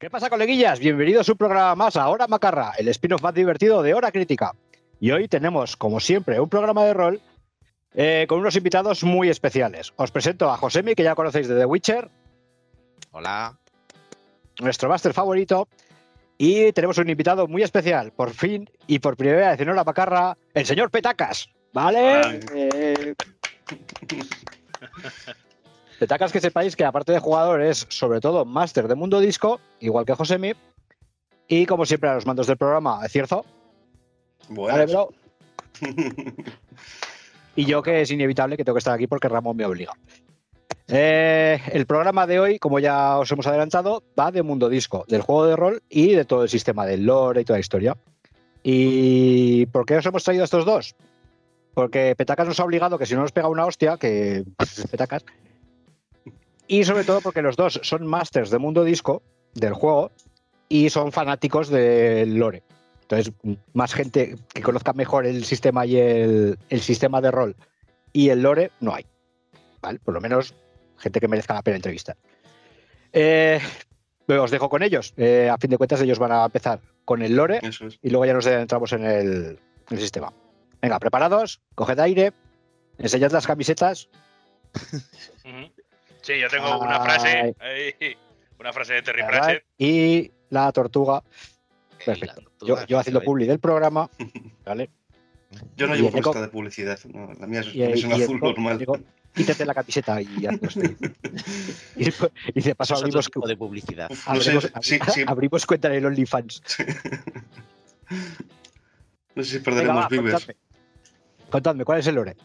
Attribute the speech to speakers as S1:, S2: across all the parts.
S1: ¿Qué pasa, coleguillas? Bienvenidos a un programa más a Hora Macarra, el spin-off más divertido de Hora Crítica. Y hoy tenemos, como siempre, un programa de rol eh, con unos invitados muy especiales. Os presento a Josemi, que ya conocéis de The Witcher.
S2: Hola.
S1: Nuestro máster favorito. Y tenemos un invitado muy especial, por fin y por primera vez en Hora Macarra, el señor Petacas. ¿Vale? Petacas que sepáis que aparte de jugador es sobre todo máster de Mundo Disco, igual que Josemi. Y como siempre a los mandos del programa, es cierto. Vale, bro. y yo que es inevitable que tengo que estar aquí porque Ramón me obliga. Eh, el programa de hoy, como ya os hemos adelantado, va de Mundo Disco, del juego de rol y de todo el sistema del lore y toda la historia. ¿Y por qué os hemos traído a estos dos? Porque Petacas nos ha obligado que si no nos pega una hostia, que Petacas, y sobre todo porque los dos son masters de mundo disco del juego y son fanáticos del lore. Entonces, más gente que conozca mejor el sistema y el, sistema de rol y el lore, no hay. ¿Vale? Por lo menos gente que merezca la pena entrevistar. Eh, os dejo con ellos. Eh, a fin de cuentas, ellos van a empezar con el lore y luego ya nos entramos en el, sistema. Venga, preparados, coged aire, enseñad las camisetas.
S3: Sí, yo tengo una frase, una frase de Terry Pratchett.
S1: Y la tortuga. Perfecto. yo, haciendo publi del programa, ¿vale?
S4: Yo no llevo puesta de publicidad, la mía es, un azul normal.
S1: quítate la camiseta y ya y, y de paso abrimos
S2: de publicidad.
S1: abrimos, sí, sí. abrimos, cuenta en el OnlyFans.
S4: no sé si perderemos vives.
S1: Contadme, ¿cuál es el lore?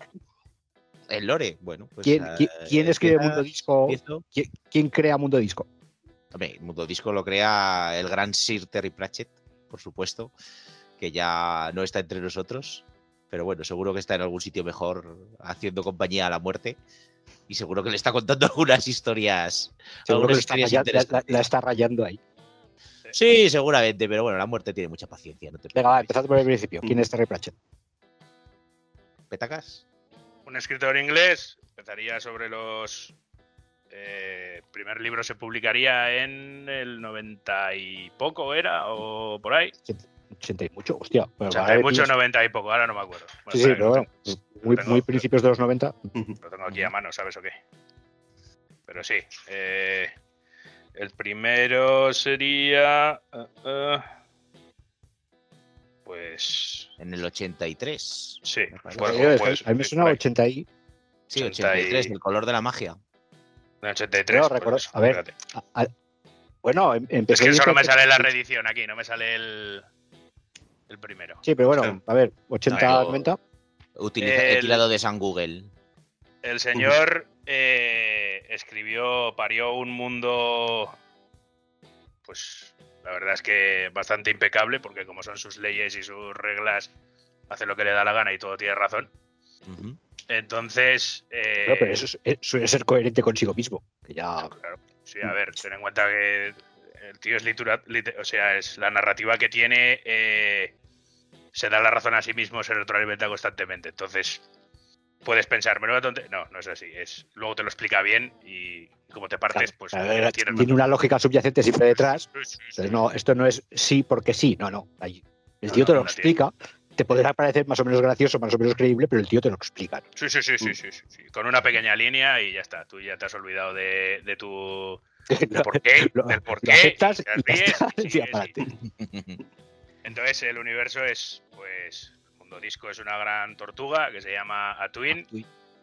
S2: El lore, bueno. Pues,
S1: ¿Quién, ¿quién, escribe Mundo Disco? ¿Quién, crea Mundo Disco?
S2: Hombre, Mundo Disco lo crea el gran Sir Terry Pratchett, por supuesto, que ya no está entre nosotros, pero bueno, seguro que está en algún sitio mejor haciendo compañía a la muerte y seguro que le está contando algunas historias.
S1: Seguro que la, está rayando ahí.
S2: Sí, seguramente, pero bueno, la muerte tiene mucha paciencia.
S1: Venga, va, empezad por el principio. ¿Quién es Terry Pratchett?
S2: ¿Petacas?
S3: Un escritor inglés, empezaría sobre los... Eh, primer libro se publicaría en el 90 y poco, ¿era? ¿O por ahí?
S1: 80 y mucho, hostia.
S3: 80 y mucho, 90 y poco, ahora no me acuerdo.
S1: sí, sí, pero bueno, muy, muy principios de los 90.
S3: Lo tengo aquí a mano, ¿sabes o qué? Pero sí. Eh, el primero sería... Uh, uh, pues.
S2: En el 83.
S3: Sí,
S1: pues, a mí me suena 80 y.
S2: Sí, 83, el color de la magia.
S3: En el 83.
S1: Pues, a ver. bueno, em,
S3: empecé. Es que solo me sale la reedición aquí, no me sale el. El primero.
S1: Sí, pero bueno, a ver, 80, 90.
S2: Utiliza, he tirado de San Google.
S3: El señor eh, escribió, parió un mundo. Pues la verdad es que bastante impecable, porque como son sus leyes y sus reglas, hace lo que le da la gana y todo tiene razón. Entonces.
S1: Eh... pero eso suele ser coherente consigo mismo. Que ya...
S3: Claro, Sí, a ver, ten en cuenta que el tío es literal, o sea, es la narrativa que tiene. Eh, se da la razón a sí mismo, se retroalimenta constantemente. Entonces, puedes pensar, me tonte. No, no es así. Es, luego te lo explica bien y como te partes, pues.
S1: tiene una lógica subyacente siempre detrás. no, esto no es sí porque sí. No, no. el tío te lo explica. Te podrá parecer más o menos gracioso, más o menos creíble, pero el tío te lo explica.
S3: Sí, sí, sí, sí, mm. sí, sí, Con una pequeña línea y ya está. Tú ya te has olvidado de, de tu. por qué, del por qué. Entonces, el universo es, pues, Disco es una gran tortuga que se llama Atuin,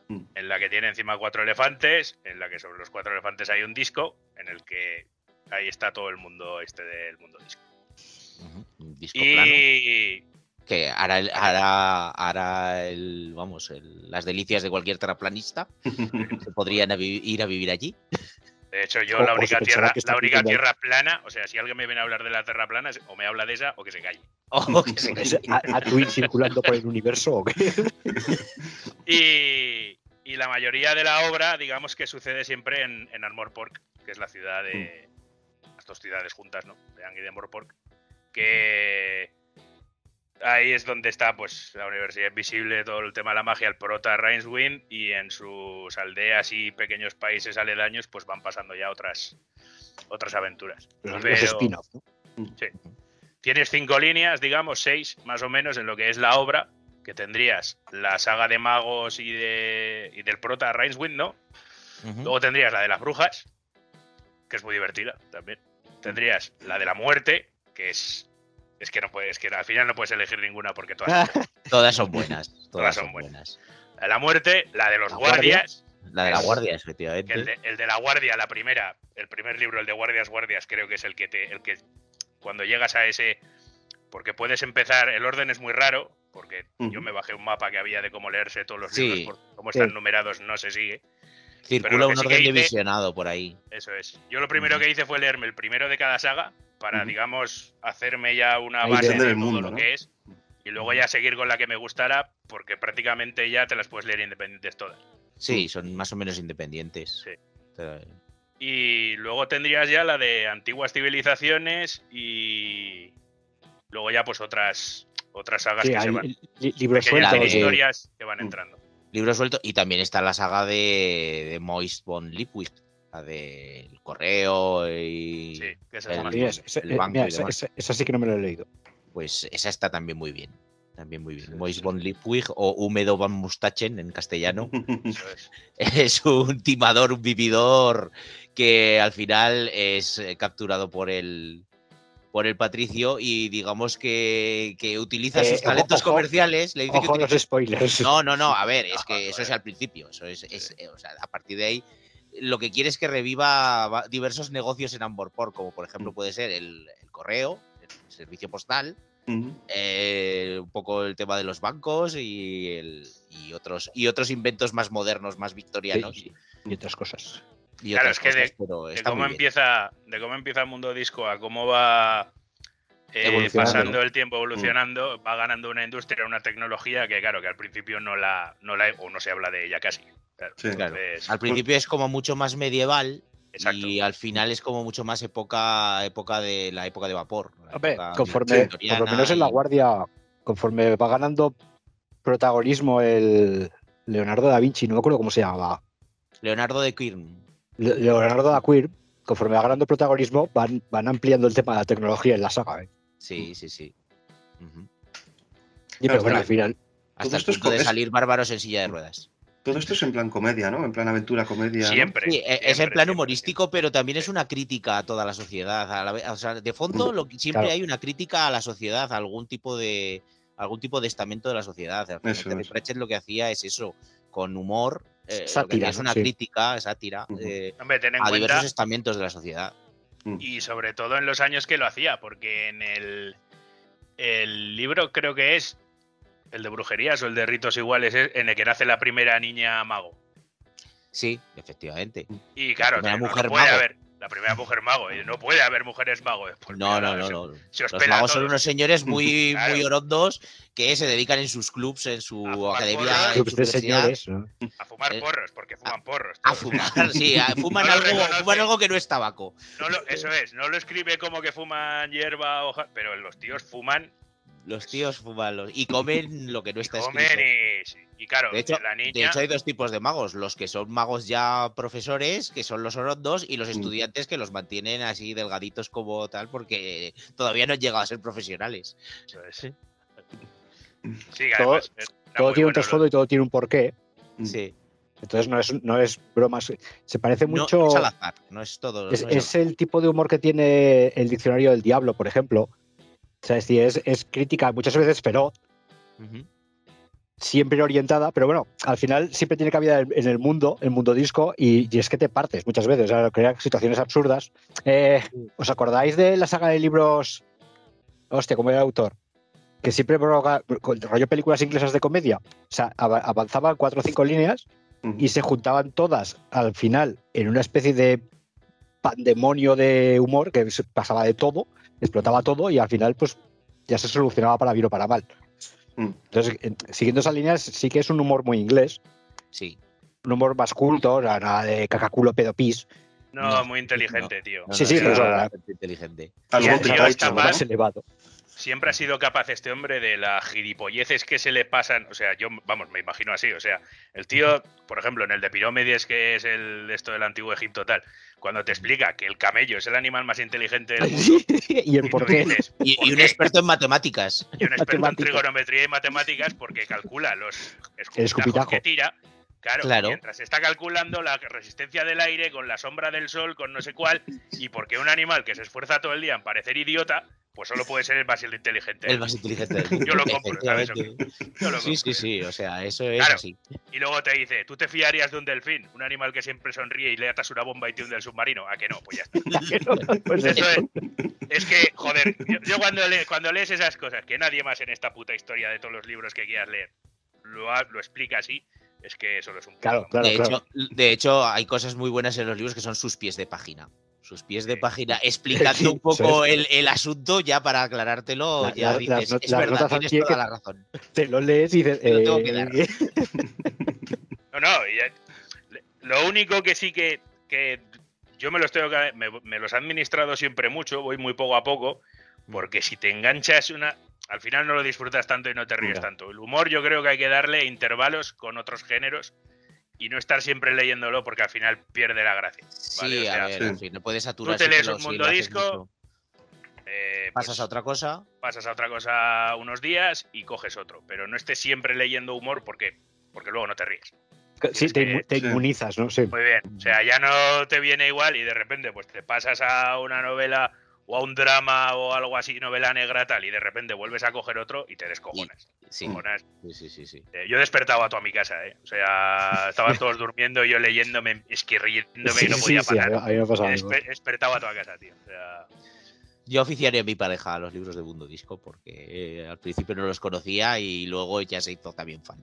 S3: en la que tiene encima cuatro elefantes, en la que sobre los cuatro elefantes hay un disco, en el que ahí está todo el mundo este del Mundo Disco.
S2: Un disco y... Que hará, hará, el, vamos, las delicias de cualquier terraplanista. que podrían ir a vivir allí.
S3: De hecho, yo la única, tierra, la única tierra plana, o sea, si alguien me viene a hablar de la tierra plana, o me habla de esa o que se calle.
S2: O que se calle.
S1: ¿A, a circulando por el universo o qué?
S3: y, y, la mayoría de la obra, digamos que sucede siempre en, en Armorpork, que es la ciudad de. Mm. Las dos ciudades juntas, ¿no? De Ang y de Armorpork. Que ahí es donde está pues la Universidad Invisible, todo el tema de la magia, el prota Rainswind y en sus aldeas y pequeños países aledaños pues van pasando ya otras otras aventuras.
S1: Los,
S3: Pero-
S1: spin-off, ¿no?
S3: Tienes cinco líneas, digamos, seis más o menos en lo que es la obra, que tendrías la saga de magos y, de, y del prota Rainswind, ¿no?
S2: Ujú.
S3: Luego tendrías la de las brujas, que es muy divertida también. Tendrías la de la muerte, que es. Es que no puedes, que al final no puedes elegir ninguna porque todas.
S2: Todas son buenas. Todas son buenas.
S3: La muerte, la de los
S1: La
S3: guardias,
S2: La de la guardia, efectivamente.
S3: el de, el de la guardia, la primera, el primer libro, el de guardias, guardias, creo que es el que te. El que cuando llegas a ese. Porque puedes empezar, el orden es muy raro, porque yo me bajé un mapa que había de cómo leerse todos los
S2: Sí.
S3: libros, porque como están
S1: Sí.
S3: numerados no se sigue.
S2: Circula un
S3: sí
S2: orden
S3: hice-
S2: divisionado por ahí.
S3: Eso es. Yo lo primero que hice fue leerme el primero de cada saga para, digamos, hacerme ya una
S1: Ahí
S3: base de
S4: el
S3: todo
S4: mundo,
S3: lo
S4: ¿no?
S3: que es. Y luego ya seguir con la que me gustara, porque prácticamente ya te las puedes leer independientes todas.
S2: Sí, son más o menos independientes.
S3: Sí.
S2: Pero-
S3: Y luego tendrías ya la de antiguas civilizaciones y luego ya pues otras otras sagas
S1: Sí,
S3: que se van.
S1: li- libros sueltos.
S2: de-
S3: historias que van
S4: Mm.
S3: entrando.
S2: Libro suelto. Y también está la saga de, de Moist von Lipwith. La del correo y.
S3: Sí, que esa
S2: el-
S3: es
S2: el
S1: eh,
S2: banco
S1: mira,
S2: y
S1: esa,
S2: demás.
S1: esa- esa sí que no me lo he leído.
S2: Pues esa está también muy bien. También muy bien.
S4: Sí,
S2: Moist
S4: sí.
S2: von Lipwig o Húmedo van Mustachen en castellano.
S3: Eso es.
S2: es un timador, un vividor que al final es eh, capturado por el por el patricio y digamos que, que utiliza
S1: Eh,
S2: sus talentos
S1: ojo,
S2: comerciales. Le dice que
S1: Ojo a los spoilers.
S2: No, no, no, a ver, es que eso es
S3: joder.
S2: al principio. Eso es, es, eh, o sea, a partir de ahí lo que quiere es que reviva va- diversos negocios en Amborpor, como por ejemplo
S4: Mm.
S2: puede ser el, el correo, el servicio postal, eh, un poco el tema de los bancos y, el- y otros y otros inventos más modernos, más victorianos.
S1: Sí, y otras cosas.
S2: Y
S3: Claro,
S2: otras
S3: es que de-
S2: pero
S3: cómo
S2: muy bien.
S3: empieza, de cómo empieza el mundo disco a cómo va eh,
S1: Evolucionando,
S3: pasando el tiempo evolucionando, va ganando una industria, una tecnología que claro, que al principio no la, no la o no se habla de ella casi. Claro,
S4: Sí.
S2: Claro.
S3: entonces,
S2: Al principio es como mucho más medieval
S3: exacto.
S2: y al final es como mucho más época época de la época de vapor.
S1: Hombre,
S2: época
S1: conforme, por lo menos en la guardia, conforme va ganando protagonismo el Leonardo da Vinci, no me acuerdo cómo se llamaba.
S2: Leonardo de Quirn.
S1: Le- Leonardo da Quir, conforme va ganando protagonismo, van, van ampliando el tema de la tecnología en la saga. ¿eh?
S2: Sí, sí, sí. Ujú.
S1: Y
S4: Claro,
S1: pero bueno, al final,
S2: Hasta el
S4: esto es
S2: punto de salir bárbaros en silla de ruedas.
S4: Todo esto es en plan comedia, ¿no? En plan aventura, comedia. ¿no?
S3: Siempre.
S2: Sí, e- es en plan
S3: siempre,
S2: humorístico, pero también es una crítica a toda la sociedad. a la vez- o sea, de fondo lo que- siempre
S1: Claro.
S2: hay una crítica a la sociedad, a algún tipo de algún tipo de estamento de la sociedad.
S4: Eso
S2: Terry
S4: es.
S2: Pratchett lo que hacía es eso, con humor, eh,
S1: Sátira,
S2: es una
S1: Sí.
S2: crítica, sátira, eh,
S3: Hombre, ten en
S2: a
S3: cuenta
S2: diversos estamentos de la sociedad.
S4: Mm.
S3: y sobre todo en los años que lo hacía, porque en el, el libro creo que es el de brujerías o el de ritos iguales, es en el que nace la primera niña mago.
S2: Sí, efectivamente.
S3: Y claro, no, no
S2: mujer
S3: puede
S2: mago.
S3: haber la primera mujer mago, y no puede haber mujeres mago. pues
S2: No,
S3: mira,
S2: no, no,
S3: se-
S2: no.
S3: se os
S2: Los magos son unos señores muy,
S3: Claro.
S2: muy orondos que se dedican en sus clubs, en su
S3: A
S2: academia,
S3: porros.
S2: en su
S1: de señores. ¿no?
S3: A fumar
S2: Eh,
S3: porros, porque fuman porros.
S2: a fumar, sí, a- fuman,
S3: No
S2: algo, fuman algo que no es tabaco.
S3: No lo- eso es, no lo escribe como que fuman hierba, hoja, pero los tíos fuman,
S2: Los tíos fuman los- y comen lo que no está
S3: comen
S2: escrito.
S3: y, sí. y claro,
S2: De hecho,
S3: la
S2: de
S3: niña...
S2: hecho, hay dos tipos de magos: los que son magos ya profesores, que son los orondos, y los
S4: Mm.
S2: estudiantes que los mantienen así delgaditos como tal, porque todavía no han llegado a ser profesionales.
S3: eso es.
S2: Sí.
S3: Sí,
S1: Todo- tiene un
S3: bueno
S1: trasfondo y todo tiene un porqué.
S4: Mm.
S2: Sí.
S1: Entonces no es, no es bromas. Se parece
S2: No,
S1: mucho.
S2: no es al azar, no es todo.
S1: Es,
S2: no es
S1: es el tipo de humor que tiene el diccionario del diablo, por ejemplo. O sea, es, decir, es, es crítica muchas veces feroz, siempre orientada, pero bueno, al final siempre tiene cabida en en el mundo, el mundo disco, y, y es que te partes muchas veces, o sea, crea situaciones absurdas. Eh, ¿Os acordáis de la saga de libros? Hostia, ¿cómo era el autor? Que siempre provoca, rollo películas inglesas de comedia. O sea, av- avanzaban cuatro o cinco líneas y se juntaban todas al final en una especie de pandemonio de humor que pasaba de todo, explotaba todo y al final pues ya se solucionaba para bien o para mal.
S4: Mm.
S1: Entonces, en- siguiendo esas líneas, sí que es un humor muy inglés,
S2: Sí.
S1: un humor más culto, o sea, nada de cacaculo pedo pis.
S3: No,
S2: No,
S3: muy inteligente, tío.
S2: No,
S1: Sí, sí,
S2: es
S1: pero
S2: inteligente.
S4: Al
S3: Y el
S4: Monty
S3: tío
S4: Python,
S3: es
S4: ¿no?
S3: capaz-
S1: más elevado.
S3: Siempre ha sido capaz este hombre de las gilipolleces que se le pasan. O sea, yo, vamos, me imagino así. O sea, el tío, por ejemplo, en el de Pirómedes, que es el esto del antiguo Egipto tal, cuando te explica que el camello es el animal más inteligente del mundo.
S1: ¿Y el por qué?
S2: y, un experto en matemáticas.
S3: Y un experto en trigonometría y matemáticas porque calcula los
S1: escupitajos
S3: que tira Claro, mientras está calculando la resistencia del aire con la sombra del sol, con no sé cuál, y porque un animal que se esfuerza todo el día en parecer idiota, pues solo puede ser el más inteligente.
S2: El más inteligente
S3: Yo lo compro, ¿sabes?
S2: Yo lo sí, sí, sí, o sea, eso es así.
S3: Y luego te dice, ¿tú te fiarías de un delfín? Un animal que siempre sonríe y le atas una bomba y te hunde el submarino. ¿A que no? Pues ya está. pues eso es, es, que, joder, yo, cuando, cuando lees esas cosas, que nadie más en esta puta historia de todos los libros que quieras leer lo, lo explica así, es que eso es un
S1: claro, claro,
S2: de,
S1: Hecho,
S2: de hecho, hay cosas muy buenas en los libros que son sus pies de página. Sus pies de página explicando un poco el, el, asunto ya para aclarártelo. La, ya dices, es verdad, tienes toda la razón.
S1: Te lo lees y dices. Eh...
S3: Tengo que dar. no, no. lo único que sí que, que yo me los tengo que. Me, me los he administrado siempre mucho, voy muy poco a poco, porque si te enganchas una al final no lo disfrutas tanto y no te ríes tanto. El humor yo creo que hay que darle intervalos con otros géneros y no estar siempre leyéndolo porque al final pierde la gracia.
S2: Sí, a ver, no puedes saturar.
S3: Tú te lees un mundo disco,
S2: eh, pasas
S3: pues
S2: a otra cosa.
S3: Pasas a otra cosa unos días y coges otro. Pero no estés siempre leyendo humor porque, porque luego no te ríes.
S1: Sí, te, te inmunizas, ¿no? Sí.
S3: Muy bien. O sea, ya no te viene igual y de repente pues te pasas a una novela o a un drama o algo así, novela negra tal, y de repente vuelves a coger otro y te descojonas.
S2: Sí, sí, sí, sí,
S3: eh, yo he despertado a toda mi casa, ¿eh? O sea, estaban todos durmiendo, yo leyéndome, esquirriéndome y no podía parar.
S1: he,
S3: despertado a toda casa, tío. O sea...
S2: Yo oficiaré a mi pareja a los libros de Mundo Disco porque eh, al principio no los conocía y luego ya se hizo también fan.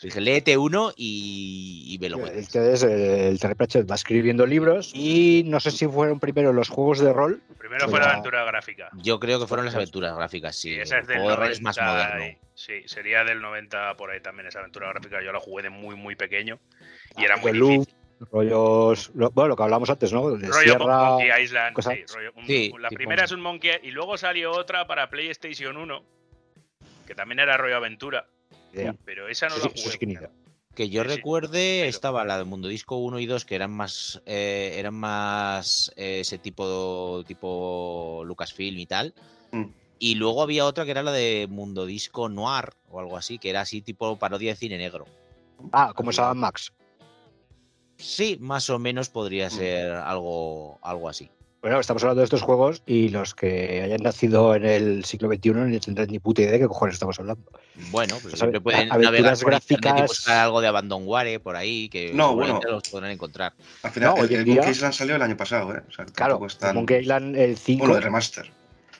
S2: Dije, léete uno y, y me lo
S1: cuentas. es el Terry Pratchett va escribiendo libros y no sé si fueron primero los juegos de rol.
S3: Primero fue la aventura gráfica.
S2: Yo creo que fueron las aventuras gráficas, sí. esa es del juego de rol es más moderno.
S3: Sí, sería del 90 por ahí también esa aventura gráfica. Yo la jugué de muy, muy pequeño y era muy difícil.
S1: Rollos, bueno, lo que hablamos antes, ¿no?
S3: De rollo Monkey Island. Sí, la primera es un Monkey y luego salió otra para PlayStation 1 que también era rollo aventura pero esa no la jugué.
S2: que yo recuerde, estaba la de Mundo Disco 1 y 2, que eran más, eh, eran más eh, ese tipo, tipo Lucasfilm y tal. Mm. Y luego había otra que era la de Mundo Disco Noir o algo así, que era así tipo parodia de cine negro.
S1: Ah, como se llama Max.
S2: Sí, más o menos podría mm. ser algo, algo así.
S1: Bueno, estamos hablando de estos juegos y los que hayan nacido en el siglo XXI no tendrán ni puta idea de qué cojones estamos hablando.
S2: Bueno, pues siempre pueden navegar por gráficas... y buscar algo de Abandonware por ahí que
S4: no, bueno,
S2: los podrán encontrar.
S4: Al final, el, el Monkey Island salió el año pasado, ¿eh? O sea,
S1: claro, están... Monkey Island el 5...
S4: Bueno, el remaster.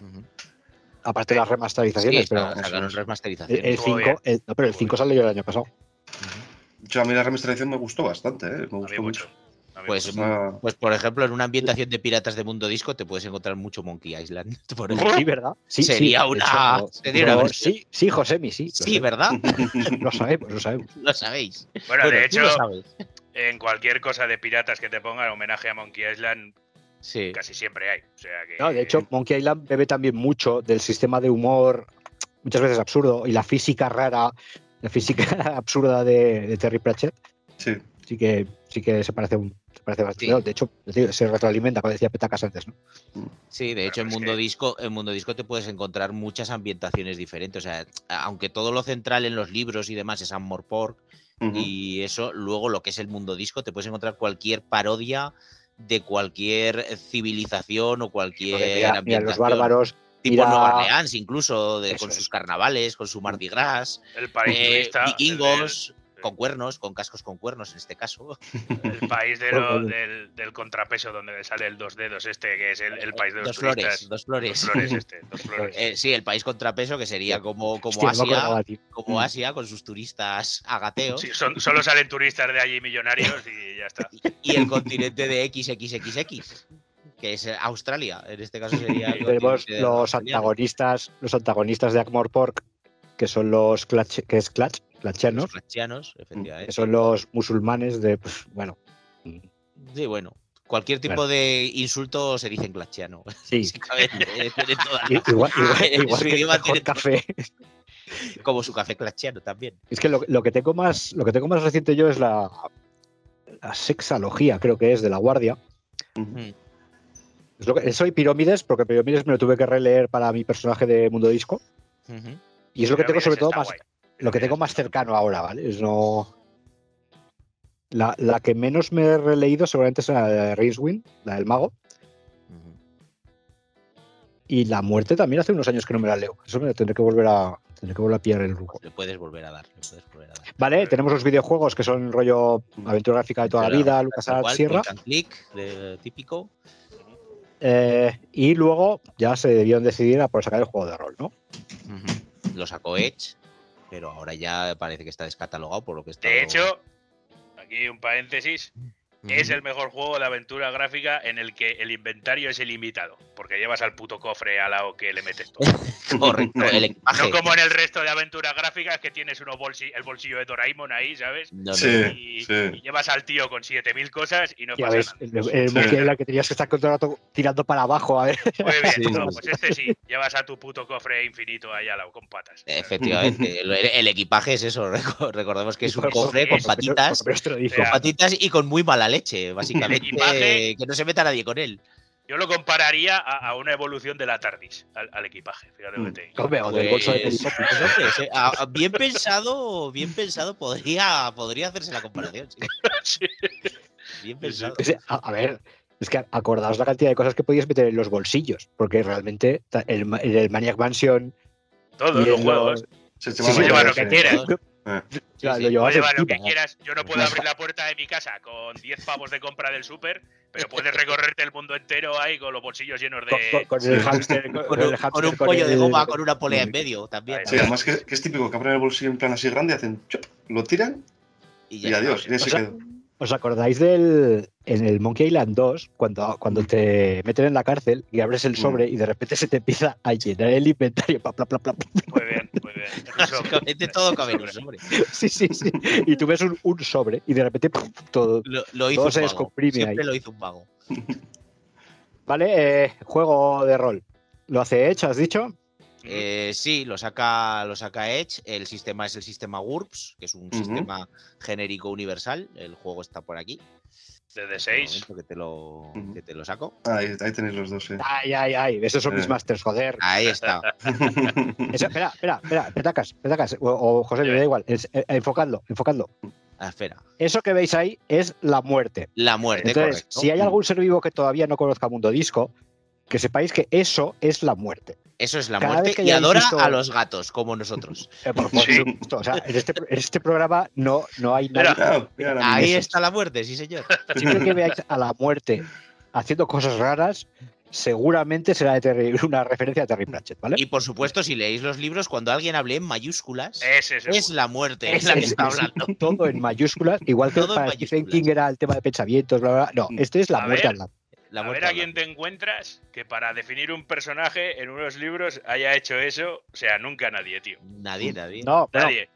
S4: Uh
S1: -huh. Aparte de las remasterizaciones,
S2: sí,
S1: pero...
S2: Sacaron remasterizaciones.
S1: El 5, no, pero el 5 salió el año pasado. Uh
S4: -huh. Yo a mí la remasterización me gustó bastante, ¿eh? Me gustó mucho.
S2: Pues, pues, por ejemplo, en una ambientación de piratas de mundo disco te puedes encontrar mucho Monkey Island.
S1: Por sí, ¿verdad? Sí,
S2: sería, una,
S1: Sí, sí, Josemi, sí.
S2: Sí, ¿verdad?
S1: lo sabemos, lo sabemos.
S2: Lo sabéis.
S3: Bueno, de hecho, en cualquier cosa de piratas que te pongan homenaje a Monkey Island, sí. casi siempre hay. O sea que...
S1: no, de hecho, Monkey Island bebe también mucho del sistema de humor, muchas veces absurdo, y la física rara, la física absurda de, de Terry Pratchett.
S4: Sí.
S1: Sí que, sí que se parece un, parece bastante. De hecho, se retroalimenta, como decía Petacas antes, ¿no?
S2: Sí, de hecho, en Mundo Disco, en Mundo Disco te puedes encontrar muchas ambientaciones diferentes. O sea, aunque todo lo central en los libros y demás es Amor Pork y eso, luego lo que es el Mundo Disco, te puedes encontrar cualquier parodia de cualquier civilización o cualquier
S1: ambientación. los bárbaros
S2: tipo Nueva Orleans, incluso de, con sus carnavales, con su Mardi Gras,
S3: el país eh,
S2: vikingos, con cuernos, con cascos con cuernos en este caso.
S3: El país de lo, del, del, contrapeso donde sale el dos dedos este, que es el, el país de los
S2: dos flores, dos flores.
S3: Dos flores este, dos flores.
S2: Eh, sí, el país contrapeso que sería como, como Hostia, Asia, como Asia con sus turistas agateos.
S3: Sí, son, solo salen turistas de allí millonarios y ya está.
S2: Y, el continente de XXXX que es Australia. En este caso sería.
S1: Tenemos los antagonistas, los antagonistas de Agmor Pork, que son los Clutch, que es Clutch, Clachianos.
S2: Los efectivamente.
S1: Que son los musulmanes de, pues, bueno.
S2: Sí, bueno. Cualquier tipo de insulto se dice en clachiano.
S1: Sí. Igual, igual-
S2: En
S1: igual
S2: su
S1: que el
S2: idioma
S1: mejor
S2: tiene todo.
S1: café.
S2: Como su café clachiano también.
S1: Es que lo, lo que tengo más, lo que tengo más reciente yo es la, la sexalogía, creo que es, de la guardia.
S4: Ujú.
S1: Es lo que, soy Pirómides, porque Pirómides me lo tuve que releer para mi personaje de Mundo Disco. Y es lo que tengo
S3: Pirámides
S1: sobre todo más,
S3: guay.
S1: Lo que tengo más cercano ahora, ¿vale? Es no. La, la que menos me he releído seguramente es la de Rincewind, la del mago. Y la muerte también hace unos años que no me la leo. Eso me tendré que volver a, tendré que volver a pillar el lujo.
S2: Le puedes volver a dar. Le puedes volver a dar.
S1: Vale, tenemos los videojuegos que son rollo aventura gráfica de toda la vida,
S2: tal
S1: LucasArts,
S2: cual,
S1: Sierra.
S2: click, de- típico.
S1: Eh, y luego ya se debieron decidir a por sacar el juego de rol, ¿no?
S2: Lo sacó Edge, pero ahora ya parece que está descatalogado por lo que está.
S3: De hecho, aquí un paréntesis, es el mejor juego de aventura gráfica en el que el inventario es ilimitado, porque llevas al puto cofre al lado que le metes todo.
S2: Correcto, el equipaje.
S3: No como en el resto de aventuras gráficas que tienes unos bolsi- el bolsillo de Doraemon ahí, ¿sabes?
S2: No, no,
S4: Sí.
S3: Y,
S4: sí.
S3: y llevas al tío con 7000 cosas y no
S1: Ya
S3: pasa
S1: ves,
S3: nada.
S1: el, el
S4: Sí.
S1: en la que tenías que estar todo el rato tirando para abajo, a ver.
S3: Muy bien,
S2: Sí,
S3: no, pues este sí, llevas a tu puto cofre infinito ahí al lado con patas.
S2: Efectivamente, el, el equipaje es eso. reco- Recordemos que es un
S1: Por-
S2: cofre
S3: por-
S2: con patitas,
S1: Pero esto lo dice.
S3: O sea,
S2: con patitas y con muy mala leche, básicamente.
S3: equipaje-
S2: que no se meta nadie con él.
S3: Yo lo compararía a, a una evolución de la TARDIS, al, al equipaje. Fíjate lo que te digo.
S1: Hombre, o del bolso de
S2: Pues, a- a- bien pensado, bien pensado, podría, podría hacerse la comparación. sí.
S3: Sí.
S2: Bien pensado.
S1: A, a ver, es que acordaos la cantidad de cosas que podías meter en los bolsillos, porque realmente el, el Maniac Mansion
S3: Todos los juegos.
S4: Se
S1: Sí, sí,
S3: lo que quieras.
S4: Ah,
S1: ya,
S2: sí.
S1: lo
S3: llevar que
S1: ¿no?
S3: quieras. Yo no puedo abrir la puerta de mi casa con 10 pavos de compra del súper, pero puedes recorrerte el mundo entero ahí con los bolsillos llenos
S1: Con, con-
S3: de.
S1: con el hámster, con,
S2: Con
S1: el
S2: un,
S1: hámster,
S2: con un
S1: con
S2: pollo de goma con una polea en medio también.
S4: Sí, además que, que es típico que abren el bolsillo en plan así grande, hacen lo tiran
S2: Y
S4: y adiós. Y ahí
S1: O
S4: se
S1: sea,
S4: quedó.
S1: ¿Os acordáis del en el Monkey Island 2 cuando, cuando te meten en la cárcel y abres el sobre y de repente se te empieza a llenar el inventario? pla, pla, pla?
S3: Muy bien, muy bien.
S2: Básicamente todo cabe en un sobre.
S1: Sí, sí, sí. Y tú ves un, un sobre y de repente ¡pum! todo.
S2: Lo, lo hizo
S1: Todo
S2: un
S1: se descomprime
S2: Siempre
S1: ahí.
S2: lo hizo un mago.
S1: Vale, eh, juego de rol. ¿Lo hace Edge, has dicho?
S2: Eh, sí, lo saca, lo saca Edge. El sistema es el sistema GURPS, que es un sistema genérico universal. El juego está por aquí.
S3: Desde
S2: Un
S3: 6.
S2: momento Que te lo, que te lo saco.
S4: Ahí, ahí tenéis los dos, eh.
S1: Ay, ay, ay. Esos son mis
S4: Eh.
S1: masters, joder.
S2: Ahí está.
S1: Eso- espera, espera, espera, petacas, petacas. O, o José, me da igual. Es- eh, enfocadlo, enfocadlo.
S2: Ah, espera.
S1: Eso que veis ahí es la muerte.
S2: La muerte,
S1: Entonces,
S2: correcto.
S1: si hay algún ser vivo que todavía no conozca Mundo Disco, que sepáis que eso es la muerte.
S2: Eso es la
S1: cada
S2: muerte y adora
S1: visto-
S2: a los gatos, como nosotros.
S1: Eh, por, por
S3: Sí.
S1: supuesto. O sea, en este, en este programa no, no hay
S4: Claro, la
S2: Ahí está la muerte, sí, señor.
S1: Siempre que veáis a la muerte haciendo cosas raras, seguramente será de Terry- una referencia a Terry Pratchett, ¿vale?
S2: Y por supuesto, si leéis los libros, cuando alguien hable en mayúsculas,
S3: es
S2: es la muerte, es la que
S1: Es-
S2: está
S1: es
S2: hablando.
S1: Todo en mayúsculas, igual que
S2: Todo
S1: para Stephen. King era el tema de pensamientos, bla, bla, bla. No, este es la
S3: A
S1: muerte
S3: ver.
S1: hablando.
S2: La
S3: a ver a quién te encuentras que para definir un personaje en unos libros haya hecho eso. O sea, nunca nadie, tío.
S2: Nadie, nadie.
S1: No,
S3: Nadie.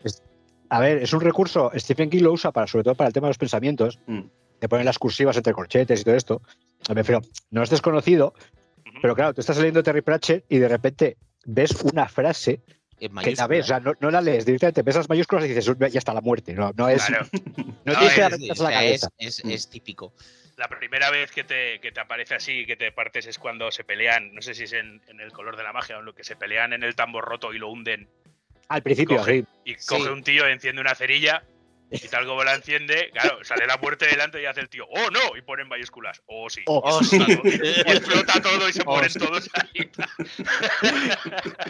S1: a ver, es un recurso. Stephen King lo usa para, sobre todo para el tema de los pensamientos.
S4: Mm.
S1: Te ponen las cursivas entre corchetes y todo esto. Ver, pero no es desconocido. Pero claro, tú estás leyendo Terry Pratchett y de repente ves una frase que la ves, o sea, no, no la lees directamente, ves las mayúsculas y dices, ya está la muerte. No, no es.
S3: Claro.
S1: No
S3: No,
S1: tienes que
S3: es-
S1: dar
S2: Sí,
S1: vueltas
S2: o
S1: a la cabeza.
S2: es- es típico.
S3: La primera vez que te, que te aparece así, que te partes, es cuando se pelean. No sé si es en, en el color de la magia o en lo que se pelean en el tambor roto y lo hunden.
S1: Al principio,
S3: coge-
S1: sí.
S3: Y
S2: Sí.
S3: coge un tío, enciende una cerilla. Y tal como la enciende, claro, sale la muerte delante y hace el tío, ¡oh no! Y pone en mayúsculas, ¡oh sí!
S1: Oh,
S2: Oh, sí.
S3: Y explota todo y se
S1: Oh,
S3: mueren
S1: sí.
S3: todos ahí.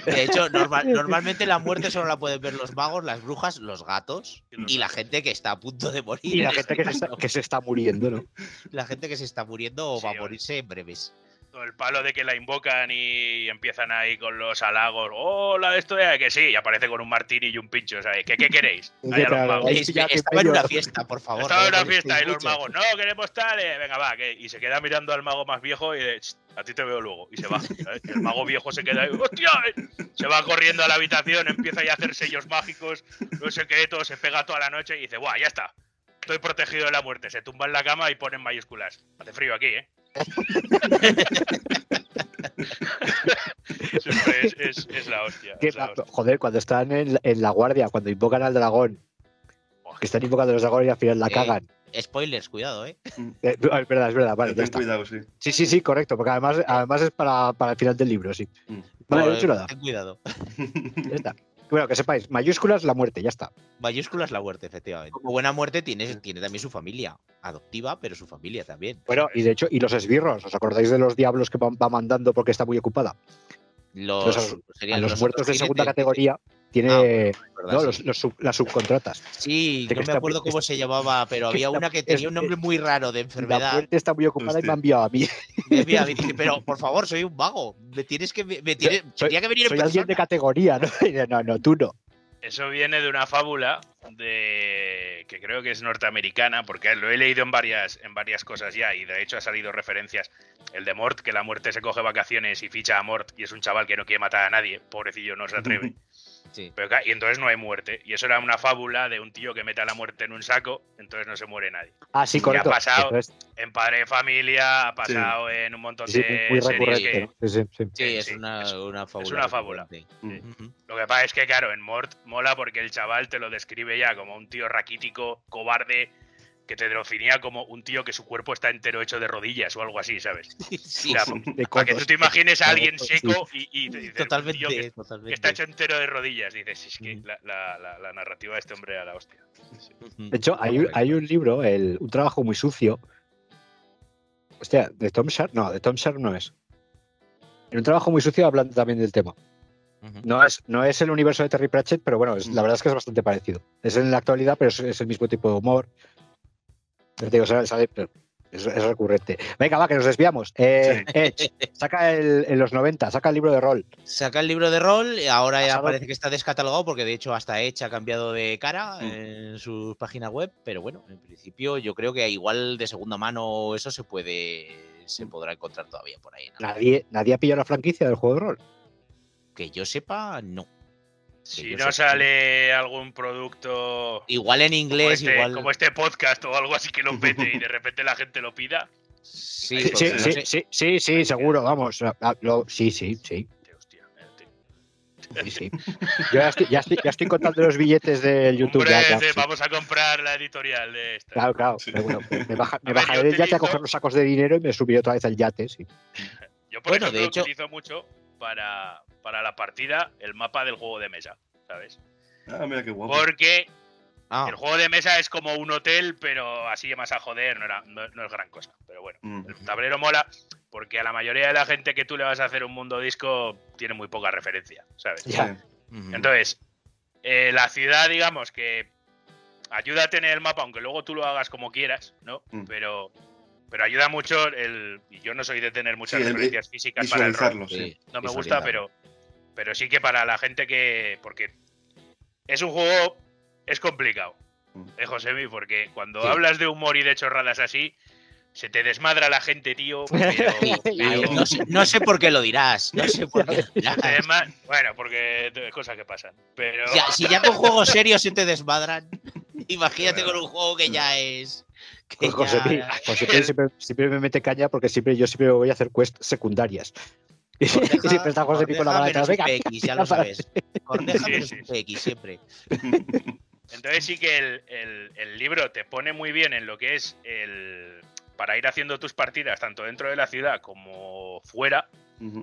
S2: De hecho, normal- normalmente la muerte solo la pueden ver los magos, las brujas, los gatos y la gente que está a punto de morir.
S1: Y la
S2: en
S1: gente que se, está,
S2: caso.
S1: que se está muriendo, ¿no?
S2: La gente que se está muriendo o
S3: Sí,
S2: va a morirse en breves.
S3: El palo de que la invocan y empiezan ahí con los halagos. ¡Hola, esto de que sí! Y aparece con un martini y un pincho. O sea, ¿qué, qué queréis?
S1: Sí,
S3: Ahí a los magos.
S1: Ahí que
S2: Estaba en una fiesta, por favor.
S3: Estaba en
S2: no
S3: una fiesta y los magos, no, queremos tal, eh, venga, va, que, y se queda mirando al mago más viejo y de, "Ch, a ti te veo luego, y se va. el mago viejo se queda ahí, ¡hostia! eh". Se va corriendo a la habitación, empieza ya a hacer sellos mágicos, no sé qué, todo, se pega toda la noche y dice, ¡buah, ya está! estoy protegido de la muerte. Se tumba en la cama y pone en mayúsculas. Hace frío aquí, ¿eh? Es, es- es la hostia.
S1: Que,
S3: es la hostia.
S1: joder, cuando están en, en la guardia, cuando invocan al dragón, que están invocando a los dragones y al final la
S2: Eh,
S1: cagan.
S2: Spoilers, cuidado, ¿eh?
S1: Eh, no, es verdad, es verdad, vale, ya
S4: Ten
S1: está.
S4: cuidado, sí.
S1: Sí, sí, sí, correcto, porque además, además es para, para el final del libro, sí.
S4: Mm.
S1: Vale, no hecho nada,
S2: Ten cuidado.
S1: ya está. Bueno, que sepáis, mayúsculas la muerte, ya está.
S2: Mayúsculas la muerte, efectivamente. Como buena muerte tiene, tiene también su familia. Adoptiva, pero su familia también.
S1: Bueno, y de hecho, y los esbirros, ¿os acordáis de los diablos que va, va mandando porque está muy ocupada?
S2: Los,
S1: Los-
S2: serían
S1: A los
S2: los
S1: muertos de segunda categoría tiene
S2: Ah, ¿verdad?
S1: ¿no?
S2: Sí.
S1: los, los sub- las subcontratas.
S2: Sí,
S1: de que
S2: no me
S1: está-
S2: acuerdo cómo se llamaba, pero había
S1: está-
S2: una que tenía un nombre muy raro de
S1: La
S2: enfermedad.
S1: muerte está muy ocupada y me ha enviado a mí.
S2: Me envía- me dice, pero por favor, soy un vago. Me tienes que. Me tiene-
S1: Soy-
S2: tenía que venir en
S1: Soy alguien de categoría, ¿no? No, no, tú no.
S3: Eso viene de una fábula de que creo que es norteamericana, porque lo he leído en varias, en varias cosas ya, y de hecho ha salido referencias. El de Mort, que la muerte se coge vacaciones y ficha a Mort, y es un chaval que no quiere matar a nadie, pobrecillo, no se atreve.
S2: Sí.
S3: Pero, ca- y entonces no hay muerte. Y eso era una fábula de un tío que mete a la muerte en un saco, entonces no se muere nadie.
S1: Ah, sí,
S3: ha
S1: correcto.
S3: pasado.
S1: Entonces,
S3: En Padre de Familia, ha pasado en un montón
S1: sí,
S3: de
S1: muy
S3: series
S1: recurrente.
S3: que-.
S1: Sí, sí, sí.
S2: Sí, es
S3: sí,
S2: una,
S3: es-
S2: una fábula.
S3: una fábula.
S4: Mm.
S2: Ujú.
S3: Lo que pasa es que, claro, en Mort mola porque el chaval te lo describe ya como un tío raquítico, cobarde, que te definía como un tío que su cuerpo está entero hecho de rodillas o algo así, ¿sabes?
S2: Sí,
S3: O sea,
S1: De
S3: para que tú te imagines a alguien
S1: Sí.
S3: seco y, y te dices, un
S2: totalmente.
S3: tío que, que
S2: totalmente.
S3: está hecho entero de rodillas. Dices, es que la, la- la- la narrativa de este hombre era la hostia.
S1: De hecho, hay, un- hay un libro, el, un trabajo muy sucio. Hostia, de Tom Sharp, no, de Tom Sharp no es. En un trabajo muy sucio hablan también del tema. No es, no es el universo de Terry Pratchett, pero bueno, es- la verdad es que es bastante parecido. Es en la actualidad, pero es, es el mismo tipo de humor. Pero te digo, sale- sale- pero es, es recurrente. Venga, va, que nos desviamos. Eh, Edge, saca el, en los 90, saca el libro de rol.
S2: Saca el libro de rol, y ahora ya
S1: Pasado.
S2: parece que está descatalogado porque de hecho hasta Edge ha cambiado de cara
S4: Mm.
S2: en su página web, pero bueno, en principio yo creo que igual de segunda mano eso se puede se podrá encontrar todavía por ahí. ¿no?
S1: Nadie, nadie ha pillado la franquicia del juego de rol.
S2: Que yo sepa, no.
S3: Si no
S2: sé-
S3: sale algún producto
S2: Igual en
S3: como
S2: inglés,
S3: este,
S2: igual.
S3: como este podcast o algo así que lo pete y de repente la gente lo pida,
S2: Sí,
S1: Sí, sí,
S2: no
S1: sí,
S2: sé-
S1: sí, sí, sí, seguro, vamos. Lo- sí, sí, sí. sí, sí. Yo ya estoy, ya, estoy, ya estoy contando los billetes del YouTube.
S3: Hombre,
S1: ya, ya,
S3: de-
S1: sí.
S3: vamos a comprar la editorial de esta.
S1: Claro, claro.
S4: Sí.
S1: pero bueno, me, baja- me
S3: A
S1: bajaré del yate a coger los sacos de dinero y me subiré otra vez al yate. Sí.
S3: Yo, por
S2: Bueno,
S3: ejemplo,
S2: de hecho-
S3: utilizo mucho para, para la partida el mapa del juego de mesa, ¿sabes?
S4: Ah, mira qué guapo.
S3: Porque
S2: Ah,
S3: el juego de mesa es como un hotel, pero así más a joder, no, era, no, no es gran cosa. Pero bueno,
S4: Mm.
S3: el tablero mola porque a la mayoría de la gente que tú le vas a hacer un mundo disco tiene muy poca referencia, ¿sabes?
S1: Ya.
S2: ujú.
S3: Entonces, eh, la ciudad, digamos que ayuda a tener el mapa, aunque luego tú lo hagas como quieras, ¿no?
S4: Mm.
S3: Pero, pero ayuda mucho el. Y yo no soy de tener muchas
S4: Sí, el-
S3: referencias físicas para el.
S4: Visualizarlo, sí.
S3: No me gusta, pero, pero sí que para la gente que. Porque es un juego. Es complicado,
S4: Mm.
S3: eh, Josemi, porque cuando
S2: Sí.
S3: hablas de humor y de chorradas así, se te desmadra la gente, tío. Pero, pero-
S2: no, sé, no sé por qué lo dirás. No sé por qué lo dirás.
S3: además- bueno, porque es cosas que pasan. Pero.
S2: Ya, si ya con juegos serios se te desmadran, imagínate con un juego que ya es. Que
S1: Pues José, Pi-
S2: ya-
S1: José Pi siempre, siempre me mete caña porque siempre yo siempre voy a hacer quests secundarias. Y siempre está José Pi con la mano detrás. Venga,
S2: PX, ya lo sabes. Corteja
S3: Sí,
S2: menos
S3: sí,
S2: PX siempre.
S3: Entonces sí que el, el- el libro te pone muy bien en lo que es el para ir haciendo tus partidas tanto dentro de la ciudad como fuera,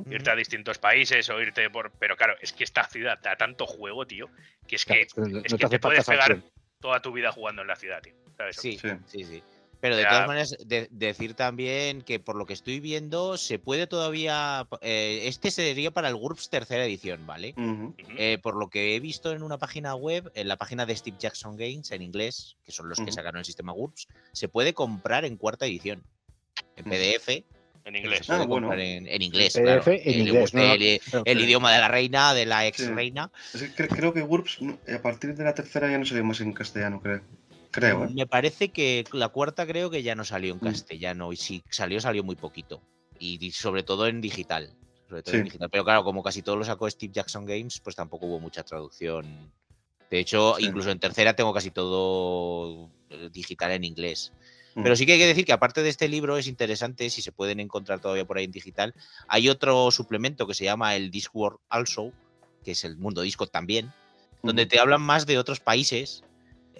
S3: irte a distintos países o irte por... Pero claro, es que esta ciudad da tanto juego, tío, que es que
S1: Claro, no
S3: es
S1: te
S3: que
S1: hace
S3: te puedes pegar. Toda tu vida jugando en la ciudad, tío. ¿sabes?
S2: Sí,
S4: Sí.
S2: sí, sí. Pero de
S3: Ya.
S2: todas maneras, de- decir también que por lo que estoy viendo, se puede todavía. eh, este sería para el GURPS tercera edición, ¿vale? Eh, por lo que he visto en una página web, en la página de Steve Jackson Games en inglés, que son los que sacaron el sistema GURPS, se puede comprar en cuarta edición. En. PDF.
S3: En inglés.
S4: Ah, bueno.
S2: en, en inglés.
S1: En
S2: claro.
S1: En
S2: Que le
S1: inglés,
S2: guste
S1: no, no,
S2: el, idioma de la reina, de la ex
S4: Sí.
S2: reina.
S4: Es que cre- creo que GURPS no- a partir de la tercera ya no salió más en castellano, creo. Creo, ¿eh?
S2: Me parece que la cuarta creo que ya no salió en
S4: Mm.
S2: castellano y si salió, salió muy poquito. Y, y sobre todo en digital. Sobre todo en
S4: Sí.
S2: digital. Pero claro, como casi todo lo sacó Steve Jackson Games, pues tampoco hubo mucha traducción. De hecho,
S4: Sí.
S2: incluso en tercera tengo casi todo eh, digital en inglés.
S4: Mm.
S2: Pero sí que hay que decir que aparte de este libro es interesante, si se pueden encontrar todavía por ahí en digital, hay otro suplemento que se llama el Discworld Also, que es el mundo disco también, donde te hablan más de otros países.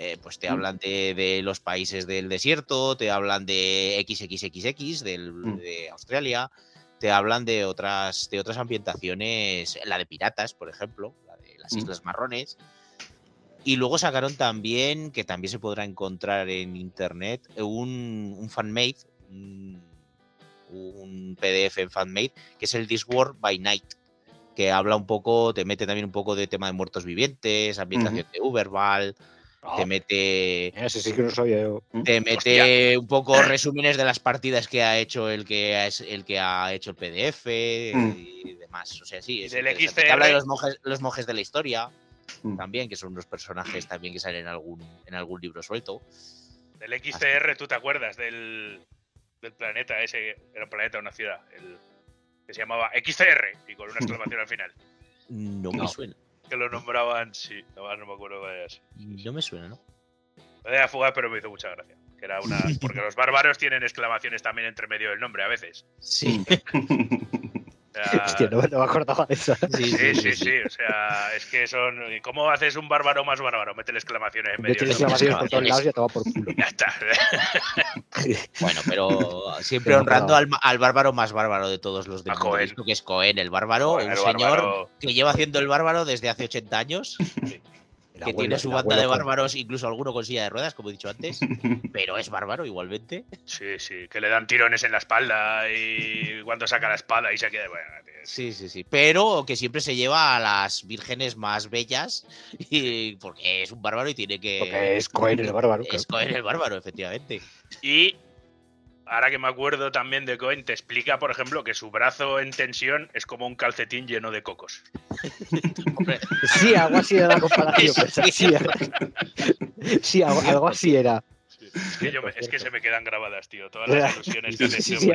S2: eh, pues te
S4: Mm.
S2: hablan de, de los países del desierto, te hablan de XXXX, del,
S4: Mm.
S2: de Australia, te hablan de otras, de otras ambientaciones, la de piratas, por ejemplo, la de las
S4: Mm.
S2: Islas Marrones. Y luego sacaron también, que también se podrá encontrar en internet, un, un fanmade, un, un PDF en fanmade, que es el Discworld by Night, que habla un poco, te mete también un poco de tema de muertos vivientes, ambientación de Uberval, te mete,
S1: Ese sí que no soy yo.
S2: te mete un poco resúmenes de las partidas que ha hecho el que es el que ha hecho el PDF
S4: Mm.
S2: y demás. O sea, sí, es interesante. Te habla de los monjes, los monjes de la historia
S4: Mm.
S2: también, que son unos personajes también que salen en algún, en algún libro suelto.
S3: Del XCR, ¿tú te acuerdas del, del planeta ese? Era un planeta, una ciudad. El, que se llamaba XCR y con una exclamación al final.
S2: No, me
S1: No.
S2: suena.
S3: Que lo nombraban, sí, no, no me acuerdo cuál era.
S2: No me suena, ¿no?
S3: Me deja fugar, pero me hizo mucha gracia. Que era una. Porque los bárbaros tienen exclamaciones también entre medio del nombre a veces.
S2: Sí.
S3: Sea,
S1: Hostia, no, no me acordaba de eso.
S2: Sí,
S3: Sí, sí, sí. O sea, es que son. ¿Cómo haces un bárbaro más bárbaro? Mete exclamaciones en medio. Nombre.
S1: exclamaciones por todos lados y te va por culo.
S3: Ya está.
S2: Bueno, pero siempre
S1: Pero
S2: honrando
S1: no.
S2: al, al bárbaro más bárbaro de todos los disco, que es Cohen, el bárbaro,
S3: Cohen,
S2: un
S3: el
S2: señor
S3: bárbaro.
S2: que lleva haciendo el bárbaro desde hace 80 años,
S1: El
S2: que
S1: abuelo-
S2: tiene su banda de
S1: con-
S2: bárbaros, incluso alguno con silla de ruedas, como he dicho antes, pero es bárbaro igualmente.
S3: Sí, sí, que le dan tirones en la espalda y cuando saca la espada y se queda. Bueno,
S2: Sí, sí, sí. Pero que siempre se lleva a las vírgenes más bellas, y porque es un bárbaro y tiene que.
S1: Porque es Cohen el bárbaro.
S2: Es Cohen el bárbaro, efectivamente.
S3: Y ahora que me acuerdo también de Cohen, te explica, por ejemplo, que su brazo en tensión es como un calcetín lleno de cocos.
S1: Sí, algo así era la comparación.
S2: Sí,
S1: algo, así era.
S3: Es que, yo me- es que se me quedan grabadas, tío, todas las ilusiones que
S1: sí, sí,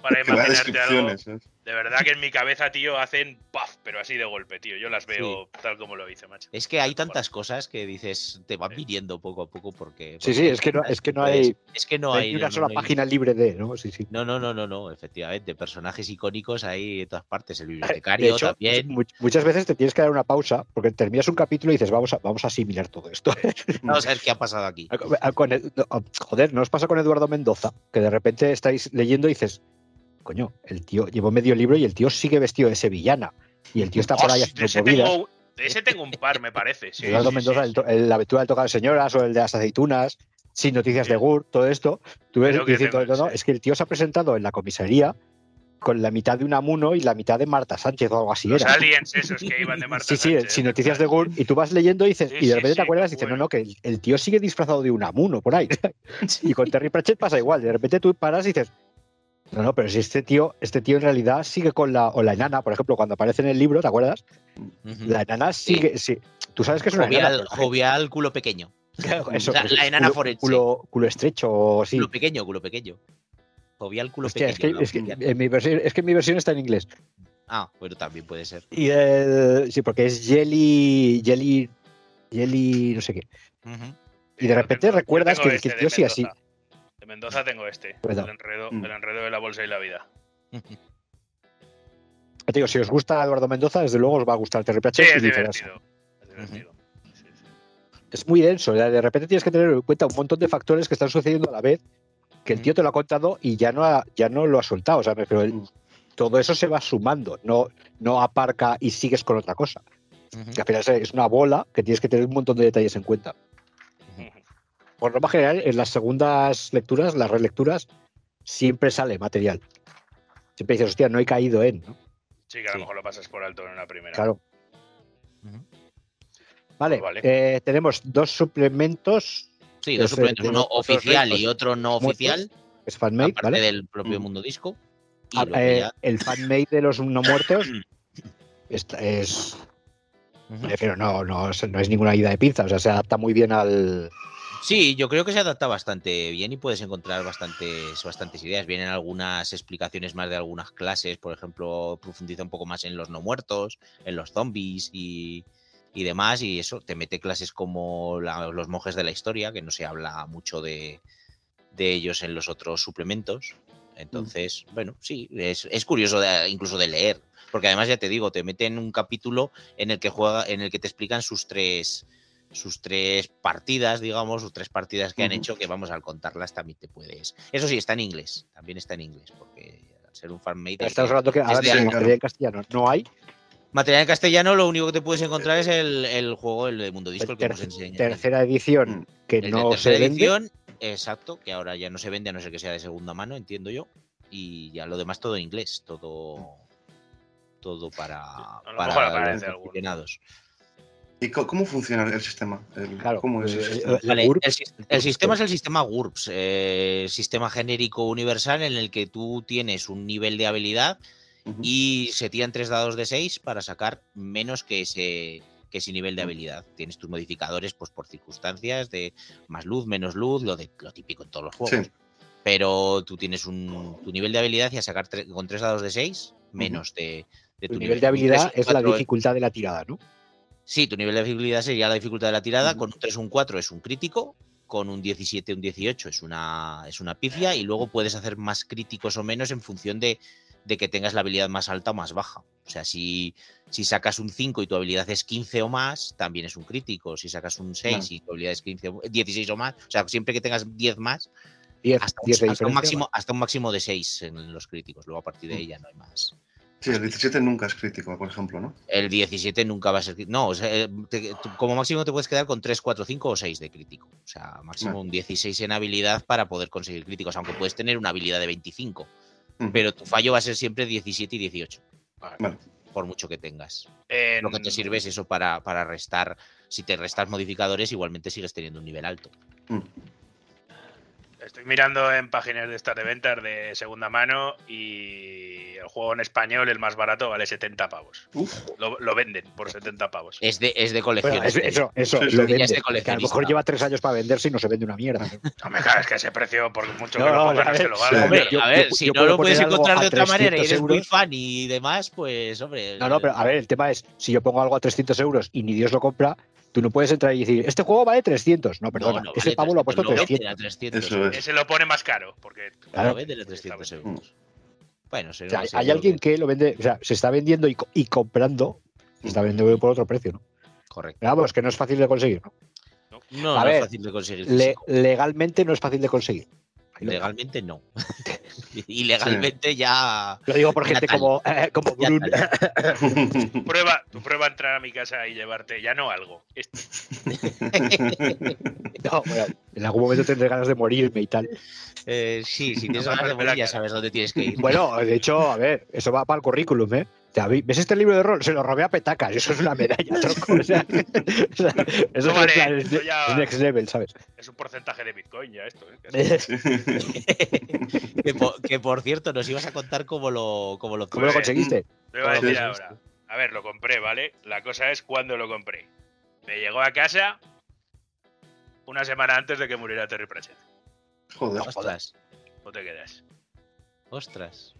S3: para imaginarte algo.
S4: ¿eh?
S3: De verdad que en mi cabeza, tío, hacen paf, pero así de golpe, tío. Yo las veo tal como lo hice, macho.
S2: es que hay tantas cosas que dices, te van viniendo poco a poco porque.
S1: Sí, sí, es que no, es que no hay,
S2: Es que no hay.
S1: hay una
S2: no-
S1: sola
S2: no hay-
S1: página libre de, ¿no? Sí, sí.
S2: No, no, no, no, no, efectivamente. Personajes icónicos ahí en todas partes. El
S1: De
S2: bibliotecario
S1: hecho,
S2: también.
S1: mu- muchas veces te tienes que dar una pausa porque terminas un capítulo y dices, vamos a, vamos a asimilar todo esto.
S2: Vamos a ver qué ha pasado aquí.
S1: Con el- no, joder, ¿no os pasa con Eduardo Mendoza? Que de repente estáis leyendo y dices, coño, el tío llevó medio libro y el tío sigue vestido de sevillana. Y el tío está por ahí haciendo
S3: ese tengo, ese tengo un par, me parece. Sí,
S1: Eduardo
S3: sí,
S1: Mendoza,
S3: sí,
S1: el el- la aventura del tocar de señoras o el de las aceitunas, sin noticias de Gur, todo esto. Tú ves diciendo,
S3: tengo
S1: no, no,
S3: ese.
S1: es que el tío se ha presentado en la comisaría con la mitad de Unamuno y la mitad de Marta Sánchez o algo así
S3: Los
S1: era.
S3: aliens esos que iban de Marta
S1: Sí, sí,
S3: Sánchez,
S1: sin noticias de Gur, y tú vas leyendo y dices,
S3: Sí,
S1: y de repente
S3: sí,
S1: te acuerdas y dices,
S3: bueno.
S1: no, no, que el, el tío sigue disfrazado de Unamuno por ahí. y con Terry Pratchett pasa igual, de repente tú paras y dices, no, no, pero si este tío, este tío en realidad sigue con la, o la enana, por ejemplo, cuando aparece en el libro, ¿te acuerdas? La enana sigue, sí. Tú sabes que es una enana.
S2: Jovial,
S1: pero-
S2: jovial, culo pequeño.
S1: Claro, eso,
S2: La- la enana
S1: culo,
S2: forense.
S1: Culo, culo estrecho o sí.
S2: Culo pequeño, culo pequeño. Jovial, culo
S1: Hostia,
S2: pequeño.
S1: es, que, es, que en mi versión, es que mi versión está en inglés.
S2: Ah, bueno, también puede ser.
S1: Y el- sí, porque es Jelly. Jelly. Jelly. no sé qué. Y de repente recuerdas que- el tío sigue así.
S3: Mendoza. De Mendoza tengo este. El enredo,
S4: Mm.
S3: el enredo de la bolsa y la vida.
S1: Digo, si os gusta Eduardo Mendoza, desde luego os va a gustar Terry
S3: Sí, es divertido. Es divertido. Sí, sí.
S1: Es muy denso. De repente tienes que tener en cuenta un montón de factores que están sucediendo a la vez, que el
S2: Ujú.
S1: tío te lo ha contado y ya no, ha- ya no lo ha soltado. O sea, pero el-
S4: Mm.
S1: todo eso se va sumando, no, no aparca y sigues con otra cosa. Que al final es- es una bola que tienes que tener un montón de detalles en cuenta. Por norma general, en las segundas lecturas, las relecturas, siempre sale material. Siempre dices, hostia, no he caído en. ¿no?
S3: Sí, que a
S2: Sí.
S3: lo mejor lo pasas por alto en una primera.
S1: Claro. Vale,
S3: Pues vale.
S1: eh, tenemos dos suplementos.
S2: Sí, dos
S1: Ese-
S2: suplementos, uno oficial y otro no oficial,
S1: Es fanmade,
S2: aparte
S1: ¿vale?
S2: del propio
S4: Mm.
S2: mundo disco. Y
S1: Ah, eh,
S2: ya-
S1: el fanmade de los no muertos esta- es. Me refiero, no, no, es- no es ninguna ida de pinza, o sea, se adapta muy bien al.
S2: Sí, yo creo que se adapta bastante bien y puedes encontrar bastantes, bastantes ideas. Vienen algunas explicaciones más de algunas clases, por ejemplo, profundiza un poco más en los no muertos, en los zombies y, y demás, y eso, te mete clases como la- los monjes de la historia, que no se habla mucho de, de ellos en los otros suplementos. Entonces, bueno, sí, es, es curioso de- incluso de leer, porque además ya te digo, te meten un capítulo en el que juega, en el que te explican sus tres sus tres partidas, digamos, sus tres partidas que han hecho, que vamos al contarlas también te puedes. Eso sí, está en inglés, también está en inglés, porque al ser un fanmade. hay que-
S1: Estamos hablando que ahora material en castellano no hay.
S2: Material en castellano, lo único que te puedes encontrar es el, el juego, el de Mundo Disco, el que
S1: Ter-
S2: hemos enseñado.
S1: Tercera edición que
S2: El
S1: no se
S2: tercera
S1: vende.
S2: edición, exacto, que ahora ya no se vende a no ser que sea de segunda mano, entiendo yo. Y ya lo demás todo en inglés, todo todo para,
S3: a lo
S2: para los.
S4: ¿Y cómo funciona el sistema? El-
S1: Claro,
S4: ¿Cómo es el
S1: eh,
S4: sistema?
S1: eh,
S2: Vale,
S1: GURPS,
S2: el, el sistema es el sistema GURPS, eh, sistema genérico universal en el que tú tienes un nivel de habilidad y se tiran tres dados de seis para sacar menos que ese, que ese nivel de habilidad. Tienes tus modificadores pues, por circunstancias de más luz, menos luz, lo, de, lo típico en todos los juegos.
S4: Sí.
S2: Pero tú tienes un, tu nivel de habilidad y a sacar tre- con tres dados de seis menos de, de
S1: Tu
S2: tu
S1: nivel de habilidad es la dificultad de la tirada, ¿no?
S2: Sí, tu nivel de dificultad sería la dificultad de la tirada. Con un 3 un 4 es un crítico. Con un 17 un 18 es una, es una pifia. Y luego puedes hacer más críticos o menos en función de, de que tengas la habilidad más alta o más baja. O sea, si, si sacas un 5 y tu habilidad es 15 o más, también es un crítico. Si sacas un 6
S4: Vale.
S2: y tu habilidad es 15 o- 16 o más, o sea, siempre que tengas 10 más,
S1: 10,
S2: hasta, un-
S1: 10 de
S2: hasta un máximo, hasta un máximo de 6 en los críticos. Luego a partir de
S4: Mm.
S2: ahí ya no hay más.
S4: Sí, el 17 nunca es crítico, por ejemplo, ¿no?
S2: El 17 nunca va a ser. crí- No, o sea, eh, te- tú como máximo te puedes quedar con 3, 4, 5 o 6 de crítico. O sea, máximo
S4: Vale.
S2: un 16 en habilidad para poder conseguir críticos, aunque puedes tener una habilidad de 25.
S4: Ujú.
S2: Pero tu fallo va a ser siempre 17 y 18,
S4: Vale.
S2: por mucho que tengas.
S3: En-
S2: Lo que te sirve es eso para, para restar. Si te restas modificadores, igualmente sigues teniendo un nivel alto.
S4: Mm.
S3: Estoy mirando en páginas de estas de ventas de segunda mano y el juego en español, el más barato, vale 70 pavos.
S4: Uf,
S3: Lo, lo venden por 70 pavos.
S2: Es de, es de
S1: Bueno,
S2: colección.
S1: es- eso, eso,
S4: Sí,
S1: lo
S2: Ya es de
S1: vende, que a lo mejor lleva tres años para venderse y no se vende una mierda.
S3: No me cagas que ese precio, por mucho
S1: No,
S3: que lo
S1: no,
S3: pongan,
S1: a
S3: no se lo vale.
S1: Hombre,
S2: Hombre,
S1: yo-
S2: a ver,
S1: yo-
S2: si
S1: yo
S2: no lo puedes encontrar de otra manera y
S1: 300
S2: eres muy
S1: euros.
S2: fan y demás, pues, hombre.
S1: No, no, pero a ver, el tema es, si yo pongo algo a 300 euros y ni Dios lo compra, tú no puedes entrar y decir, este juego vale 300. No, perdona,
S2: no,
S1: ese
S2: vale
S1: pavo lo ha puesto
S2: 300, lo
S1: 300.
S2: venden a 300.
S4: Eso es.
S3: Ese lo pone más caro, porque
S1: Claro.
S2: Lo venden a 300 euros. Bueno,
S1: O
S2: será-
S1: sea, hay alguien
S2: que-
S1: que lo vende, o sea, se está vendiendo y, y comprando, se está vendiendo por otro precio, ¿no?
S2: Correcto.
S1: Pero vamos, que no es fácil de conseguir, ¿no?
S2: No,
S1: A
S2: no es fácil de conseguir.
S1: Le- legalmente no es fácil de conseguir.
S2: Legalmente no. y legalmente ya.
S1: Lo digo por gente
S2: tal.
S1: como, eh, como Brun.
S3: tú prueba, tú prueba entrar a mi casa y llevarte ya no algo. esto.
S1: No, bueno, en algún momento tendré ganas de morirme y tal.
S2: Eh, sí, si tienes
S3: No,
S2: ganas de morir, ya sabes dónde tienes que ir.
S1: Bueno, de hecho, a ver, eso va para el currículum, ¿eh? ¿Ves este libro de rol? Se lo robé a petacas, eso es una medalla, tronco. O sea, o sea, eso es,
S3: vale,
S1: plan, es,
S3: ya-
S1: es next level, ¿sabes?
S3: Es un porcentaje de Bitcoin ya esto. ¿eh?
S2: que, por, que, por cierto, nos ibas a contar cómo lo, cómo lo
S1: ¿Cómo lo
S3: Pues,
S1: conseguiste?
S3: Lo iba a
S4: Sí,
S3: decir ahora. A ver, lo compré, ¿vale? La cosa es cuándo lo compré. Me llegó a casa una semana antes de que muriera Terry Pratchett.
S4: Joder.
S2: Ostras,
S3: No te quedas.
S2: ostras.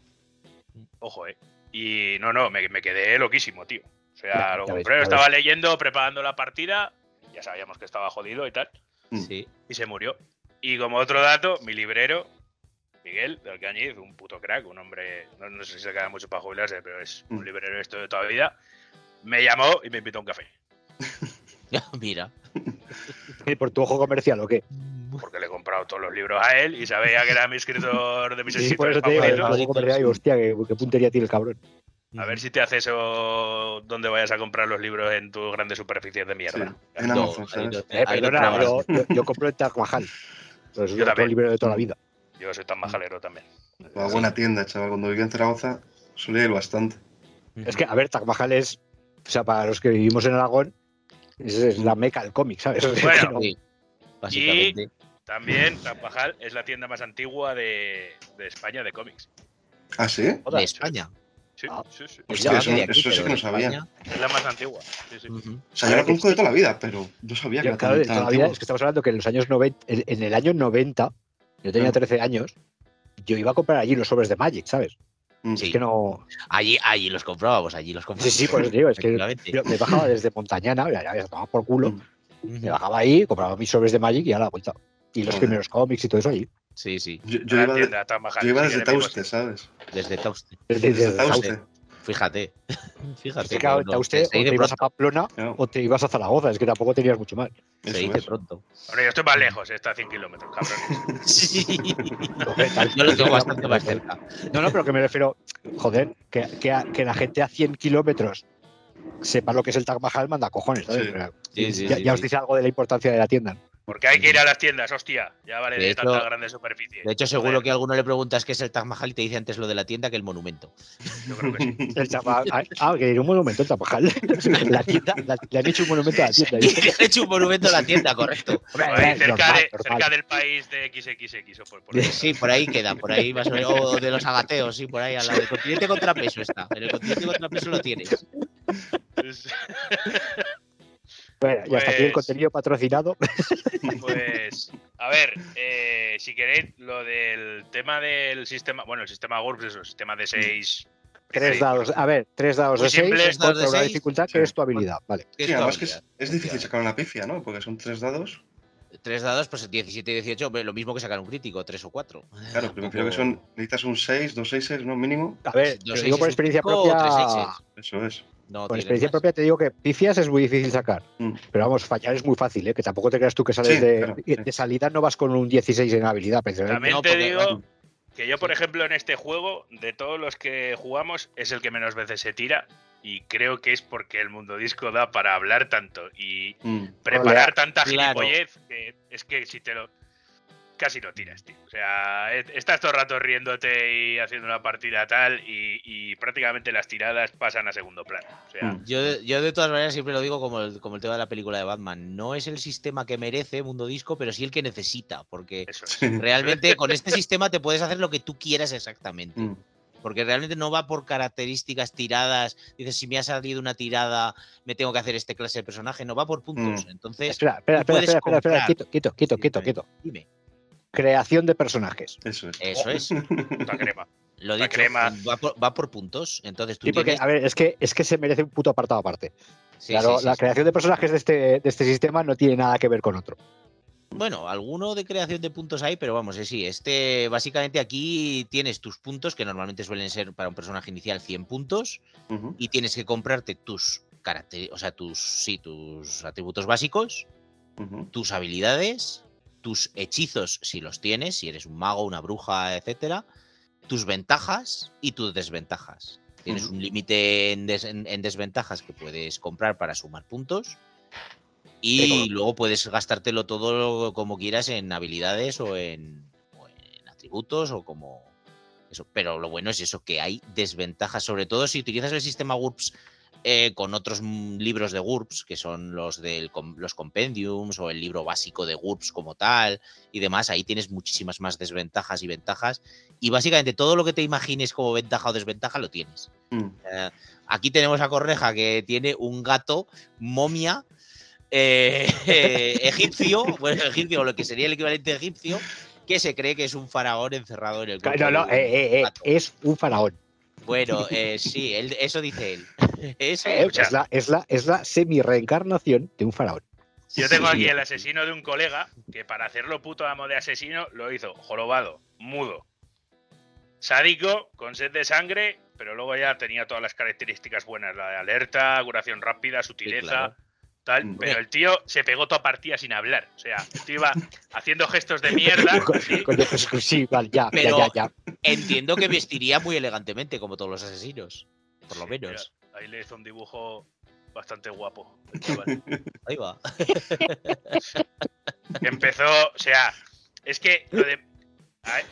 S3: Ojo, ¿eh? Y no, no, me, me quedé loquísimo, tío. O sea,
S1: Ya,
S3: lo compré, lo estaba leyendo, preparando la partida. Ya sabíamos que estaba jodido y tal.
S4: Mm.
S2: Sí.
S3: Y se murió. Y como otro dato, mi librero, Miguel del Cañiz, un puto crack, un hombre, no, no sé si se queda mucho para jubilarse, pero es un
S4: Mm.
S3: librero esto de toda la vida, me llamó y me invitó a un café.
S2: Mira.
S1: ¿Y ¿Por tu ojo comercial o qué?
S3: Porque le he comprado todos los libros a él y sabía que era mi escritor de mis
S1: Sí, por
S3: escritores
S1: eso te digo, el
S3: favoritos.
S1: hostia, qué, qué puntería tiene el cabrón.
S3: A ver si te hace eso donde vayas a comprar los libros en tus grandes superficies de mierda.
S4: En Amazon, ¿sabes?
S1: Eh, perdona, yo, yo, yo compro en Taj Mahal. Pero es
S3: Yo también.
S1: libro de toda la vida.
S3: Yo soy tan majalero también.
S4: La buena tienda, chaval. Cuando vivía en Zaragoza solía ir bastante.
S1: Es que, a ver, Taj Mahal es, o sea, para los que vivimos en Aragón, es, es la meca del cómic, ¿sabes?
S3: Bueno,
S2: Sí, básicamente.
S3: También Tapajal es la tienda más antigua de, de España de cómics.
S4: ¿Ah, sí?
S2: De España.
S3: Sí,
S1: Ah.
S3: sí, sí.
S2: Pues
S4: Hostia, eso-
S2: de aquí,
S4: eso sí que no sabía.
S2: España,
S3: Es la más antigua. Sí, sí.
S4: O sea, yo la conozco de toda la vida, pero no sabía que
S1: Yo,
S4: era
S1: claro,
S4: tan,
S1: de
S4: tan
S1: toda la vida,
S4: antigua.
S1: es que estamos hablando que en los años 90, en, el año 90, yo tenía
S4: Mm.
S1: 13 años, yo iba a comprar allí los sobres de Magic, ¿sabes?
S4: Mm.
S2: Sí.
S1: Es que no.
S2: Allí, allí los comprábamos, allí los
S1: Sí,
S2: comprábamos.
S1: sí, pues digo, es que yo me bajaba desde Montañana, ya, ya, ya tomaba por culo.
S4: Mm.
S1: Me bajaba ahí, compraba mis sobres de Magic y a la vuelta. Y los
S4: Joder.
S1: primeros cómics y todo eso allí.
S2: Sí, sí,
S4: Yo, yo
S3: La
S4: iba, de- yo iba desde. Tauste, ¿sabes?
S2: desde Tauste.
S1: Desde,
S4: Desde
S1: desde
S4: Tauste.
S1: Tauste.
S2: Fíjate. Fíjate.
S1: Es que, claro,
S2: no,
S1: Tauste, o te ibas a. Pamplona
S4: Claro,
S1: o te ibas a Zaragoza, es que tampoco tenías mucho más.
S2: Se dice
S4: es.
S2: pronto.
S3: Hombre, yo estoy más lejos, eh, está a 100 kilómetros, cabrones.
S2: Sí. Yo lo tengo bastante más cerca.
S1: No, no, pero que me refiero, joder, que, que, a- que la gente a 100 kilómetros sepa lo que es el Taj Mahal, manda cojones, ¿sabes?
S4: Sí.
S1: Pero
S2: Sí, sí,
S1: ya,
S2: sí,
S1: ya os dice algo de la importancia de la tienda.
S3: Porque hay que ir a las tiendas, hostia. Ya vale
S2: De
S3: de,
S2: hecho-
S3: tanta grande superficie.
S2: De hecho, seguro
S3: Joder,
S2: que a alguno le preguntas qué es el Taj Mahal y te dice antes lo de la tienda que el monumento.
S3: Yo creo que sí.
S1: El ah, ah, que era un monumento el Taj Mahal. La tienda, la- le han hecho un monumento a la tienda.
S2: Le han hecho un monumento a la tienda, correcto.
S3: Cerca,
S1: normal,
S3: de-
S1: normal.
S3: cerca del país de XXX. O por, por ahí.
S2: Sí, por ahí queda, por ahí más o menos. O de los agateos, sí, por ahí al lado. El continente contrapeso está. En el continente contrapeso lo tienes.
S1: Bueno, y hasta aquí el
S3: Pues-
S1: contenido patrocinado.
S3: Pues, a ver, eh, si queréis, lo del tema del sistema, bueno, el sistema GURPS, eso, sistema de 6.
S1: Tres dados. A ver, tres dados de seis
S2: tres dados
S1: contra
S2: de
S1: una
S2: seis.
S1: dificultad que es tu habilidad. Vale.
S2: ¿Qué
S4: Sí,
S2: es tu
S4: además que es, es difícil sacar una pifia, ¿no? Porque son tres dados.
S2: Tres dados, pues 17 y 18, hombre, lo mismo que sacar un crítico, tres o cuatro.
S4: Claro, pero creo que son. Necesitas un 6, dos 6, ¿no? Mínimo.
S1: A ver, lo digo por experiencia propia.
S4: Eso es.
S2: No,
S1: Por experiencia
S2: más.
S1: propia te digo que pifias es muy difícil sacar.
S4: Mm.
S1: Pero vamos, fallar es muy fácil, ¿eh? que tampoco te creas tú que sales
S4: Sí,
S1: de,
S4: claro,
S1: de salida, no vas con un 16 en habilidad.
S3: También
S2: No,
S3: te
S2: porque-
S3: digo que yo, por ejemplo, en este juego, de todos los que jugamos, es el que menos veces se tira. Y creo que es porque el mundo disco da para hablar tanto y
S4: Mm.
S3: preparar tanta
S2: Claro.
S3: gilipollez que es que si te lo. Casi no tiras, tío. O sea, estás todo el rato riéndote y haciendo una partida tal y, y prácticamente las tiradas pasan a segundo plano. O sea,
S4: Mm.
S2: Yo, yo de todas maneras siempre lo digo como el, como el tema de la película de Batman. No es el sistema que merece Mundo Disco, pero sí el que necesita. Porque
S3: eso es.
S4: Sí.
S2: realmente con este sistema te puedes hacer lo que tú quieras exactamente.
S4: Mm.
S2: Porque realmente no va por características tiradas. Dices, si me ha salido una tirada, me tengo que hacer este clase de personaje. No va por puntos.
S4: Mm.
S2: Entonces,
S1: Espera, espera, espera,
S2: puedes
S1: espera, espera, quieto, quieto, quieto,
S2: Sí,
S1: quieto, quieto.
S2: dime.
S1: Creación de personajes.
S4: Eso es.
S2: Eso es.
S3: Puta crema.
S2: Lo
S3: La
S2: dicho,
S3: crema.
S2: va por, va por puntos. Entonces tú
S1: Sí, porque,
S2: tienes-
S1: a ver, es que, es que se merece un puto apartado aparte.
S2: sí,
S1: claro,
S2: sí, sí,
S1: la
S2: sí.
S1: creación de personajes de este, de este sistema no tiene nada que ver con otro.
S2: Bueno, alguno de creación de puntos hay, pero vamos, eh, sí, este básicamente aquí tienes tus puntos, que normalmente suelen ser para un personaje inicial 100 puntos, y tienes que comprarte tus características, o sea, tus, sí, tus atributos básicos, tus habilidades, tus hechizos, si los tienes, si eres un mago, una bruja, etcétera, tus ventajas y tus desventajas. Tienes un límite en, des- en- en desventajas que puedes comprar para sumar puntos. Y luego puedes gastártelo todo como quieras en habilidades o en, o en atributos o como eso. Pero lo bueno es eso, que hay desventajas, sobre todo si utilizas el sistema GURPS eh, con otros libros de GURPS, que son los de los compendiums o el libro básico de GURPS como tal y demás, ahí tienes muchísimas más desventajas y ventajas. Y básicamente todo lo que te imagines como ventaja o desventaja lo tienes.
S4: Mm.
S2: Eh, aquí tenemos a Correja que tiene un gato momia eh, egipcio, bueno, egipcio, o lo que sería el equivalente egipcio, que se cree que es un faraón encerrado en el
S1: No, no,
S2: de
S1: es un faraón.
S2: Bueno, eh, sí, él- eso dice él. Eso,
S1: Eh, es, la, es, la, es la semi-reencarnación de un faraón.
S3: Yo tengo aquí el asesino de un colega que para hacerlo puto amo de asesino lo hizo jorobado, mudo, sádico, con sed de sangre, pero luego ya tenía todas las características buenas, la de alerta, curación rápida, sutileza,
S2: claro.
S3: Tal.
S4: Mm.
S3: Pero el tío se pegó toda partida sin hablar. O sea, el tío iba haciendo gestos de mierda.
S1: pues, sí, vale, ya,
S2: Pero-
S1: ya, ya, ya.
S2: entiendo que vestiría muy elegantemente, como todos los asesinos. Por lo menos.
S3: ahí le hizo un dibujo bastante guapo. chaval.
S2: Ahí va.
S3: Empezó, o sea, es que lo de.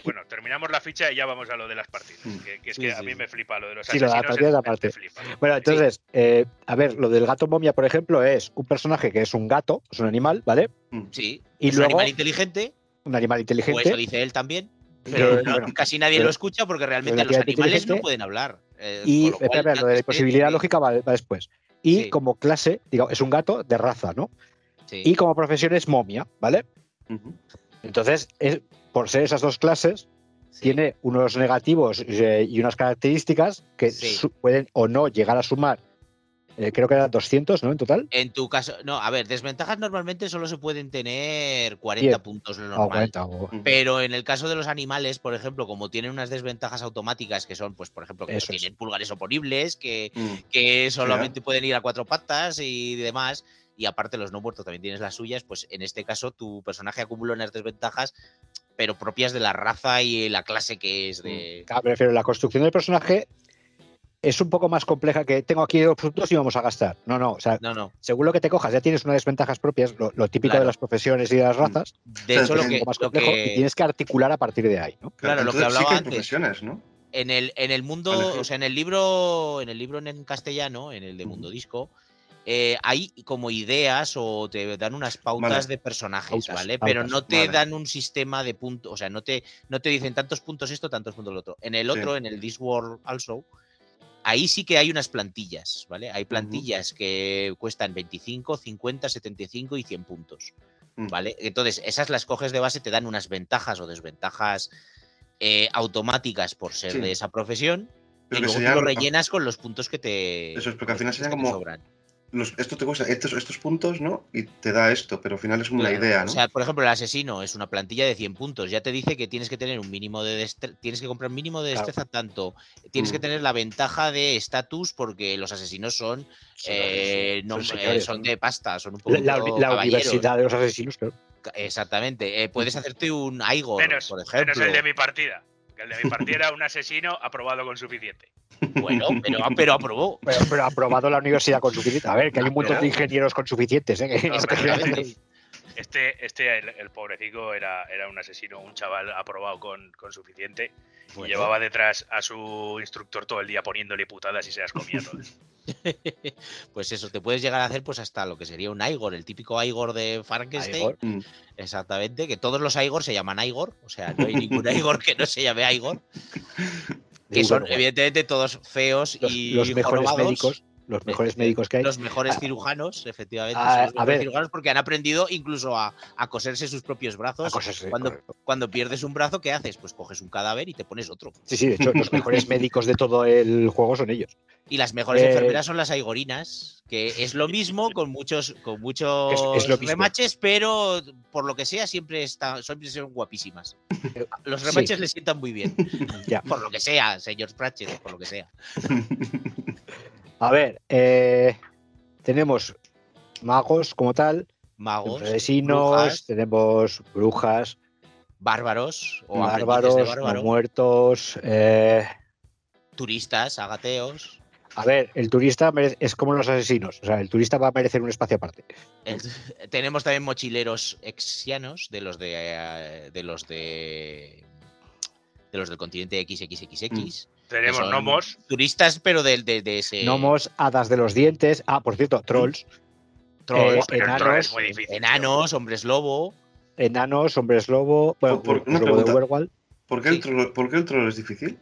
S3: Bueno, terminamos la ficha y ya vamos a lo de las partidas. Que, que es
S2: Sí,
S3: que a
S2: sí,
S3: mí
S2: sí.
S3: me flipa lo de los
S1: Sí, lo de las
S3: asesinos.
S1: partidas aparte. Bueno, entonces, eh, a ver, lo del gato momia, por ejemplo, es un personaje que es un gato, es un animal, ¿vale?
S2: Sí.
S1: Y
S2: es
S1: luego
S2: un animal inteligente,
S1: un animal
S2: o
S1: inteligente.
S2: eso dice él también. Pero no-
S1: bueno,
S2: casi nadie
S1: pero-
S2: lo escucha porque realmente los animales no pueden hablar. eh,
S1: y
S2: lo cual,
S1: espera, espera, lo de la
S2: que-
S1: lógica va, va después. Y
S2: Sí.
S1: como clase, digo, es un gato de raza, ¿no?
S2: Sí.
S1: Y como profesión es momia, ¿vale? Entonces, es, por ser esas dos clases,
S2: Sí.
S1: tiene unos negativos eh, y unas características que
S2: Sí.
S1: pueden o no llegar a sumar, eh, creo que eran 200, ¿no? En total.
S2: En tu caso, no, a ver, desventajas normalmente solo se pueden tener 40
S1: Diez.
S2: puntos lo
S1: O
S2: normal.
S1: 40, o-
S2: Pero en el caso de los animales, por ejemplo, como tienen unas desventajas automáticas que son, pues, por ejemplo, que
S1: es.
S2: tienen pulgares oponibles, que,
S4: Mm.
S2: que solamente pueden ir a cuatro patas y demás, y aparte los no muertos también tienes las suyas, pues en este caso tu personaje acumula unas desventajas, pero propias de la raza y la clase que es de...
S1: Claro, me refiero, la construcción del personaje es un poco más compleja que tengo aquí dos puntos y vamos a gastar. No, no, o sea,
S2: No, no.
S1: según lo que te cojas, ya tienes unas desventajas propias, lo, lo típico
S2: Claro.
S1: de las profesiones y de las razas,
S2: De hecho, lo
S1: es un
S2: que,
S1: poco más
S2: lo
S1: complejo
S2: que-
S1: y tienes que articular a partir de ahí, ¿no?
S2: Claro, lo que
S4: sí
S2: hablaba
S4: hay
S2: antes.
S4: profesiones, ¿no?
S2: En el, en el mundo, o sea, en el libro, en el libro en castellano, en el de. Mundo Disco, eh, hay como ideas o te dan unas pautas
S4: Vale.
S2: de personajes,
S1: Pautas,
S2: ¿vale? Pero no te
S4: vale.
S2: dan un sistema de puntos, o sea, no te, no te dicen tantos puntos esto, tantos puntos lo otro. En el
S4: Sí.
S2: otro, en el This World Also, ahí sí que hay unas plantillas, ¿vale? Hay plantillas que cuestan 25, 50, 75 y 100 puntos.
S4: Mm.
S2: ¿Vale? Entonces, esas las coges de base, te dan unas ventajas o desventajas eh, automáticas por ser
S4: Sí.
S2: de esa profesión.
S4: Pero
S2: y luego tú lo rellenas con los puntos que te.
S4: Eso es, porque al final
S2: los
S4: serían
S2: puntos que te
S4: como-
S2: sobran.
S4: Los- esto te cuesta estos, estos puntos, ¿no? Y te da esto, pero al final es como
S2: Claro,
S4: la idea, ¿no?
S2: O sea, por ejemplo, el asesino es una plantilla de 100 puntos. Ya te dice que tienes que tener un mínimo de destreza, tienes que comprar un mínimo de
S1: Claro.
S2: destreza tanto. Tienes que
S4: Mm.
S2: tener la ventaja de estatus porque los asesinos son, eh, no-
S1: son
S2: eh, de pasta, son un
S1: La,
S2: poco
S1: la la universidad de los asesinos, claro.
S2: Exactamente. Eh, puedes hacerte un Igor,
S3: Menos,
S2: por ejemplo.
S3: menos el de mi partida. Que el de mi partida era un asesino aprobado con suficiente.
S2: Bueno, pero, pero aprobó.
S1: Pero, pero aprobado la universidad con suficiente. A ver, que hay un montón de ingenieros con suficientes, ¿eh?
S3: No. Este, este el, el pobrecico, era, era un asesino, un chaval aprobado con, con suficiente.
S2: Bueno.
S3: Y llevaba detrás a su instructor todo el día poniéndole putadas y se las comía todas.
S2: Pues eso, te puedes llegar a hacer pues hasta lo que sería un Igor, el típico Igor de Frankenstein.
S1: Igor.
S4: Mm.
S2: Exactamente, que todos los Igor se llaman Igor, o sea, no hay ningún Igor que no se llame Igor. Que son, evidentemente, todos feos
S1: los,
S2: y
S1: los mejores
S2: jorobados,
S1: médicos, los mejores médicos que hay.
S2: Los mejores
S1: Ah.
S2: cirujanos, efectivamente.
S1: Ah,
S2: son los
S1: a
S2: mejores
S1: ver.
S2: cirujanos porque han aprendido incluso a, a coserse sus propios brazos.
S1: Sí,
S2: cuando,
S1: correcto.
S2: cuando pierdes un brazo, ¿qué haces? Pues coges un cadáver y te pones otro.
S1: Sí, sí, de hecho, los mejores médicos de todo el juego son ellos.
S2: Y las mejores
S1: Eh,
S2: enfermeras son las aigorinas, que es lo mismo con muchos, con muchos
S1: Es- es lo mismo.
S2: remaches, pero por lo que sea siempre están, siempre son guapísimas. Los
S1: Sí.
S2: remaches les sientan muy bien.
S1: Ya.
S2: Por lo que sea, señor Pratchett, por lo que sea.
S1: A ver, eh, tenemos magos como tal,
S2: Magos,
S1: asesinos,
S2: brujas,
S1: tenemos brujas,
S2: bárbaros o
S1: bárbaros, muertos. eh,
S2: turistas, agateos.
S1: a ver, el turista merece- es como los asesinos, o sea, el turista va a merecer un espacio aparte.
S2: El- tenemos también mochileros exianos de los de, eh, de los de de los del continente XXXX.
S3: Tenemos gnomos.
S2: Turistas, pero del de, de ese
S1: Gnomos, hadas de los dientes. Ah, por cierto, trolls,
S2: trolls,
S1: eh,
S3: pero el
S1: enanos,
S3: troll es muy difícil.
S2: enanos, hombres lobo.
S1: enanos, hombres lobo, bueno,
S4: Por- una
S1: lobo de. Werewolf.
S4: ¿Por qué,
S2: Sí.
S4: el troll, ¿Por qué el troll es difícil?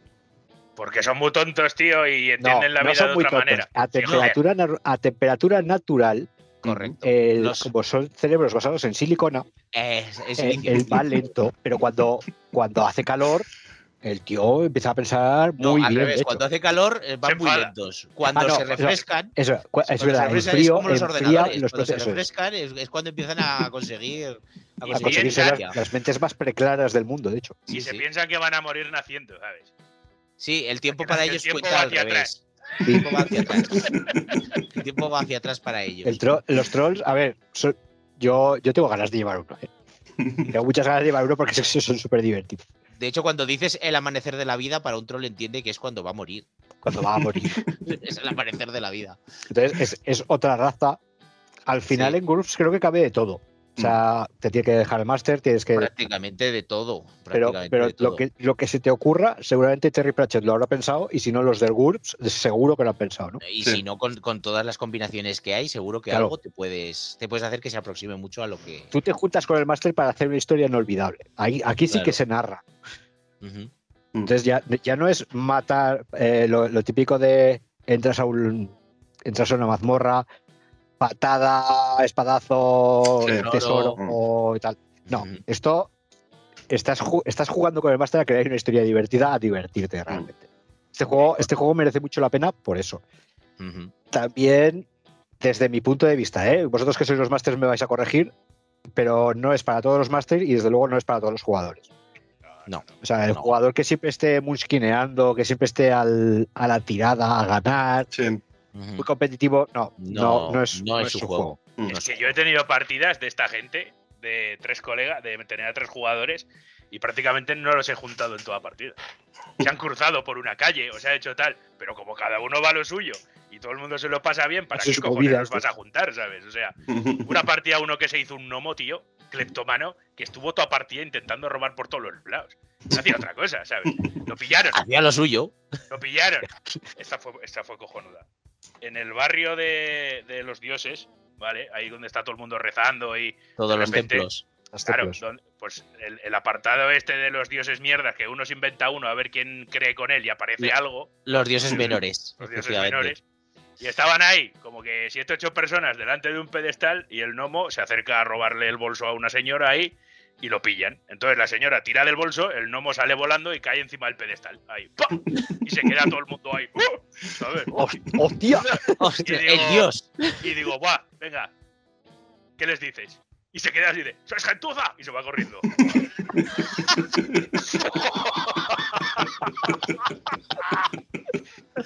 S3: Porque son muy tontos, tío, y
S1: No,
S3: entienden la
S1: no
S3: vida
S1: son
S3: de
S1: muy
S3: otra
S1: tontos.
S3: manera.
S1: A temperatura, a temperatura natural,
S2: Correcto.
S1: el-
S2: Los-
S1: como son cerebros basados en silicona,
S2: es, es
S1: eh,
S2: líquido.
S1: él va lento, pero cuando, cuando hace calor, el tío empieza a pensar
S2: No,
S1: muy
S2: al
S1: bien.
S2: revés,
S1: hecho.
S2: cuando hace calor eh, van
S3: Se
S2: muy
S3: enfada.
S2: lentos. Cuando
S1: Ah, no,
S2: se
S1: no.
S2: refrescan,
S1: Eso, es
S2: cuando se
S1: verdad, el
S2: refrescan
S1: frío,
S2: es como los ordenadores.
S1: los
S2: Cuando se
S1: procesos.
S2: refrescan es, es cuando empiezan a conseguir, a
S3: Y
S1: A
S2: conseguir
S1: conseguir ser
S2: energía.
S1: las, las mentes más preclaras del mundo, de hecho.
S3: Y
S2: Sí,
S3: se
S2: sí.
S3: piensan que van a morir naciendo, ¿sabes?
S2: Sí, el tiempo
S3: Porque
S2: para
S3: el
S2: ellos
S3: tiempo
S2: cuenta
S3: va
S2: al revés. El tiempo va hacia atrás. El tiempo va hacia atrás para ellos.
S1: El tro- los trolls, a ver, yo, yo tengo ganas de llevar uno. ¿eh? Tengo muchas ganas de llevar uno porque son- son súper divertidos.
S2: De hecho, cuando dices el amanecer de la vida, para un troll entiende que es cuando va a morir.
S1: Cuando va a morir.
S2: Es el amanecer de la vida.
S1: Entonces, es, es otra raza. Al final,
S2: Sí.
S1: en GURPS creo que cabe de todo. O sea, te tiene que dejar el máster, tienes que.
S2: Prácticamente de todo.
S1: Pero,
S2: prácticamente
S1: pero
S2: de todo.
S1: lo, que, lo que se te ocurra, seguramente Terry Pratchett lo habrá pensado, y si no, los del GURPS, seguro que lo han pensado, ¿no?
S2: Y
S4: Sí.
S2: si no, con, con todas las combinaciones que hay, seguro que
S1: Claro.
S2: algo te puedes, te puedes hacer que se aproxime mucho a lo que.
S1: Tú te juntas con el máster para hacer una historia inolvidable. Ahí, aquí sí
S2: Claro.
S1: que se narra. Entonces ya, ya no es matar eh, lo, lo típico de entras a un entras a una mazmorra, patada, espadazo, tesoro o tal. No, esto estás, ju- estás jugando con el máster a crear una historia divertida, a divertirte realmente. Este juego, este juego merece mucho la pena por eso. También, desde mi punto de vista, ¿eh? vosotros que sois los másters me vais a corregir, pero no es para todos los másters y desde luego no es para todos los jugadores.
S2: No.
S1: O sea, el
S2: No.
S1: jugador que siempre esté munchkineando, que siempre esté al- a la tirada, a ganar,
S4: Sí.
S1: Muy competitivo, no, no,
S2: No,
S1: no es,
S2: no es su juego.
S3: Es que yo he tenido partidas de esta gente, de tres colegas, de tener a tres jugadores, y prácticamente no los he juntado en toda partida. Se han cruzado por una calle, o se ha hecho tal, pero como cada uno va a lo suyo y todo el mundo se lo pasa bien, ¿para qué cojones los vas a juntar, sabes? O sea, una partida uno que se hizo un gnomo, tío, cleptomano, que estuvo toda partida intentando robar por todos los lados. No hacía otra cosa, ¿sabes? Lo pillaron,
S2: Hacía lo suyo.
S3: lo pillaron. Esta fue, esta fue cojonuda. En el barrio de, de los dioses, ¿vale? Ahí donde está todo el mundo rezando y
S2: Todos los templos.
S1: Hasta
S3: Claro,
S1: pues.
S3: pues el, el apartado este de los dioses mierdas, que uno se inventa uno a ver quién cree con él y aparece algo,
S2: Los dioses menores.
S3: los dioses menores, y estaban ahí como que siete ocho personas delante de un pedestal y el gnomo se acerca a robarle el bolso a una señora ahí y lo pillan. Entonces la señora tira del bolso, el gnomo sale volando y cae encima del pedestal. Ahí, ¡pam! Y se queda todo el mundo ahí. ¿sabes?
S1: ¡Host- ¡Hostia!
S2: Hostia,
S3: digo-
S2: el dios.
S3: Y digo, ¡buah! Venga, ¿qué les dices? Y se queda así de, ¡sois gentuza! Y se va corriendo.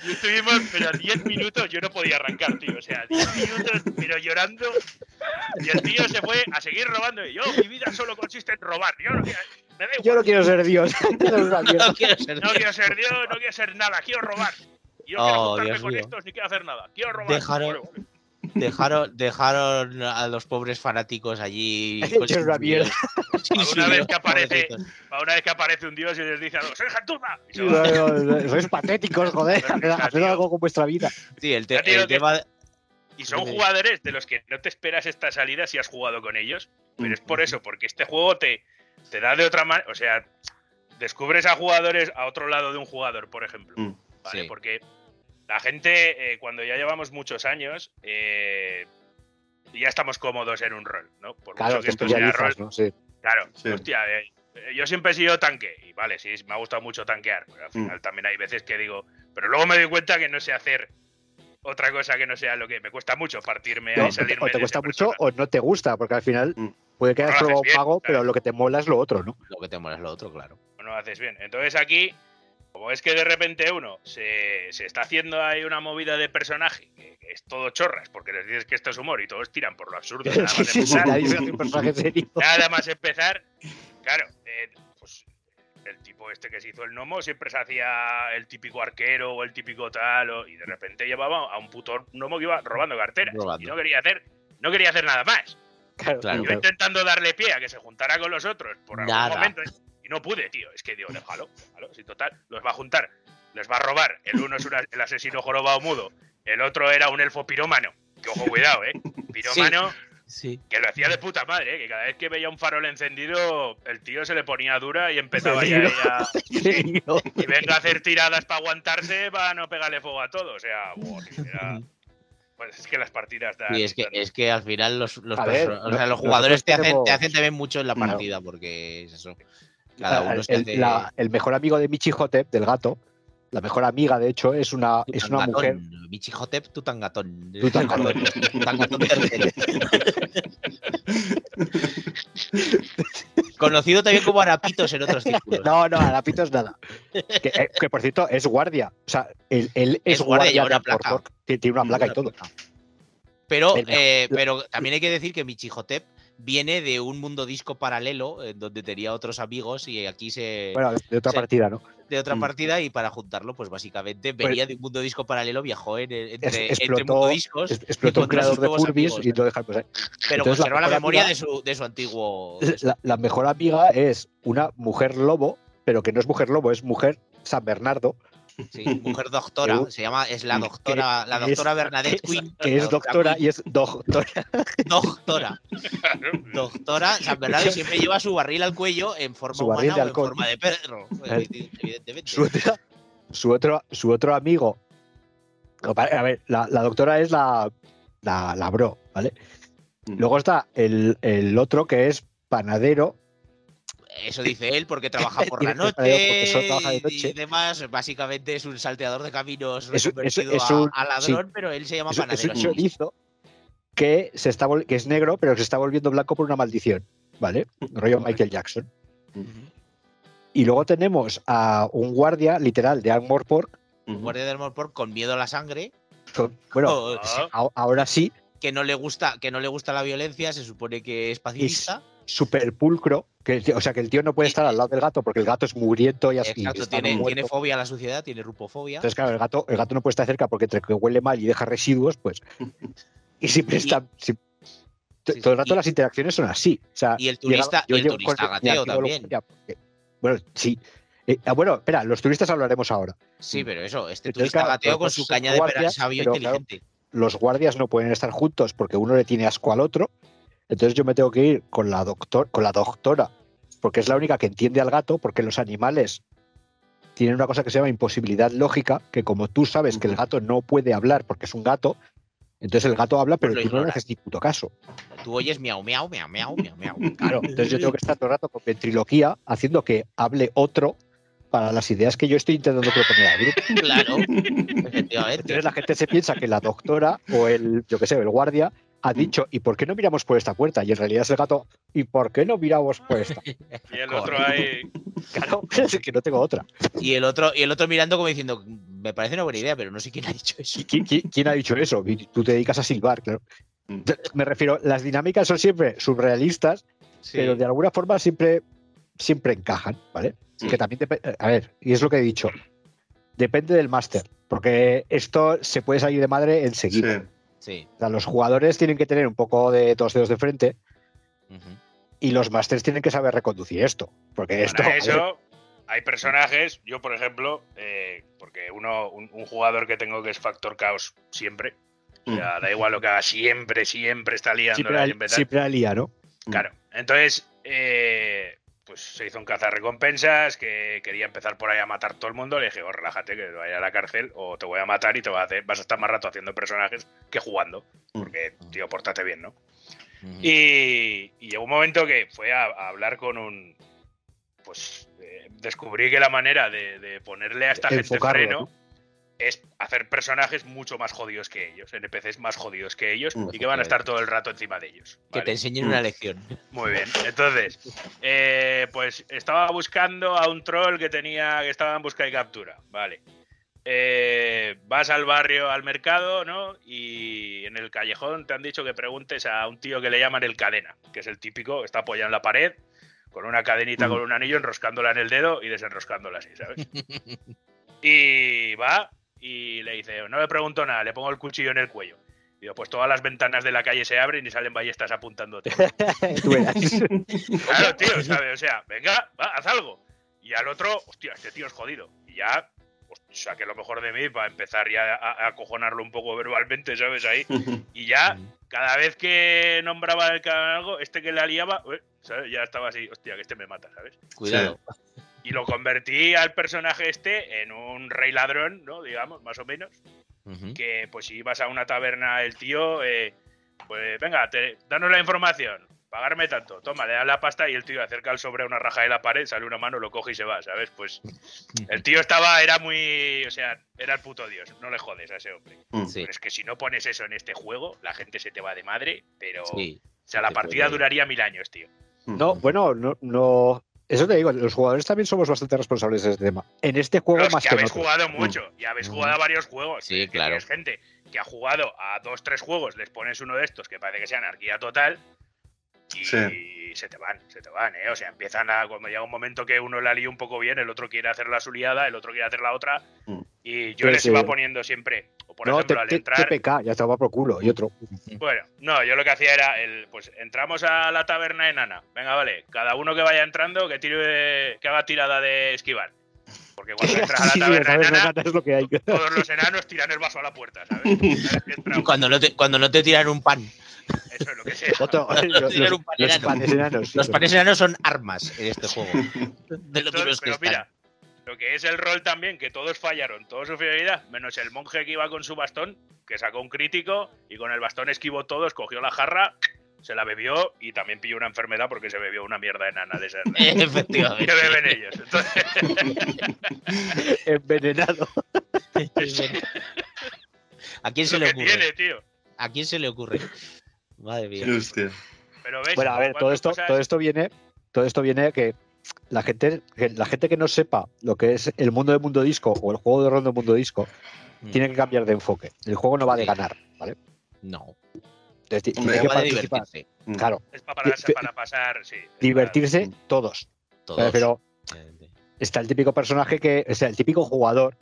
S3: Y estuvimos, pero 10 minutos yo no podía arrancar, tío. O sea, 10 minutos, pero llorando. Y el tío se fue a seguir robando. Y yo, mi vida solo consiste en robar. Yo no quiero, me da
S1: Yo no quiero ser Dios.
S2: No quiero ser
S3: No
S2: dios.
S3: quiero ser Dios, no quiero ser nada, quiero robar. Y no
S2: Oh,
S3: quiero juntarme
S2: Dios
S3: con
S2: mío.
S3: estos ni quiero hacer nada. Quiero robar.
S2: Dejaron-. Dejaron, dejaron a los pobres fanáticos allí.
S1: Una
S3: vez que aparece- una vez que aparece un dios y les dice
S1: No,
S3: va.
S1: no, no, Sois patéticos, joder. Haced algo con vuestra vida.
S2: Sí, el, tema.
S3: Y son jugadores de los que no te esperas esta salida si has jugado con ellos. Pero es por eso, porque este juego te, te da de otra manera. O sea, descubres a jugadores a otro lado de un jugador, por ejemplo.
S4: Mm.
S3: ¿vale?
S2: Sí.
S3: Porque la gente, eh, cuando ya llevamos muchos años, eh, ya estamos cómodos en un rol, ¿no? Por
S1: Claro,
S3: mucho que esto sea rol.
S1: Sí.
S3: Claro,
S4: Sí.
S3: hostia, eh, yo siempre he sido tanque, y vale, sí, me ha gustado mucho tanquear, pero al
S4: Mm.
S3: final también hay veces que digo, pero luego me doy cuenta que no sé hacer otra cosa que no sea lo que me cuesta mucho partirme
S1: No,
S3: ahí
S1: o te-
S3: salirme
S1: o te cuesta mucho
S3: persona.
S1: o no te gusta, porque al final
S4: Mm.
S1: puede que hayas un pago,
S3: claro.
S1: pero lo que te mola es lo otro, ¿no?
S2: Lo que te mola es lo otro, claro.
S3: o no lo haces bien. Entonces aquí, como es que de repente uno se, se está haciendo ahí una movida de personaje, que, que es todo chorras, porque les dices que esto es humor y todos tiran por lo absurdo. Nada más empezar. Nada más empezar, claro, eh, pues el tipo este que se hizo el gnomo siempre se hacía el típico arquero o el típico tal, o- y de repente llevaba a un puto gnomo que iba robando carteras
S2: Robando.
S3: y no quería hacer, no quería hacer nada más.
S1: Claro,
S2: Claro.
S3: Yo intentando darle pie a que se juntara con los otros por algún
S2: Nada.
S3: momento no pude, tío. Es que digo, déjalo, déjalo, si total, los va a juntar, les va a robar. El uno es una- el asesino jorobado mudo, el otro era un elfo pirómano. Que ojo, cuidado, eh. Pirómano
S2: Sí.
S3: que lo hacía de puta madre, ¿eh? que cada vez que veía un farol encendido, el tío se le ponía dura y empezaba ya
S1: Encendido.
S3: a,
S1: Sí, no.
S3: y venga a hacer tiradas para aguantarse para no pegarle fuego a todo. O sea, era- pues es que las partidas dan.
S2: Y es que,
S3: dan-
S2: es que al final los, los,
S1: ver,
S2: o sea, los jugadores te hacen, te hacen también mucho en la partida, porque es eso. Cada uno
S1: el,
S2: se hace.
S1: la- el mejor amigo de Michi Hotep, del gato, la mejor amiga, de hecho, es una, es una mujer.
S2: Michihotep Tutangatón.
S1: Tutangatón.
S2: Tutangatón. Conocido también como Arapitos en otros círculos.
S1: No, no, Arapito es nada. Que, eh, que, por cierto, es guardia. O sea, él, él es,
S2: Es guardia, lleva una placa.
S1: Tiene una placa y todo.
S2: Pero, eh, pero también hay que decir que Michihotep viene de un mundo disco paralelo en donde tenía otros amigos y aquí se
S1: Bueno, de otra partida, ¿no?
S2: de otra
S4: Mm.
S2: partida y para juntarlo pues básicamente venía de un mundo disco paralelo viajó en entre,
S1: Es-
S2: entre
S1: explotó-
S2: mundo discos
S1: Es- explotó un creador de Furbis
S2: amigos,
S1: y lo dejan pues ahí.
S2: pero
S1: entonces
S2: conserva la, memoria
S1: amiga-
S2: de su, de su antiguo
S1: La, la mejor amiga es una mujer lobo, pero que no es mujer lobo, es mujer San Bernardo,
S2: sí, mujer doctora se llama es la doctora la doctora
S1: es-
S2: Bernadette Quinn
S1: que es doctora y es doctora.
S2: doctora doctora San Bernardo y siempre lleva su barril al cuello en forma
S1: Su barril
S2: humana
S1: de
S2: o en forma de perro
S1: El-
S2: evidentemente
S1: Su, otra- su otro, su otro amigo. A ver, la, la doctora es la, la, la bro, ¿vale?
S4: Mm.
S1: Luego está el, el otro que es panadero.
S2: Eso dice él porque trabaja por la noche
S1: solo trabaja de
S2: y
S1: noche.
S2: demás. Básicamente es un salteador de caminos
S1: Es un- es- es
S2: a-
S1: un-
S2: a, ladrón, pero él se llama
S1: Es, un- es
S2: panadero.
S1: un chorizo que, se está, que es negro, pero que se está volviendo blanco por una maldición. ¿Vale? Rollo Michael Jackson.
S2: Ujú.
S1: Y luego tenemos a un guardia, literal, de Armor Pork.
S4: Ujú.
S2: Guardia del Morpor con miedo a la sangre.
S1: Bueno,
S2: o-
S1: a- ahora sí,
S2: que no le gusta, que no le gusta la violencia, se supone que es pacifista.
S1: Súper pulcro. Que, o sea, que el tío no puede estar al lado del gato porque el gato es mugriento y así.
S2: Exacto, tiene, tiene fobia a la suciedad, tiene rupofobia.
S1: Entonces, claro, el gato, el gato no puede estar cerca porque entre que huele mal y deja residuos, pues. Y siempre está. si- t-
S2: Sí,
S1: todo el rato
S2: y-
S1: las interacciones son así. O sea,
S2: y el turista-
S1: yo
S2: y el turista gateo también.
S1: porque- bueno, sí. Eh, ah, bueno, espera, los turistas hablaremos ahora.
S2: Sí, pero eso, este
S1: Entonces,
S2: turista
S1: claro,
S2: gateo con su caña de
S1: guardias,
S2: pera sabio
S1: pero, claro,
S2: inteligente.
S1: Los guardias no pueden estar juntos porque uno le tiene asco al otro. Entonces yo me tengo que ir con la, doctor, con la doctora, porque es la única que entiende al gato, porque los animales tienen una cosa que se llama imposibilidad lógica, que como tú sabes que el gato no puede hablar porque es un gato, entonces el gato habla, pero
S2: Pues
S1: tú no le haces ni puto caso.
S2: Tú oyes miau, miau, miau, miau, miau, miau.
S1: Claro, entonces yo tengo que estar todo el rato con ventriloquía haciendo que hable otro para las ideas que yo estoy intentando proponer al grupo.
S2: Claro, efectivamente.
S1: Entonces la gente se piensa que la doctora o el, yo qué sé, el guardia ha dicho, ¿y por qué no miramos por esta puerta? Y en realidad es el gato, ¿y por qué no miramos por esta?
S3: y el otro ahí.
S1: Claro, es que no tengo otra.
S2: Y el otro, y el otro mirando como diciendo, me parece una buena idea, pero no sé quién ha dicho eso.
S1: ¿Y ¿Quién, quién- quién ha dicho eso? Tú te dedicas a silbar, claro.
S4: Mm.
S1: Me refiero, las dinámicas son siempre surrealistas,
S2: Sí.
S1: pero de alguna forma siempre, siempre encajan, ¿vale?
S4: Sí.
S1: Que también depe- a ver, y es lo que he dicho, depende del máster, porque esto se puede salir de madre enseguida.
S4: Sí.
S2: Sí.
S1: O sea, los jugadores tienen que tener un poco de dos dedos de frente y los másters tienen que saber reconducir esto. Porque esto.
S3: Eso hay personajes, yo por ejemplo, eh, porque uno, un, un jugador que tengo que es Factor Caos siempre, o sea, da igual lo que haga, siempre, siempre está liando
S1: siempre,
S3: beta.
S1: siempre al día, ¿no?
S3: Claro, entonces, eh, pues se hizo un cazarrecompensas que quería empezar por ahí a matar todo el mundo. Le dije, oh, relájate, que te vaya a la cárcel o te voy a matar y te voy a hacer, vas a estar más rato haciendo personajes que jugando. Porque, tío, pórtate bien, ¿no? Y, y llegó un momento que fue a, a hablar con un. Pues eh, descubrí que la manera de, de ponerle a esta gente freno
S1: ¿no?
S3: Es hacer personajes mucho más jodidos que ellos, NPCs más jodidos que ellos
S4: Mm,
S3: y que van a estar todo el rato encima de ellos.
S2: Que
S3: ¿vale?
S2: te enseñen
S4: Mm.
S2: una lección.
S3: Muy bien. Entonces, eh, pues estaba buscando a un troll que tenía que estaba en busca y captura. Vale. Eh, vas al barrio, al mercado, ¿no? Y en el callejón te han dicho que preguntes a un tío que le llaman el cadena, que es el típico, está apoyado en la pared, con una cadenita
S4: Mm.
S3: con un anillo, enroscándola en el dedo y desenroscándola así, ¿sabes? y va y le dice, no le pregunto nada, le pongo el cuchillo en el cuello. Y digo, pues todas las ventanas de la calle se abren y salen ballestas apuntándote. Claro, tío, ¿sabes? O sea, venga, va, haz algo. Y al otro, hostia, este tío es jodido. Y ya, pues, saqué lo mejor de mí para empezar ya a, a acojonarlo un poco verbalmente, ¿sabes? Ahí. Y ya, cada vez que nombraba el algo, este que la liaba, ué, ¿sabes? Ya estaba así, hostia, que este me mata, ¿sabes?
S2: Cuidado.
S3: Y lo convertí al personaje este en un rey ladrón, ¿no? Digamos, más o menos que pues si vas a una taberna el tío, eh, pues venga, te, danos la información, pagarme tanto, toma, le das la pasta y el tío acerca el sobre a una raja de la pared, sale una mano, lo coge y se va, ¿sabes? Pues el tío estaba, era muy, o sea, era el puto dios, no le jodes a ese hombre.
S4: Mm.
S2: Sí.
S3: Pero es que si no pones eso en este juego, la gente se te va de madre, pero...
S2: Sí.
S3: O sea, la partida
S2: puede-
S3: duraría mil años, tío.
S1: No, bueno, no, no. Eso te digo, los jugadores también somos bastante responsables de este tema. En este juego
S3: Los
S1: más
S3: que
S1: que
S3: habéis
S1: otros.
S3: jugado mucho y habéis
S2: Mm.
S3: jugado a varios juegos.
S2: Sí,
S3: Es
S2: claro.
S3: tienes gente que ha jugado a dos, tres juegos, les pones uno de estos que parece que sea anarquía total y
S4: Sí.
S3: se te van, se te van, ¿eh? O sea, empiezan a, cuando llega un momento que uno la lía un poco bien, el otro quiere hacer la su liada, el otro quiere hacer la otra
S4: Mm.
S3: y yo
S1: Sí,
S3: les
S1: sí.
S3: iba poniendo siempre, o por
S1: no,
S3: ejemplo,
S1: te-
S3: al
S1: te-
S3: entrar...
S1: TPK, ya estaba por culo. Y otro.
S3: Bueno, no, yo lo que hacía era, el, pues entramos a la taberna enana. Venga, vale, cada uno que vaya entrando que tire, que haga tirada de esquivar. Porque cuando entras a la
S1: Sí, sí,
S3: taberna enana,
S1: es lo que hay.
S3: todos los enanos tiran el vaso a la puerta, ¿sabes?
S2: Cuando no te, cuando no te tiran un pan.
S3: Eso es lo que sea.
S1: Otro, los,
S2: pan
S1: los panes enanos. sí,
S2: Los panes enanos son armas en este juego. De lo
S3: Entonces,
S2: que
S3: pero
S2: están.
S3: mira, lo que es el rol también, que todos fallaron, toda su fidelidad, menos el monje que iba con su bastón, que sacó un crítico y con el bastón esquivó todos, cogió la jarra, se la bebió y también pilló una enfermedad porque se bebió una mierda enana de esas.
S2: Efectivamente.
S3: que beben ellos. Entonces,
S1: Envenenado.
S2: ¿A quién se
S3: lo
S2: le ocurre?
S3: tiene, tío.
S2: ¿A quién se le ocurre? Madre mía.
S4: Hostia.
S3: Pero ves,
S1: Bueno, a ver, todo esto,
S3: cosas-
S1: todo esto viene, todo esto viene de que la gente, que la gente que no sepa lo que es el mundo de mundo disco o el juego de rol de mundo disco,
S2: Mm.
S1: tiene que cambiar de enfoque. El juego no va de ganar, ¿vale?
S2: No.
S1: Entonces,
S4: Hombre,
S1: tiene que participar.
S2: divertirse.
S4: Mm.
S1: Claro,
S3: Es pa- para, pasar, sí. para-
S1: divertirse
S4: Mm.
S1: todos.
S2: Todos.
S1: Pero está el típico personaje que, o sea, el típico jugador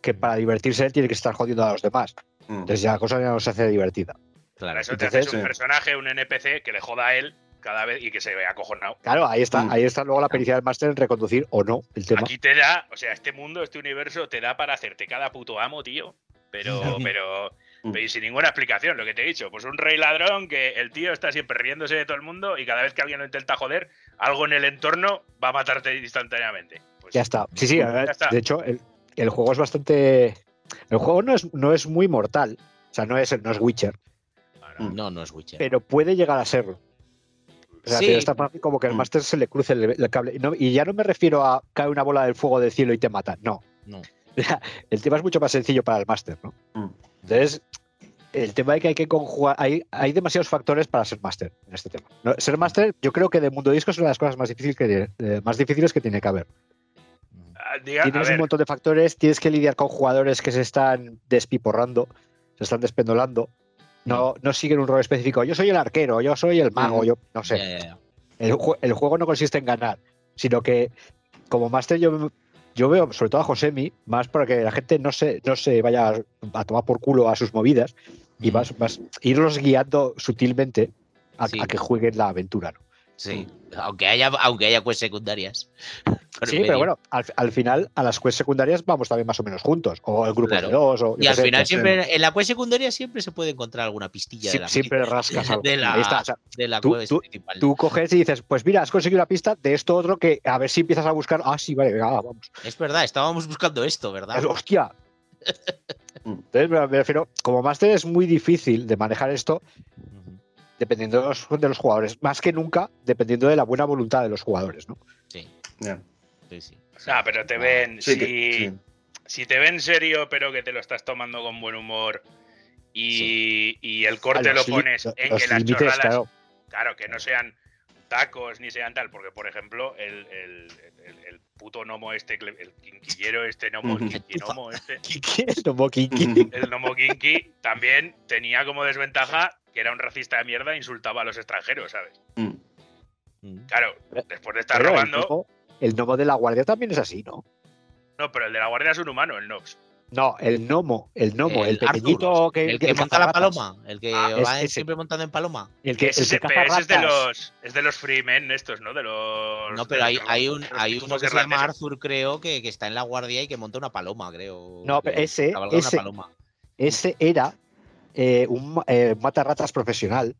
S1: que para divertirse tiene que estar jodiendo a los demás.
S4: Mm.
S1: Entonces ya la cosa ya no se hace divertida.
S2: Claro.
S3: Eso te
S1: Entonces,
S3: haces un
S4: sí.
S3: personaje, un NPC que le joda a él cada vez y que se vea acojonado.
S1: Claro, ahí está,
S4: Mm.
S1: ahí está luego la pericia del máster en reconducir o no el tema.
S3: Aquí te da, o sea, este mundo, este universo te da para hacerte cada puto amo, tío. Pero, pero,
S4: Mm.
S3: Pero y sin ninguna explicación, lo que te he dicho. Pues un rey ladrón que el tío está siempre riéndose de todo el mundo y cada vez que alguien lo intenta joder, algo en el entorno va a matarte instantáneamente. Pues,
S1: Ya está. Sí, sí, a ver,
S3: Ya está.
S1: de hecho, el, el juego es bastante. El juego no es, no es muy mortal. O sea, no es, no es Witcher,
S2: No, no es Witcher.
S1: pero puede llegar a serlo. O sea,
S2: Sí.
S1: pero está como que el
S4: Mm.
S1: máster se le cruce el, el cable. Y, no- y ya no me refiero a cae una bola del fuego del cielo y te mata. No.
S2: No.
S1: El tema es mucho más sencillo para el máster, ¿no?
S4: Mm.
S1: Entonces, el tema de que hay que conjugar. Hay, hay demasiados factores para ser máster en este tema. No, Ser máster, yo creo que de Mundo Disco es una de las cosas más difíciles que, tiene- eh, más difíciles que tiene que haber.
S3: ah, diga-
S1: Tienes un montón de factores, tienes que lidiar con jugadores que se están despiporrando, se están despendolando. No, no siguen un rol específico. Yo soy el arquero, yo soy el mago,
S4: Ujú.
S1: yo no sé. El, el juego no consiste en ganar, sino que como máster yo, yo veo, sobre todo a Josemi, más para que la gente no se, no se vaya a tomar por culo a sus movidas y vas, vas irlos guiando sutilmente a,
S2: Sí.
S1: a que jueguen la aventura. ¿no?
S2: Sí. Aunque haya, aunque haya quests secundarias.
S1: Sí,
S2: medio.
S1: pero bueno, al, al final a las quests secundarias vamos también más o menos juntos, o el grupo
S2: Claro.
S1: de dos, o
S2: Y al
S1: sé,
S2: final siempre, en la quest secundaria siempre se puede encontrar alguna pistilla de
S1: Sie-
S2: la,
S1: siempre rascas algo.
S2: de la,
S1: Ahí está, o sea,
S2: de la
S1: tú-
S2: quest
S1: tú-
S2: principal.
S1: tú coges y dices, pues mira, has conseguido una pista de esto otro que a ver si empiezas a buscar. Ah, sí, vale, venga, va, vamos.
S2: Es verdad, estábamos buscando esto, ¿verdad?
S1: Es- hostia.
S4: Mm.
S1: Entonces, me refiero, como máster es muy difícil de manejar esto. Dependiendo de los, de los jugadores, más que nunca dependiendo de la buena voluntad de los jugadores, ¿no?
S2: Sí, sí, sí.
S3: ah, pero te ven,
S4: Sí,
S3: si,
S4: que- sí.
S3: si te ven serio, pero que te lo estás tomando con buen humor y, y el corte
S1: Ah,
S3: lo pones
S1: los
S3: en que las chorradas
S1: claro.
S3: Claro, que no sean tacos ni sean tal, porque por ejemplo, el, el, el- el puto gnomo este, el quinquillero este, gnomo, el quinquinomo este,
S1: ¿Qué es Tomo Kinky?
S3: el gnomo kinky, también tenía como desventaja que era un racista de mierda e insultaba a los extranjeros, ¿sabes?
S4: Mm.
S2: Mm.
S3: Claro, después de estar
S1: Pero el
S3: robando.
S1: gnomo- el gnomo de la guardia también es así, ¿no?
S3: No, pero el de la guardia es un humano, el Nox.
S1: No, el gnomo, el gnomo, el,
S2: El Arthur,
S1: pequeñito que,
S2: El que monta la paloma, el que
S3: Ah,
S2: va
S1: es-
S2: siempre montando en paloma.
S1: El que,
S3: Ese,
S1: el que
S3: ese es de los es de los freemen estos, ¿no? De los
S2: No, pero hay, hay, un, hay uno que se llama. Arthur, creo, que, que está en la guardia y que monta una paloma, creo.
S1: No, pero ese- ese-
S2: una paloma.
S1: Ese era eh, un eh, matarratas profesional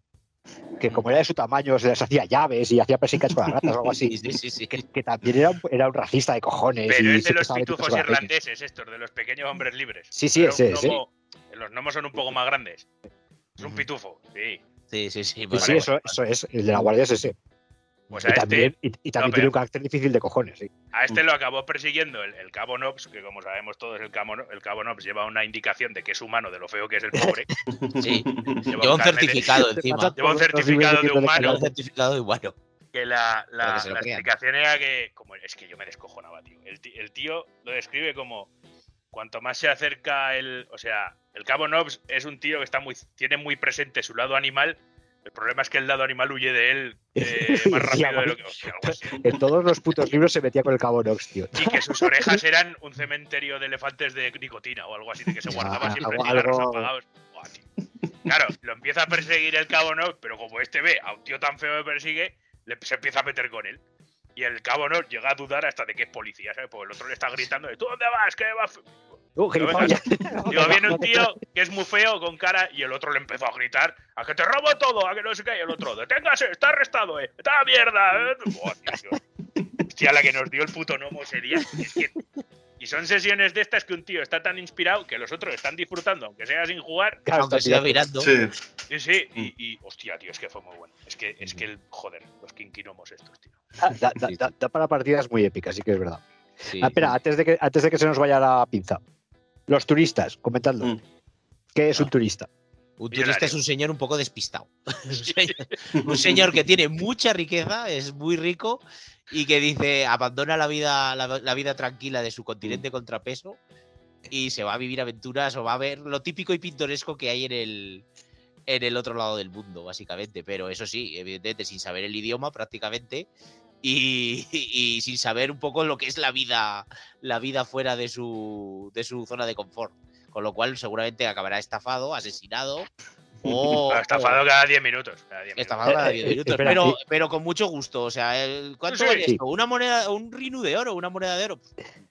S1: que como era de su tamaño se les hacía llaves y hacía persigas con las ratas o algo así.
S2: Sí, sí, sí.
S1: Que, que también era un, era un racista de cojones.
S3: Pero
S1: y
S3: es de los pitufos irlandeses, estos, de los pequeños hombres libres.
S1: Sí, sí, ese,
S3: gnomo- Los gnomos son un poco más grandes. Es un pitufo, sí.
S2: Sí, sí, sí.
S1: Pues sí, eso, eso es. El de la guardia es ese.
S3: Pues
S1: y
S3: a
S1: también,
S3: este,
S1: y, y también
S3: No,
S1: tiene un carácter difícil de cojones, sí.
S3: a este lo acabó persiguiendo el, el cabo Nobs, que como sabemos todos, el cabo, el cabo Nobs lleva una indicación de que es humano, de lo feo que es el pobre.
S2: Sí.
S3: Lleva
S2: Lleva un
S3: de-
S2: certificado encima.
S3: Lleva un certificado de humano.
S2: Lleva un certificado y bueno.
S3: que la, la-
S2: que
S3: la explicación era que, como es que yo me descojonaba, tío. El, el tío lo describe como cuanto más se acerca el, o sea, el cabo Nobs es un tío que está muy, tiene muy presente su lado animal. El problema es que el lado animal huye de él eh, más rápido de lo que. hostia, algo así.
S1: En todos los putos libros se metía con el cabo Nox, tío.
S3: Y que sus orejas eran un cementerio de elefantes de nicotina o algo así, de que se guardaba
S1: Ah,
S3: siempre
S1: algo-
S3: apagados. Buah. Claro, lo empieza a perseguir el cabo no, pero como este ve a un tío tan feo que persigue, se empieza a meter con él. Y el cabo no llega a dudar hasta de que es policía, ¿sabes? Porque el otro le está gritando de ¿tú dónde vas? ¿Qué vas?
S1: Uh, gilipollas.
S3: Digo, viene un tío que es muy feo con cara y el otro le empezó a gritar a que te robo todo, a que no sé qué. Y el otro, deténgase, está arrestado, eh. Está mierda. eh". Tío, tío. Hostia, la que nos dio el puto gnomo ese día. Es que Y son sesiones de estas que un tío está tan inspirado que los otros están disfrutando, aunque sea sin jugar.
S1: Claro,
S2: Aunque siga mirando.
S4: Sí.
S3: Sí, sí. Y, y, hostia, tío, es que fue muy bueno. Es que, es que el, joder, los kinkinomos estos, tío.
S1: Ah, Da, da- da- da para partidas muy épicas, sí que es verdad.
S2: Sí.
S1: Ah, espera, antes de, que, antes de que se nos vaya la pinza. Los turistas, comentadlo.
S4: Mm.
S1: ¿Qué es un turista?
S2: Un turista
S3: Millonario.
S2: es un señor un poco despistado. un, señor, un señor que tiene mucha riqueza, es muy rico y que dice abandona la vida, la, la vida tranquila de su continente contrapeso y se va a vivir aventuras o va a ver lo típico y pintoresco que hay en el, en el otro lado del mundo, básicamente. Pero eso sí, evidentemente, sin saber el idioma prácticamente. Y, y sin saber un poco lo que es la vida, la vida fuera de su, de su zona de confort. Con lo cual, seguramente acabará estafado, asesinado o.
S3: Ha estafado cada 10 minutos. Cada 10 minutos.
S2: Estafado cada
S1: Eh,
S2: 10
S1: eh,
S2: minutos,
S1: espera,
S2: pero, pero con mucho gusto. O sea, el- ¿cuánto
S3: Sí,
S2: vale
S1: sí.
S2: esto? ¿Una moneda, un rinu de oro? ¿Una moneda de oro?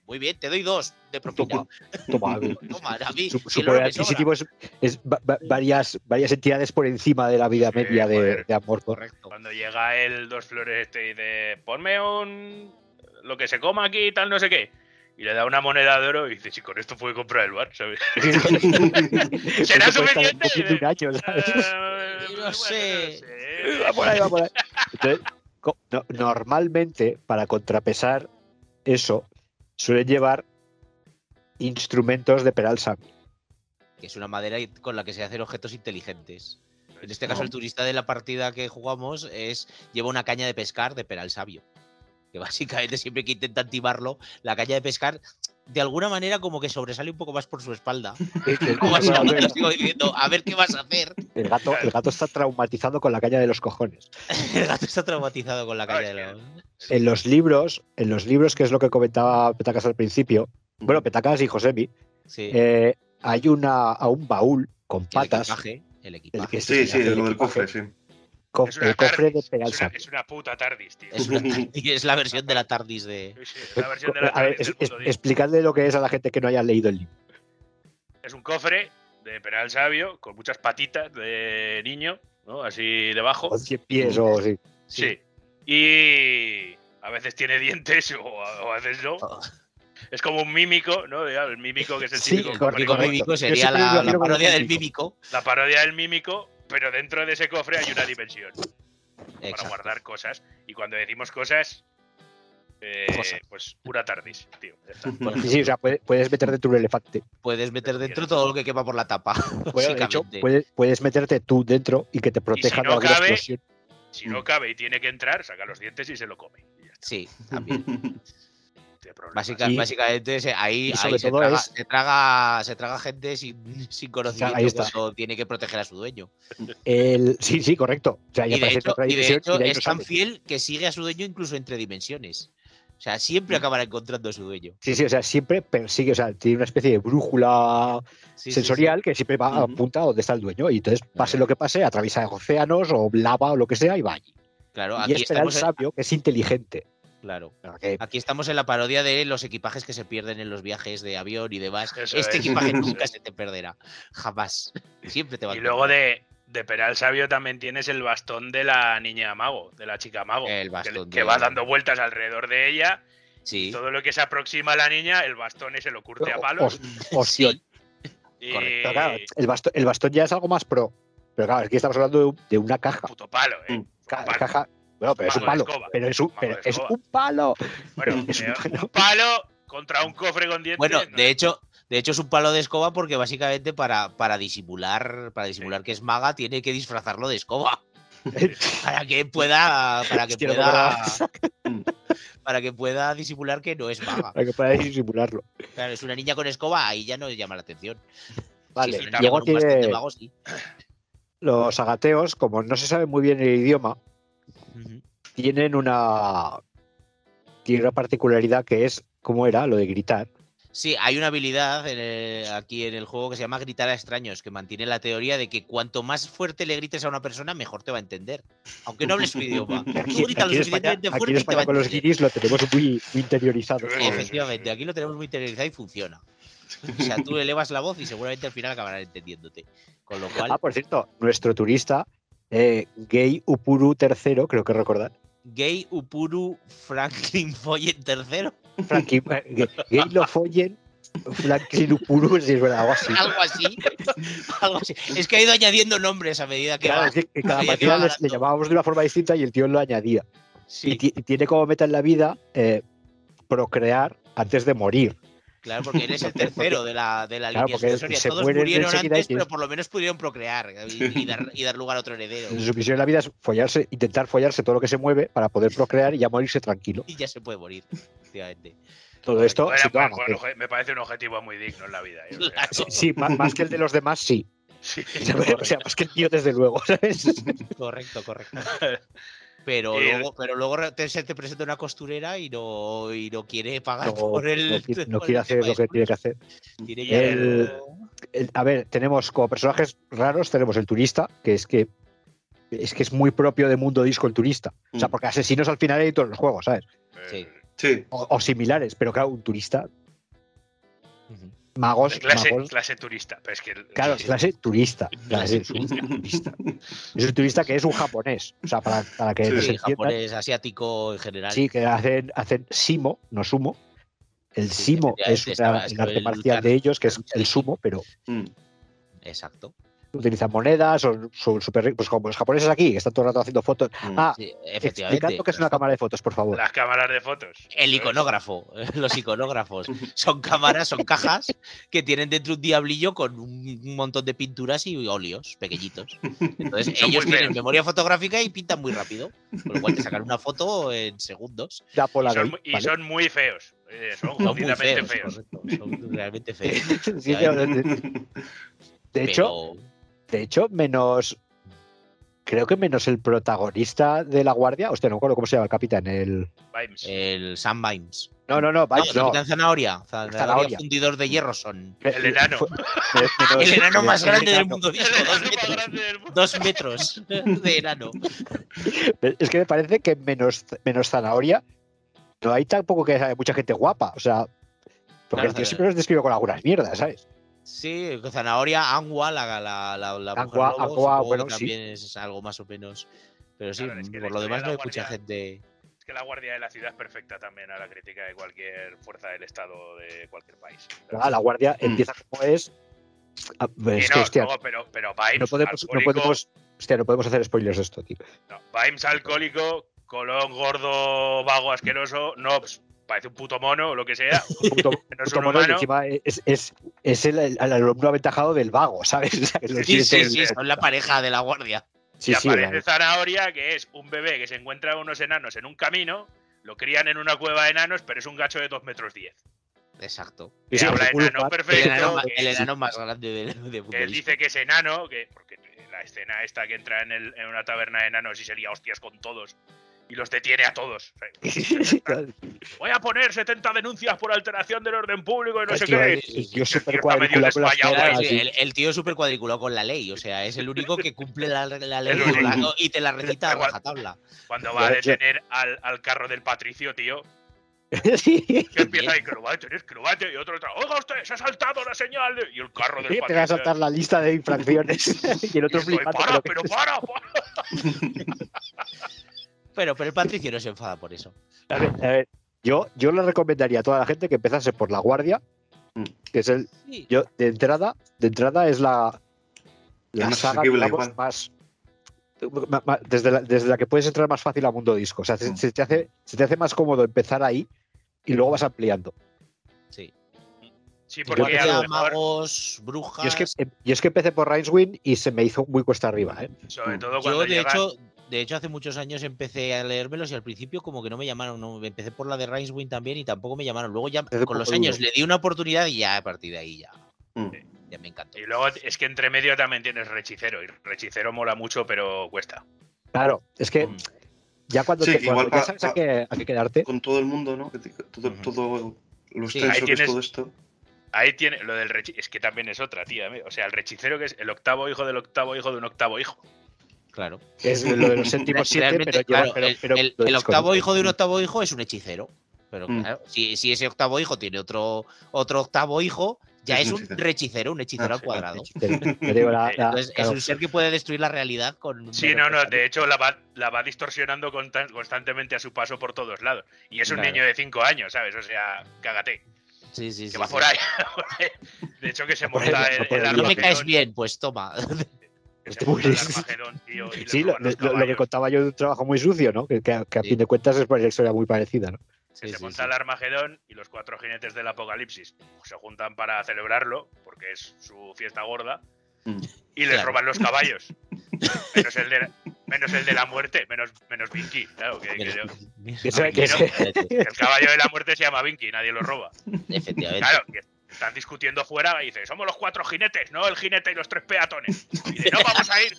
S2: Muy bien, te doy dos de propina.
S1: Toma, toma.
S2: Mí,
S1: Su, poder adquisitivo es, es va- va- varias, varias entidades por encima de la vida
S3: Sí,
S1: media de, de amor.
S2: Correcto.
S3: Cuando llega el dos flores este y dice, ponme un. lo que se coma aquí y tal, no sé qué. Y le da una moneda de oro y dice, si con esto puede comprar el bar, ¿sabes? ¿Será suficiente?
S1: un.
S3: Eh,
S2: No
S3: bueno,
S2: sé.
S3: sé.
S1: Va por ahí, va por ahí. Entonces, no- normalmente, para contrapesar eso, suelen llevar instrumentos de Peral Sam.
S2: Que es una madera con la que se hacen objetos inteligentes. En este caso, el turista de la partida que jugamos es lleva una caña de pescar de peral sabio. Que básicamente siempre que intentan timarlo, la caña de pescar de alguna manera como que sobresale un poco más por su espalda. Como diciendo, a ver qué vas a hacer.
S1: El gato, el gato está traumatizado con la caña de los cojones.
S2: El gato está traumatizado con la caña de los...
S1: En los libros, en los libros, que es lo que comentaba Petacas al principio, bueno, Petacas y Josemi,
S2: Sí,
S1: eh, hay una a un baúl con
S2: el
S1: patas,
S2: equipaje. El
S1: el
S2: equipaje.
S1: que
S4: Sí, sí,
S1: el
S4: lo del cofre, sí.
S1: Co-
S3: Es una
S1: el cofre de Peral
S3: es, es una puta TARDIS, tío.
S2: Es, una es la versión de la TARDIS de...
S3: Sí, sí, es la versión de la
S1: A ver,
S3: TARDIS
S1: es-
S3: del
S1: es-
S3: mundo Disney.
S1: explicadle lo que es a la gente que no haya leído el libro.
S3: Es un cofre de Peral Sabio con muchas patitas de niño, ¿no? Así debajo.
S1: O 100 pies o sí.
S3: Sí. Y a veces tiene dientes o a, o a veces no.
S2: Oh.
S3: Es como un mímico, ¿no? El mímico que es el
S1: Sí,
S3: típico
S1: correcto,
S3: cofre
S2: Mímico sería la, parodia del
S1: mímico.
S3: La parodia del mímico, pero dentro de ese cofre hay una dimensión para guardar cosas. Y cuando decimos cosas, eh,
S2: Cosas.
S3: pues pura tardis, tío. Está.
S1: Sí, sí, o sea, puede- puedes meterte tú un elefante.
S2: Puedes meter dentro todo lo que quepa por la tapa.
S1: Bueno, de hecho, puedes, puedes meterte tú dentro y que te proteja
S3: no
S1: de
S3: cabe,
S1: explosión.
S3: Si no cabe y tiene que entrar, saca los dientes y se lo come.
S2: Sí, también.
S3: No tiene problema.
S2: Básica-
S1: Y-
S2: básicamente se- ahí, ahí se,
S1: todo
S2: traga,
S1: es-
S2: se, traga, se traga gente sin, sin conocimiento
S1: ahí está.
S2: cuando tiene que proteger a su dueño.
S1: El, sí, sí, correcto. O sea, ya
S2: Y de hecho,
S1: otra
S2: y de
S1: dimensión
S2: hecho
S1: y de ahí
S2: es
S1: no
S2: tan fiel que sigue a su dueño incluso entre dimensiones. O sea, siempre
S1: Mm.
S2: acabará encontrando a su dueño.
S1: Sí, sí, o sea, siempre persigue, o sea, tiene una especie de brújula
S2: Sí, sí, sí.
S1: sensorial que siempre va
S4: Ujú.
S1: apunta a donde está el dueño. Y entonces, pase lo que pase, atraviesa océanos o lava o lo que sea y va allí.
S2: Claro,
S1: y
S2: aquí
S1: es Peral
S2: estamos, en,
S1: sabio, que es inteligente.
S2: Claro, aquí estamos en la parodia de los equipajes que se pierden en los viajes de avión y demás.
S3: Eso
S2: este
S3: es,
S2: equipaje nunca se te perderá. Jamás. Siempre te va a
S3: Y luego de, de Peral Sabio también tienes el bastón de la niña mago, de la chica mago.
S2: El
S3: que-
S2: bastón
S3: que,
S2: de-
S3: va dando vueltas alrededor de ella.
S2: Sí.
S3: Todo lo que se aproxima a la niña, el bastón ese lo curte a
S1: o-
S3: palos.
S1: o-
S3: y...
S1: Claro, el bastón, el bastón ya es algo más pro. Pero claro, aquí estamos hablando de, un- de una caja.
S3: Puto palo, ¿eh?
S4: Mm.
S1: Ca-
S3: palo.
S1: caja bueno, pero es palo.
S3: escoba.
S1: Pero es un,
S3: Mago
S1: pero es un palo.
S3: Bueno,
S1: Es un
S3: eh,
S1: palo.
S3: un palo contra un cofre con dientes.
S2: Bueno,
S3: no
S2: de hecho, de hecho es un palo de escoba porque básicamente para, para disimular, para disimular que es maga, tiene que disfrazarlo de escoba. Para que pueda. Para que
S1: Hostia,
S2: pueda. Para que pueda disimular que no es maga.
S1: Para que podáis disimularlo.
S2: Claro, es una niña con escoba, ahí ya no llama la atención.
S1: Vale.
S2: Bastón de
S1: tiene
S2: mago, sí.
S1: los agateos, como no se sabe muy bien el idioma, Tienen una, tienen una particularidad que es, ¿cómo era? Lo de gritar.
S2: Sí, hay una habilidad en el- aquí en el juego que se llama gritar a extraños, que mantiene la teoría de que cuanto más fuerte le grites a una persona, mejor te va a entender. Aunque no hables su idioma. Tú
S1: Aquí,
S2: gritas lo
S1: aquí en España,
S2: suficientemente
S1: aquí en
S2: fuerte y te va
S1: España
S2: a
S1: con los guiris lo tenemos muy, muy interiorizado.
S3: Sí,
S2: Efectivamente, aquí lo tenemos muy interiorizado y funciona. O sea, tú elevas la voz y seguramente al final acabarán entendiéndote. Con lo cual,
S1: Ah, por cierto, nuestro turista, eh, Gay Upuru III, creo que recordar.
S2: Gay Upuru Franklin Foyen III.
S1: Frankie, eh, gay lo follen, Franklin Upuru, si es verdad, algo así.
S2: Algo así. Algo así. Es que ha ido añadiendo nombres a medida que
S1: Claro,
S2: va.
S1: es que, que cada partida le llamábamos de una forma distinta y el tío lo añadía.
S2: Sí,
S1: y tiene como meta en la vida eh, procrear antes de morir.
S2: Claro, porque él es el tercero de la, de la
S1: Claro,
S2: línea sucesoria.
S1: se
S2: Todos murieron antes, pero por lo menos pudieron procrear y, y dar, y dar lugar a otro heredero.
S1: Su misión en la vida es follarse, intentar follarse todo lo que se mueve para poder procrear y ya morirse tranquilo.
S2: Y ya se puede morir, efectivamente.
S1: Todo esto
S3: Bueno,
S1: sí,
S3: pues, bueno, me parece un objetivo muy digno en la vida. ¿eh?
S2: Claro.
S1: sí, más, más que el de los demás, sí.
S3: sí.
S1: O sea, más que el mío, desde luego. ¿sabes?
S2: Correcto, correcto. Pero luego, pero luego te, se te presenta una costurera y no, y no quiere pagar
S1: No,
S2: por el.
S1: no quiere, no hacer lo que tiene que hacer.
S2: Tiene ya
S1: El- El- a ver, tenemos como personajes raros, tenemos el turista, que es que es que es muy propio de mundo disco el turista. O sea,
S4: Mm.
S1: porque asesinos al final hay todos los juegos, ¿sabes?
S2: Sí.
S4: Sí,
S1: O, o similares, pero claro, un turista. Magos,
S3: clase,
S1: magos-
S3: clase turista. Pero es que el-
S1: Claro, es clase turista. Clase turista. Es un turista que es un japonés. O sea, para, para que
S4: Sí,
S1: entiendan,
S2: japonés, asiático en general.
S1: sí, que hacen, hacen simo, no sumo. El
S2: Sí,
S1: simo es una- el arte marcial de ellos, que es el sumo, pero
S4: Mm.
S2: Exacto.
S1: Utilizan monedas, son, son súper ricos, pues como los japoneses aquí, que están todo el rato haciendo fotos.
S4: Mm.
S1: Ah,
S2: Sí,
S1: explicando
S2: efectivamente.
S1: qué es una cámara de fotos, por favor.
S3: las cámaras de fotos.
S2: El iconógrafo, los iconógrafos. Son cámaras, son cajas que tienen dentro un diablillo con un montón de pinturas y óleos pequeñitos. Entonces, ellos tienen
S3: feos.
S2: memoria fotográfica y pintan muy rápido. Con lo cual te sacan una foto en segundos.
S3: Y son, y
S1: ¿vale?
S3: son muy feos. eh, son
S2: Son muy feos.
S3: feos.
S2: correcto, Son realmente feos.
S1: Sí, de, hecho,
S2: Pero-
S1: de hecho, menos. Creo que menos el protagonista de la guardia. Hostia, no me acuerdo cómo se llama el capitán. El.
S3: Vimes.
S2: el Sam Vimes.
S1: No, no, no, Vibes, no.
S2: Capitán Zanahoria. Zanahoria,
S1: Zanahoria.
S2: fundidor de hierro son.
S3: El enano.
S2: El enano más
S1: el
S2: grande del mundo.
S3: El
S2: dos metros. de enano.
S1: Es que me parece que menos, menos zanahoria no hay tampoco que haya mucha gente guapa. O sea, porque
S2: Claro,
S1: el tío siempre nos describe con algunas mierdas, ¿sabes?
S2: Sí, Zanahoria, Angua, la, la, la, la mujer
S1: Angua,
S2: lobo,
S1: sí.
S2: también es algo más o menos. Pero sí,
S3: Claro, es que la
S2: por lo demás
S3: de
S2: no hay mucha gente.
S3: Es que la Guardia de la Ciudad es perfecta también a la crítica de cualquier fuerza del Estado de cualquier país.
S1: Ah, la guardia
S4: Mm.
S1: empieza como es. Ah,
S3: Y
S1: Es
S3: no,
S1: que, hostia,
S3: no, pero, pero Vimes,
S1: no podemos, no podemos, hostia, no podemos hacer spoilers de esto, tío.
S3: no, Vimes alcohólico, colón gordo, vago, asqueroso, no, pues, parece un puto mono o lo que sea.
S1: Puto,
S3: No es
S1: puto
S3: un
S1: mono y encima es, es, es el, el- el alumno aventajado del vago, ¿sabes? O sea, que lo
S3: Sí,
S2: Sí, sí, sí, son la pareja de la guardia.
S1: sí,
S3: y
S1: sí,
S3: aparece Zanahoria, que es un bebé que se encuentra unos enanos en un camino, lo crían en una cueva de enanos, pero es un gacho de 2 metros 10.
S2: Exacto.
S3: Que
S1: sí,
S3: habla enano.
S2: El
S3: perfecto.
S2: enano, ma-
S3: que-
S2: el enano más grande de, de
S3: que él dice que es enano, que porque la escena esta que entra en, el- en una taberna de enanos y sería hostias con todos y los detiene a todos. Voy a poner 70 denuncias por alteración del orden público y no sé qué.
S1: el tío
S3: Y el tío
S1: súper
S3: está medio
S1: cuadriculado con las
S2: sí,
S1: sí.
S2: el, el tío súper cuadriculado con la ley, o sea, es el único que cumple la, la ley y la-
S3: único.
S2: y te la recita a rajatabla.
S3: Cuando va a detener al, al carro del patricio, tío,
S1: sí.
S3: que empieza ahí que lo va a detener, que lo va a detener, y otro está, oiga usted, se ha saltado la señal. de-". Y el carro del
S1: Te
S3: patricio.
S1: va a saltar la lista de infracciones y el otro
S3: y estoy,
S1: flipando.
S3: para,
S1: pero
S3: pero
S1: que-
S3: para, para.
S2: Pero, pero el patricio no se enfada por eso.
S1: A ver, a ver, yo, yo le recomendaría a toda la gente que empezase por la guardia,
S4: Mm.
S1: que es el.
S2: Sí,
S1: Yo, de entrada, de entrada es la, la
S4: Es
S1: saga,
S4: asequible
S1: digamos,
S4: igual.
S1: más. Desde la, desde la que puedes entrar más fácil a mundo disco. O sea, se,
S4: Mm.
S1: se te hace, se te hace más cómodo empezar ahí y luego vas ampliando.
S2: sí.
S3: Sí,
S1: Yo
S3: porque a mejor,
S2: magos, brujas.
S1: Yo es, que, em- yo es que empecé por Rainswind y se me hizo muy cuesta arriba. ¿eh?
S3: sobre todo
S2: Yo,
S3: cuando
S2: de
S3: llegas-
S2: hecho, de hecho, hace muchos años empecé a leérmelos y al principio como que no me llamaron. No, empecé por la de Rainswind también y tampoco me llamaron. Luego ya con los años le di una oportunidad y ya a partir de ahí ya,
S4: Mm.
S2: ya me encantó.
S3: Y luego es que entre medio también tienes rechicero. Y rechicero mola mucho, pero cuesta.
S1: Claro, es que
S2: Mm.
S1: ya cuando,
S4: Sí,
S1: te, cuando
S4: igual
S1: ya
S4: pa-
S1: sabes a qué, a qué quedarte,
S4: Con todo el mundo, ¿no? Que te- todo, todo lo
S2: Sí,
S4: extenso
S3: ahí
S4: que es
S3: tienes-
S4: todo esto.
S3: Ahí tiene lo del rechicero. Es que también es otra, tía. O sea, el rechicero que es el octavo hijo del octavo hijo de un octavo hijo.
S2: Claro.
S1: es lo de los séptimos siete, pero, lleva-
S2: claro,
S1: pero-
S2: el,
S1: pero
S2: el- el octavo hijo de un octavo hijo es un hechicero. Pero
S4: Mm.
S2: claro, si, si ese octavo hijo tiene otro, otro octavo hijo, Ya
S4: Es
S2: es
S4: un
S2: rechicero, un hechicero
S4: Ah,
S2: al
S4: sí,
S2: cuadrado.
S1: Te digo, la- la-
S2: Entonces,
S1: claro,
S2: es un ser que puede destruir la realidad con.
S3: Sí, no, no, de hecho la va, la va distorsionando constan- constantemente a su paso por todos lados. Y es un
S2: Claro.
S3: niño de 5 años, ¿sabes? O sea, cágate.
S2: Sí, sí,
S3: Que
S2: sí,
S3: va
S2: sí.
S3: por ahí. de hecho, que se monta el, el
S1: ahí.
S2: No me caes bien, pues toma.
S3: Que
S1: Este
S3: Armagedón, tío, y
S1: Sí, lo, que contaba yo de un trabajo muy sucio, ¿no? Que, que a, que a
S2: Sí.
S1: fin de cuentas es una historia muy parecida, ¿no?
S3: que
S2: Sí,
S3: se
S2: sí,
S3: monta
S2: sí.
S3: el Armagedón y los cuatro jinetes del apocalipsis se juntan para celebrarlo, porque es su fiesta gorda,
S4: Mm.
S3: y les
S2: Claro.
S3: roban los caballos. menos, el de, menos el de la muerte, menos, menos Vinky, claro, que, el caballo de la muerte se llama Vinky, nadie lo roba.
S2: Efectivamente.
S3: Claro, están discutiendo fuera y dice, somos los cuatro jinetes, no el jinete y los tres peatones. Y dice, no vamos a ir,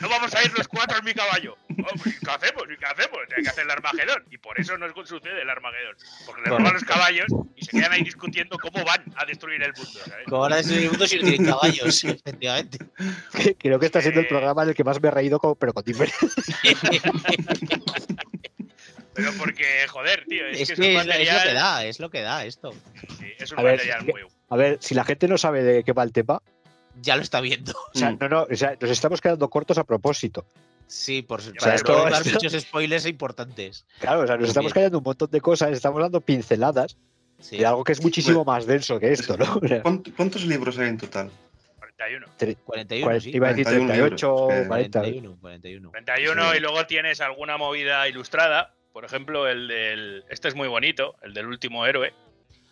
S3: no vamos a ir los cuatro en mi caballo. Oh, pues, ¿Qué hacemos? ¿Y qué hacemos? Hay que hacer el Armagedón. Y por eso no sucede el Armagedón. Porque le roban los caballos y se quedan ahí discutiendo cómo van a destruir el mundo. ¿sabes?
S2: Como van a destruir el mundo si no tienen caballos, efectivamente.
S1: Creo que está siendo el
S3: Eh.
S1: programa en el que más me he reído, con- pero con diferencia.
S3: Pero porque, joder, tío, es,
S2: Es
S3: que
S2: que
S3: es
S2: lo- es lo que
S3: material,
S2: da, es lo que da esto.
S3: sí, es un
S1: A ver,
S3: material
S1: que-
S3: muy...
S1: A ver, si la gente no sabe de qué va el tema,
S2: Ya lo está viendo.
S1: o sea,
S4: Mm.
S1: no, no, o sea, nos estamos quedando cortos a propósito.
S2: Sí, por
S3: sea,
S2: para
S3: esto-
S2: no dar
S1: esto-
S2: muchos spoilers importantes.
S1: Claro, o sea, nos
S2: Muy
S1: estamos
S2: bien.
S1: callando un montón de cosas, estamos dando pinceladas
S2: Sí.
S1: de algo que es muchísimo más denso que esto, ¿no? Sea,
S4: ¿Cuánt- ¿Cuántos libros hay en total?
S3: 41.
S2: 41,
S1: cuarenta-
S2: sí.
S1: iba a decir
S4: 41
S1: 38
S4: libros, que-
S1: 40.
S2: 41, 41.
S3: 31
S4: Sí.
S3: y luego tienes alguna movida ilustrada. Por ejemplo, el del... Este es muy bonito, el del último héroe.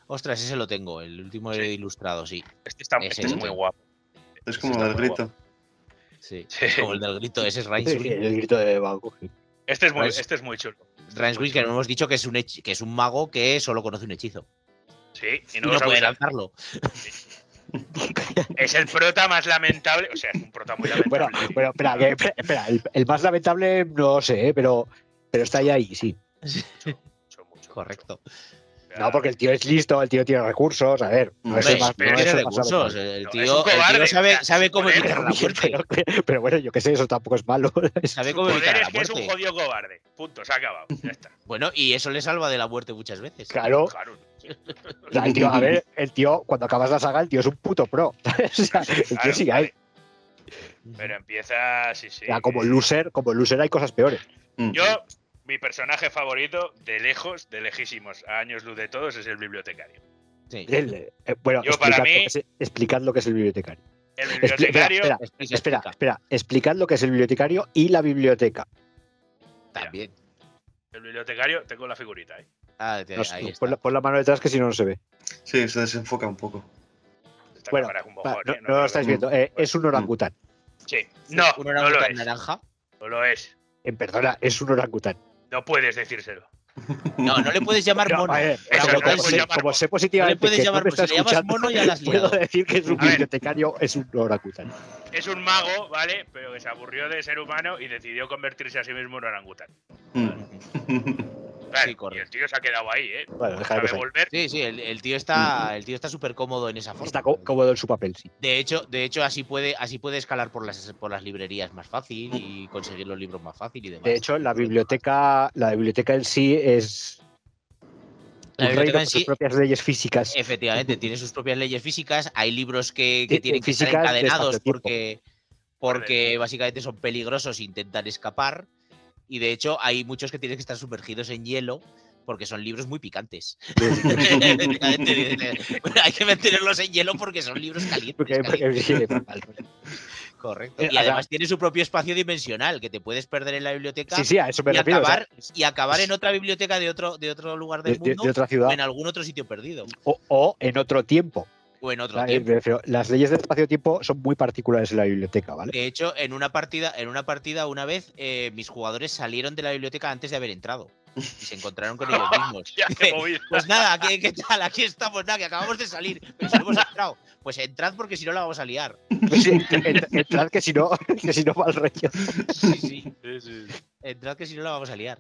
S2: Ostras, ese lo tengo, el último
S3: Sí.
S2: ilustrado, sí.
S3: Este, está,
S2: Ese
S3: este es muy guapo.
S4: Es como
S2: está
S4: el
S2: muy
S4: grito.
S2: Sí.
S3: Sí.
S2: Es como el del grito, ese es
S1: Sí,
S2: Rainswick.
S1: el grito de Van Gogh.
S3: Este es muy, este es muy chulo.
S2: Rainswick, que no hemos dicho que es, un hech- que es un mago que solo conoce un hechizo.
S3: Sí, y
S2: Y
S3: no,
S2: no,
S3: lo sabe
S2: puede lanzarlo.
S3: Es el prota más lamentable. O sea, es un prota muy
S1: Bueno,
S3: lamentable.
S1: bueno, espera, que- espera, espera, el, el más lamentable no sé, ¿eh? pero, pero está ahí, ahí, sí.
S3: Mucho, mucho,
S2: Correcto.
S3: mucho.
S1: No, porque el tío es listo, el tío tiene recursos, a ver, no es
S2: Hombre,
S1: el más, no
S2: tiene
S1: es
S2: recursos. El
S3: No,
S2: tío,
S3: es
S2: el sabe, sabe cómo evitar
S3: es
S2: la muerte.
S1: Pero, pero bueno, yo qué sé, eso tampoco es malo.
S2: Sabe cómo evitar
S3: es
S2: la
S3: que es un
S2: muerte.
S3: jodido cobarde. Punto, se ha acabado. Ya está.
S2: Bueno, y eso le salva de la muerte muchas veces.
S1: Claro,
S3: Claro. sí.
S1: o sea, el tío, a ver, el tío, cuando acabas la saga, el tío es un puto pro. O sea, el tío
S3: Claro,
S1: sí hay.
S3: Pero empieza. Sí, sí.
S1: O sea, como loser, como loser hay cosas peores.
S3: Yo, mi personaje favorito, de lejos, de lejísimos, a años luz de todos, es el bibliotecario.
S2: Sí.
S1: El, eh, bueno,
S3: Yo, para
S1: explicad,
S3: mí-
S1: lo que es, explicad lo que es el bibliotecario.
S3: El bibliotecario.
S1: espera, espera, espera, explicad lo que es el bibliotecario y la biblioteca.
S2: También.
S3: El bibliotecario, tengo la figurita ahí.
S2: Ah, ahí está.
S1: pon, la, pon la mano detrás que si no, no se ve.
S4: Sí, se desenfoca un poco.
S3: Esta
S1: Bueno,
S3: es un bojón,
S1: no,
S3: ¿eh?
S1: no lo
S3: lo
S1: estáis viendo, eh, es un orangután.
S3: Sí. No,
S2: Un
S3: no lo es.
S2: naranja.
S3: No lo es.
S1: Eh, perdona, es un orangután.
S3: No puedes decírselo.
S2: No, no le puedes llamar
S1: No,
S2: mono.
S1: a ver,
S3: Eso
S1: como,
S3: no
S1: sé, como sé
S2: No le
S1: positivamente
S2: puedes
S1: que
S2: llamar
S1: no me
S2: le llamas mono, ya la has
S1: puedo decir que es un bibliotecario, es un orangután.
S3: Es un mago, ¿vale? Pero que se aburrió de ser humano y decidió convertirse a sí mismo en orangután.
S4: Mm.
S3: Claro,
S2: Sí,
S3: y el tío se ha quedado ahí, ¿eh?
S1: Bueno,
S3: volver.
S2: Sí, sí, el, el tío está, el tío está súper cómodo en esa forma.
S1: Está có- cómodo en su papel, sí.
S2: De hecho, de hecho así puede, así puede escalar por las, por las librerías más fácil y conseguir los libros más fácil y demás.
S1: De hecho, la biblioteca, la biblioteca en sí es
S2: La biblioteca en
S1: con sus
S2: sí-
S1: propias leyes físicas.
S2: Efectivamente, tiene sus propias leyes físicas. Hay libros que, que
S1: Sí,
S2: tienen que estar encadenados porque, porque básicamente son peligrosos e intentan escapar. Y de hecho, hay muchos que tienen que estar sumergidos en hielo porque son libros muy picantes. Hay que mantenerlos en hielo porque son libros calientes.
S1: Porque-
S2: calientes.
S1: porque-
S2: Correcto.
S1: Eh,
S2: Y
S1: o
S2: además tiene su propio espacio dimensional que te puedes perder en la biblioteca
S1: sí, sí, a eso me
S2: y,
S1: refiero. o sea,
S2: acabar, y acabar en otra biblioteca de otro, de otro lugar
S1: de,
S2: del
S1: de-
S2: mundo
S1: de otra
S2: o
S1: ciudad
S2: en algún otro sitio perdido
S1: o, o en otro tiempo.
S2: O en otro
S1: refiero, las leyes del espacio-tiempo son muy particulares en la biblioteca, ¿vale?
S2: De hecho, en una partida, en una partida una vez, eh, mis jugadores salieron de la biblioteca antes de haber entrado y se encontraron con ellos mismos.
S3: Ya.
S2: Pues nada, ¿qué, qué tal? Aquí estamos, nada, que acabamos de salir, pero si no hemos entrado. Pues entrad porque si no la vamos a liar.
S1: Sí, ent- entrad que si no, que si no va el rollo.
S2: Sí, sí.
S3: Sí, sí.
S2: Entrad que si no la vamos a liar.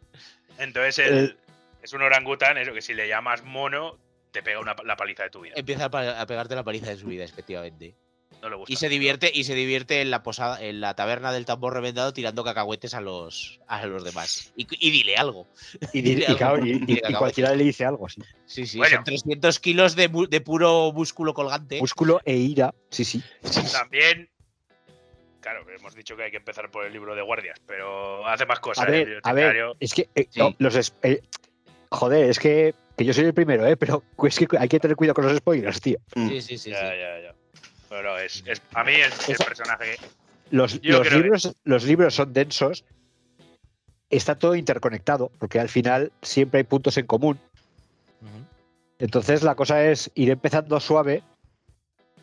S3: Entonces, el- es un orangután, eso que si le llamas mono, te pega una, la paliza de tu vida.
S2: Empieza a, pegarte la paliza de su vida, efectivamente.
S3: No le gusta.
S2: Y se divierte, y se divierte en la posada, en la taberna del tambor reventado tirando cacahuetes a los, a los demás. Y, y dile algo.
S1: Y, di- y claro, y- y-
S2: Dile
S1: y cualquiera le dice algo, sí.
S2: Sí, sí,
S3: Bueno.
S2: son 300 kilos de, de puro músculo colgante.
S1: Músculo e ira, sí, sí.
S3: También. Claro, que hemos dicho que hay que empezar por el libro de guardias, pero hace más cosas.
S1: A
S3: el
S1: ver, a ver, es que eh,
S2: Sí.
S1: no, los eh, joder, es que, que yo soy el primero, ¿eh? Pero es que hay que tener cuidado con los spoilers, tío.
S4: Mm.
S2: Sí, sí, sí.
S3: ya,
S2: sí.
S3: ya, ya. Pero es, es- a mí es el personaje.
S1: Los, los
S3: creo que-
S1: libros, los libros son densos, está todo interconectado, porque al final siempre hay puntos en común. Entonces la cosa es ir empezando suave,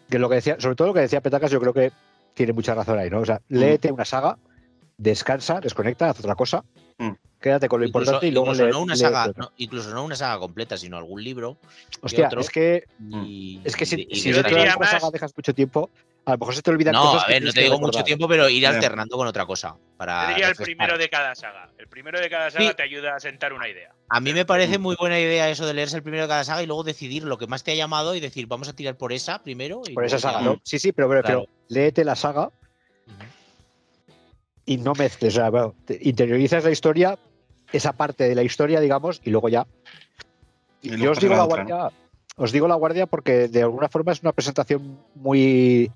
S1: que lo que decía, sobre todo lo que decía Petacas, yo creo que tiene mucha razón ahí, ¿no? O sea, léete una saga, descansa, desconecta, haz otra cosa,
S4: Mm.
S1: Quédate con lo
S2: Incluso,
S1: importante y luego
S2: incluso no una saga,
S1: otra.
S2: no, incluso no una saga completa, sino algún libro.
S1: Hostia,
S2: otro.
S1: es que
S2: Y,
S1: Es que si,
S2: y- y
S1: si
S3: diría
S1: la
S3: más-
S1: saga dejas mucho tiempo, a lo mejor se te olvidan
S2: No,
S1: cosas.
S2: a
S1: que
S2: ver, no te digo mucho tiempo, pero ir alternando con otra cosa. Para
S3: Yo diría el primero de cada saga. El primero de cada saga
S2: Sí.
S3: te ayuda a sentar una idea.
S2: A mí me parece muy buena idea eso de leerse el primero de cada saga y luego decidir lo que más te ha llamado y decir, vamos a tirar por esa primero. Y
S1: Por esa saga, ¿no? Sí, sí, pero, pero,
S2: Claro.
S1: pero léete la saga y no mezcles. O sea, bueno, interiorizas la historia, esa parte de la historia, digamos, y luego ya.
S4: Y
S1: Yo os digo la guardia. Os digo la guardia porque de alguna forma es una presentación muy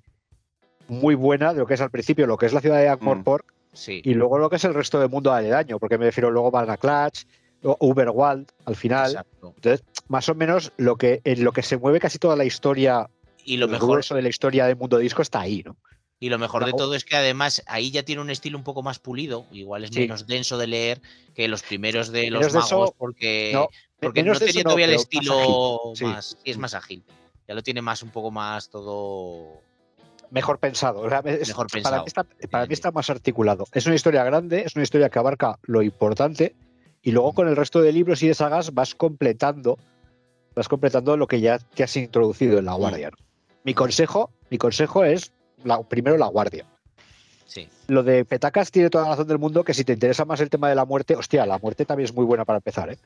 S1: muy buena de lo que es al principio, lo que es la ciudad de Ankh-Morpork
S2: Sí.
S1: y luego lo que es el resto del mundo aledaño, porque me refiero luego Valga Clutch, o Uberwald al final.
S2: Exacto.
S1: Entonces, más o menos lo que en lo que se mueve casi toda la historia,
S2: Y lo
S1: el
S2: mejor,
S1: de la historia del mundo disco está ahí, ¿no?
S2: Y lo mejor de todo es que además ahí ya tiene un estilo un poco más pulido, igual es
S1: Sí.
S2: menos denso de leer que los primeros de
S1: Menos
S2: los magos, porque,
S1: no,
S2: porque no tenía
S1: no,
S2: todavía el
S1: pero más
S2: estilo
S1: ágil. Sí.
S2: más, sí, es más ágil. Ya lo tiene más un poco más todo
S1: mejor pensado. O sea, es-
S2: Mejor
S1: Para
S2: pensado.
S1: mí, está, para mí está más articulado. Es una historia grande, es una historia que abarca lo importante y luego con el resto de libros y de sagas vas completando, vas completando lo que ya te has introducido en la guardia. ¿no? Mi consejo, mi consejo es la- primero la guardia.
S2: Sí.
S1: Lo de Petacas tiene toda la razón del mundo que si te interesa más el tema de la muerte, hostia, la muerte también es muy buena para empezar, ¿eh?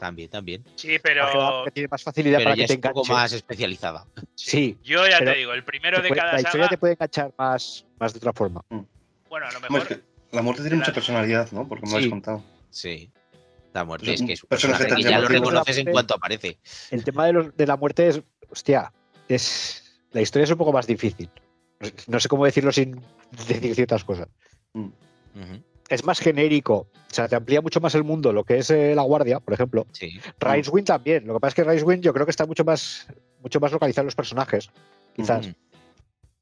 S2: También, también.
S3: Sí, pero.
S1: Tiene más facilidad
S2: Pero
S1: para
S2: ya
S1: que
S2: es
S1: te
S2: un poco más especializada.
S1: Sí,
S3: Yo ya
S1: pero
S3: te digo, el primero de
S1: puede-
S3: cada
S1: la historia
S3: saga.
S1: te puede enganchar más, más de otra forma.
S3: Bueno, a lo mejor.
S4: es que la muerte tiene mucha personalidad, ¿no? Porque me lo has contado.
S2: Sí. La muerte
S4: Pues
S2: es que es un
S4: personaje
S2: que ya lo reconoces en cuanto aparece.
S1: El tema de, los- de la muerte es, hostia, es la historia es un poco más difícil. No sé cómo decirlo sin decir ciertas cosas.
S2: Ujú.
S1: Es más genérico, o sea, te amplía mucho más el mundo lo que es eh, la guardia, por ejemplo.
S2: Sí.
S1: Ricewind también. Lo que pasa es que Ricewind yo creo que está mucho más, mucho más localizado en los personajes, quizás.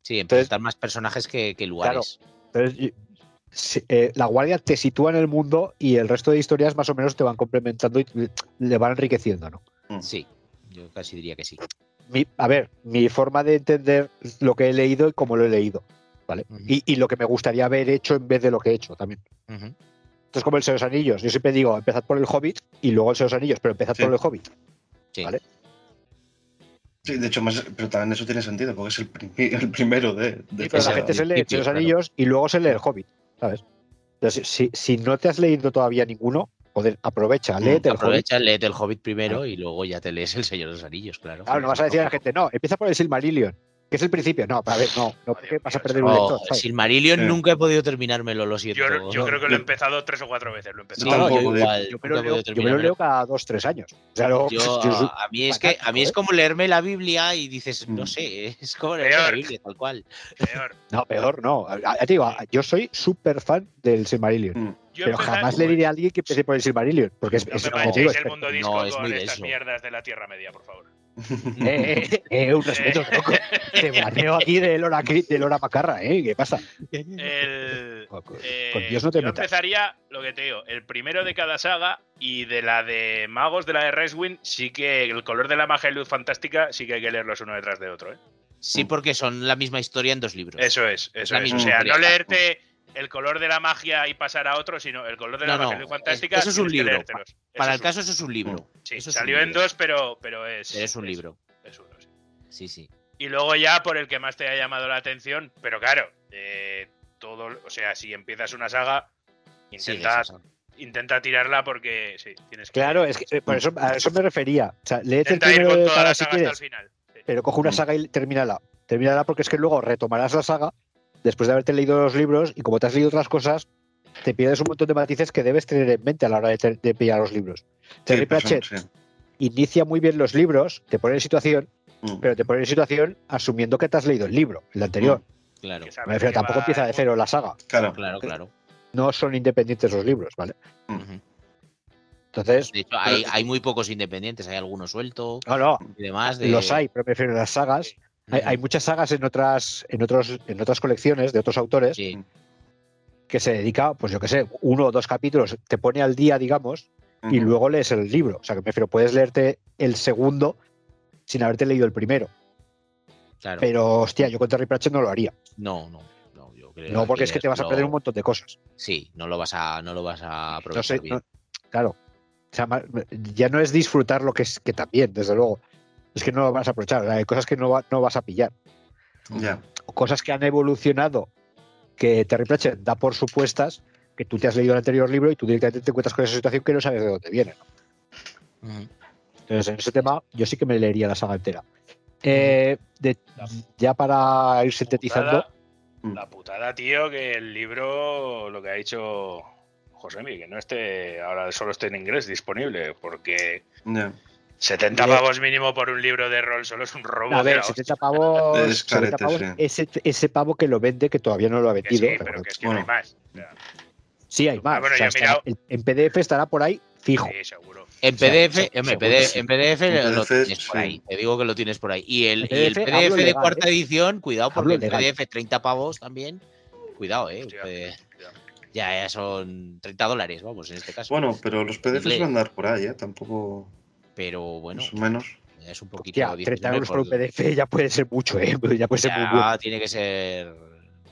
S2: Sí,
S1: Entonces-
S2: presentar más personajes que, que lugares.
S1: Entonces, y- si- eh, la guardia te sitúa en el mundo y el resto de historias más o menos te van complementando y le- le van enriqueciendo, ¿no?
S2: Sí, yo casi diría que sí.
S1: Mi- a ver, mi forma de entender lo que he leído y cómo lo he leído, ¿vale? Y, y lo que me gustaría haber hecho en vez de lo que he hecho también.
S2: Ujú.
S1: Esto es como el Señor de los Anillos. Yo siempre digo, empezad por el Hobbit y luego el Señor de los Anillos, pero empezad
S4: Sí.
S1: por el Hobbit.
S2: Sí.
S1: Vale.
S4: Sí, de hecho, más, pero también eso tiene sentido, porque es el, primi- el primero de. de
S1: Sí, pero la gente se lee el Señor de los
S2: claro.
S1: Anillos y luego se lee el Hobbit, ¿sabes? Entonces, si, si no te has leído todavía ninguno, joder, aprovecha,
S4: Mm,
S1: léete el Hobbit.
S2: Aprovecha, léete el Hobbit primero y luego ya te lees el Señor de los Anillos, claro.
S1: Claro, no vas a decir a la gente, no, empieza por el Silmarillion, que es el principio. No, para ver, no, no porque vas a perder un lector. ¿sabes?
S2: Silmarillion
S4: Sí.
S2: nunca he podido terminármelo, lo siento.
S3: Yo, yo creo que lo he empezado tres o cuatro veces. Lo he empezado.
S2: Sí,
S4: Yo
S2: igual,
S1: Yo me, lo leo,
S2: podido
S1: yo me lo
S2: terminármelo.
S1: leo cada dos, tres años. O sea, luego,
S2: Yo,
S1: yo soy-
S2: a mí es que a mí es
S1: ¿eh?
S2: como leerme la Biblia y dices, no
S4: Mm.
S2: sé, es como leerme la. Biblia, tal cual.
S3: Peor.
S1: No, peor no. A- a- Ya te digo, a- yo soy súper fan del Silmarillion.
S4: Mm.
S3: Yo
S1: pero
S3: empezar-
S1: jamás le diré a alguien que empiece por el Silmarillion. Porque es,
S3: No
S1: es-
S3: me
S1: digo,
S3: el
S1: es-
S3: mundo
S2: no,
S3: disco
S2: es
S3: con estas mierdas de la Tierra Media, por favor.
S1: Eh, eh, eh, un respeto, tronco. Te baneo aquí de Lora, de Lora Macarra, ¿eh? ¿Qué pasa?
S3: El,
S1: Con, con-
S3: eh,
S1: Dios no te
S3: yo
S1: metas.
S3: empezaría, lo que te digo, el primero de cada saga y de la de Magos, de la de Reswind, sí que el color de la magia y luz fantástica sí que hay que leerlos uno detrás de otro. ¿eh?
S2: Sí, porque son la misma historia en dos libros.
S3: Eso es, eso
S2: la
S3: es.
S2: misma
S3: O sea,
S2: historia.
S3: no leerte el color de la magia y pasar a otro, sino el color de la
S2: No,
S3: magia
S2: no,
S3: fantástica.
S2: eso es un libro. Para
S3: Eso
S2: el caso, eso es un libro.
S3: sí,
S2: eso es un
S3: salió en
S2: libro.
S3: dos, pero, pero es.
S2: Pero es un libro.
S3: es uno, sí.
S2: Sí, sí.
S3: Y luego ya por el que más te haya llamado la atención, pero claro, eh, todo, o sea, si empiezas una saga, intenta, intenta tirarla porque sí, tienes que.
S1: Claro, es que eh, por eso, a eso me refería. O sea, léete el
S3: intenta ir
S1: primero
S3: con
S1: de
S3: toda
S1: cada
S3: la
S1: si
S3: saga hasta el
S1: quieres,
S3: final. Sí.
S1: pero coge una
S4: Mm.
S1: saga y termínala. termínala porque es que luego retomarás la saga después de haberte leído los libros y como te has leído otras cosas, te pierdes un montón de matices que debes tener en mente a la hora de, te- de pillar los libros. Terry
S4: Sí, pues,
S1: Pratchett
S4: sí.
S1: inicia muy bien los libros, te pone en situación,
S4: Mm.
S1: pero te pone en situación asumiendo que te has leído el libro, el anterior.
S2: Claro,
S3: Que sabe
S1: Me refiero, tampoco
S3: va
S1: empieza de cero la saga.
S4: Claro.
S2: claro, claro.
S1: No son independientes los libros, ¿vale?
S2: Ujú.
S1: Entonces,
S2: De hecho, hay, hay muy pocos independientes, hay algunos sueltos
S1: no, no,
S2: y demás. De...
S1: los hay, pero me refiero a las sagas. Hay, hay muchas sagas en otras, en otros, en otras colecciones de otros autores
S2: Sí,
S1: que se dedica, pues yo qué sé, uno o dos capítulos, te pone al día, digamos, y luego lees el libro. O sea, que me refiero, puedes leerte el segundo sin haberte leído el primero.
S2: claro.
S1: Pero, hostia, yo con Terry Pratchett no lo haría.
S2: No, no. No, yo creo
S1: No, porque es que te vas a perder un montón de cosas.
S2: Sí, no lo vas a, no lo vas a
S1: No
S2: aprovechar
S1: sé,
S2: bien.
S1: claro. O sea, ya no es disfrutar lo que es que también, desde luego. Es que no lo vas a aprovechar. O sea, hay cosas que no, va- no vas a pillar.
S4: Ya.
S1: O cosas que han evolucionado que Terry Pratchett da por supuestas que tú te has leído el anterior libro y tú directamente te encuentras con esa situación que no sabes de dónde viene. Entonces, en ese tema, yo sí que me leería la saga entera. Eh, de- ya para ir sintetizando,
S4: Mm.
S3: La putada, tío, que el libro, lo que ha dicho José que no esté, ahora solo esté en inglés disponible, porque. 70
S1: Bien.
S3: pavos mínimo por un libro de rol solo es un robo.
S1: a ver,
S3: la
S1: 70 pavos,
S4: Es
S1: 70
S4: carete,
S1: pavos,
S4: sí.
S1: ese, ese pavo que lo vende, que todavía no lo ha
S3: hostia. Que
S1: vendido.
S3: sí,
S1: pero
S3: que es que
S4: bueno.
S3: no hay más. O sea,
S1: sí, hay más.
S3: Ah, bueno,
S1: O sea,
S3: mirado-
S1: el- en PDF estará por ahí fijo.
S3: sí, seguro.
S2: En
S1: O sea,
S2: PDF,
S1: se-
S2: hombre,
S1: seguro
S2: PDF,
S4: sí.
S2: en PDF
S4: En
S2: lo
S4: PDF,
S2: tienes por
S4: sí.
S2: ahí. Te digo que lo tienes por ahí. Y el,
S1: En
S2: y el
S1: PDF,
S2: PDF de
S1: legal,
S2: cuarta
S1: ¿eh?
S2: edición, cuidado, porque
S1: Hablo
S2: el
S1: legal.
S2: PDF 30 pavos también. Cuidado, eh.
S3: Hostia,
S2: ya, ya son 30 dólares, vamos, en este caso.
S4: Bueno, pero los PDFs van a andar por ahí, ¿eh? Tampoco.
S2: Pero bueno,
S4: Más o menos.
S2: es un poquito
S1: Hostia, 30
S2: difícil,
S1: euros por un PDF ya puede ser mucho, ¿eh? Ya puede ser muy
S2: ya
S1: bueno.
S2: tiene que ser.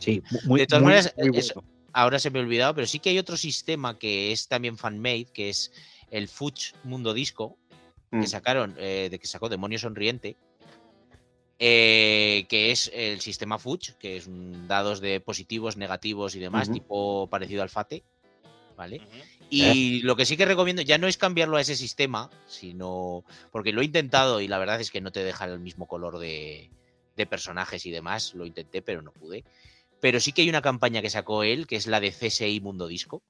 S1: Sí, muy,
S2: De todas
S1: muy-
S2: maneras,
S1: muy
S2: es-
S1: bueno.
S2: ahora se me ha olvidado, pero sí que hay otro sistema que es también fanmade, que es el Fuch Mundo Disco,
S4: Mm.
S2: que sacaron, eh, de que sacó Demonio Sonriente, eh, que es el sistema Fuch, que es un dados de positivos, negativos y demás, tipo parecido al FATE, ¿vale? Y lo que sí que recomiendo ya no es cambiarlo a ese sistema, sino porque lo he intentado y la verdad es que no te deja el mismo color de, de personajes y demás. Lo intenté, pero no pude. Pero sí que hay una campaña que sacó él, que es la de CSI Mundo Disco,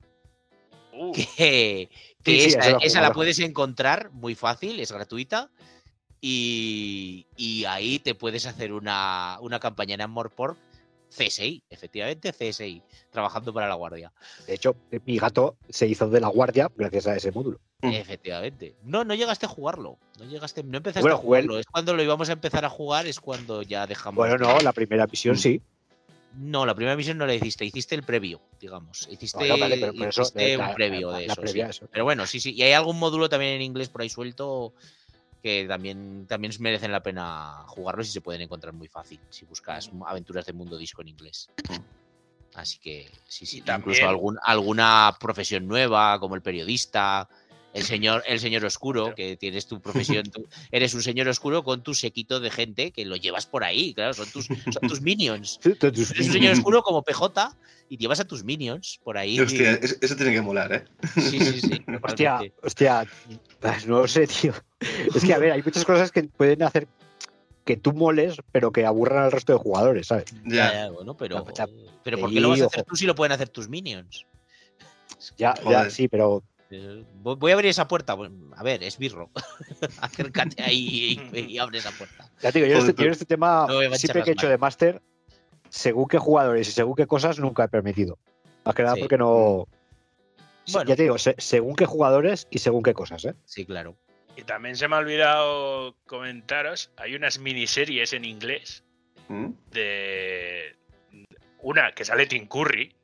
S3: Uh,
S2: que, que
S1: Sí, sí,
S2: esa,
S1: la
S2: esa puedes encontrar muy fácil, es gratuita. Y, y ahí te puedes hacer una, una campaña en Amor por CSI, efectivamente CSI, trabajando para la Guardia.
S1: De hecho, mi gato se hizo de la guardia gracias a ese módulo.
S4: Mm.
S2: Efectivamente. No, no llegaste a jugarlo. No llegaste, no empezaste
S1: Bueno,
S2: a
S1: jugué el-
S2: jugarlo. Es cuando lo íbamos a empezar a jugar, es cuando ya dejamos.
S1: Bueno, no, la primera misión
S4: Mm.
S1: sí.
S2: No, la primera misión no la hiciste, hiciste el previo, digamos. Hiciste,
S1: Bueno, vale, pero eso,
S2: hiciste
S1: eh,
S2: un
S1: la-
S2: previo
S1: la-
S2: de
S1: la
S2: eso.
S1: previa,
S2: sí.
S1: eso.
S2: Pero bueno, sí, sí. Y hay algún módulo también en inglés por ahí suelto que también, también merecen la pena jugarlos y se pueden encontrar muy fácil si buscas aventuras de mundo disco en inglés. Así que sí, sí.
S3: Y
S2: Incluso
S3: también-
S2: algún, alguna profesión nueva, como el periodista, el señor, el señor oscuro,
S3: Claro.
S2: que tienes tu profesión, tú eres un señor oscuro con tu sequito de gente que lo llevas por ahí, claro, son tus, son tus minions. Eres un señor oscuro como PJ y llevas a tus minions por ahí.
S4: Hostia, ese tiene que molar, ¿eh?
S2: Sí, sí, sí.
S1: Hostia, hostia, ah, no lo sé, tío. Es que, a ver, hay muchas cosas que pueden hacer que tú moles, pero que aburran al resto de jugadores, ¿sabes?
S2: Ya,
S4: Ya.
S2: bueno, pero,
S1: ya,
S2: pero ¿por qué lo vas a hacer
S1: ojo.
S2: tú si lo pueden hacer tus minions?
S1: Ya, sí, pero
S2: Voy voy a abrir esa puerta. A ver, es birro. Acércate ahí y, y abre esa puerta.
S1: ya te digo, yo, este, yo este tema,
S2: No
S1: siempre que he hecho de máster, según qué jugadores y según qué cosas, nunca he permitido. Más que nada
S2: Sí.
S1: porque no.
S2: Bueno.
S1: Ya te digo, se- según qué jugadores y según qué cosas, ¿eh?
S2: Sí, claro.
S3: Y también se me ha olvidado comentaros, hay unas miniseries en inglés
S4: Mm.
S3: de una que sale Tim Curry,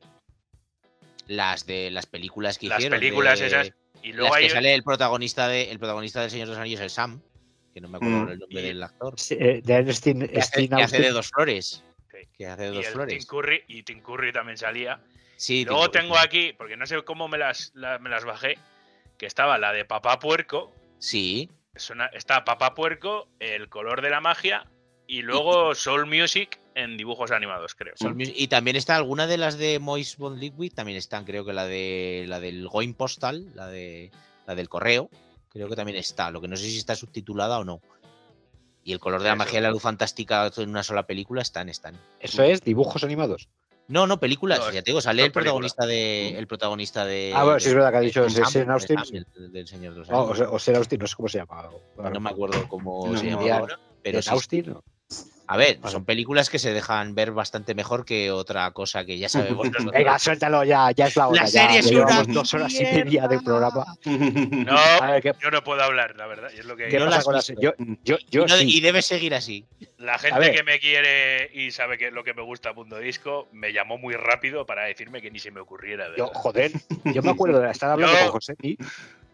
S2: Las de las películas que
S3: las
S2: hicieron.
S3: películas
S2: de-
S3: esas, y luego
S2: las que
S3: hay
S2: sale el protagonista de el protagonista del Señor de los Anillos, el Sam, que no me acuerdo
S4: Mm.
S2: el nombre
S3: Y-
S2: del actor.
S1: Sí, eh, De Ernestine
S2: Que hace, que de dos flores.
S3: Sí.
S2: Que hace de
S3: y
S2: dos
S3: el
S2: flores.
S3: Tim Curry y Tim Curry también salía.
S2: Sí,
S3: Luego
S2: Tim Curry.
S3: tengo aquí, porque no sé cómo me las, la- me las bajé, que estaba la de Papá Puerco,
S2: Sí,
S3: es una- está Papá Puerco, El color de la magia y luego Soul Music en dibujos animados, creo.
S2: Y también está alguna de las de Moist Bond Liquid, también están, creo que la de la del Going Postal, la de la del correo, creo que también está. Lo que no sé si está subtitulada o no. Y el color de la magia y la luz fantástica en una sola película están, están.
S1: Eso es dibujos animados.
S2: No, no, películas.
S3: No,
S2: ya te digo, sale el protagonista de. El protagonista de.
S1: Ah, bueno, sí es verdad que ha dicho
S2: de
S1: Austin.
S2: Del, del Señor de los
S1: Oh, o, o Sean Austin, no sé cómo se llama.
S2: no me acuerdo cómo
S4: No,
S2: se
S4: no.
S2: llama. Pero
S1: Austin.
S2: A ver,
S1: Vale.
S2: son películas que se dejan ver bastante mejor que otra cosa que ya sabemos. nosotros.
S1: Venga, suéltalo ya, ya es la hora.
S2: La serie es
S1: ya llevamos
S2: una
S1: dos horas y media de programa.
S3: No,
S1: A ver, ¿qué,
S3: yo no puedo hablar, la verdad. y es lo que
S1: qué
S2: no
S1: pasa
S2: las
S1: con la
S2: visto.
S1: serie? Yo, yo, yo
S2: y, no-
S1: sí.
S2: y debe seguir así.
S3: La gente que me quiere y sabe que es lo que me gusta Mundo Disco me llamó muy rápido para decirme que ni se me ocurriera. de
S1: Yo, joder, yo me acuerdo de estar hablando
S3: Yo-
S1: con José y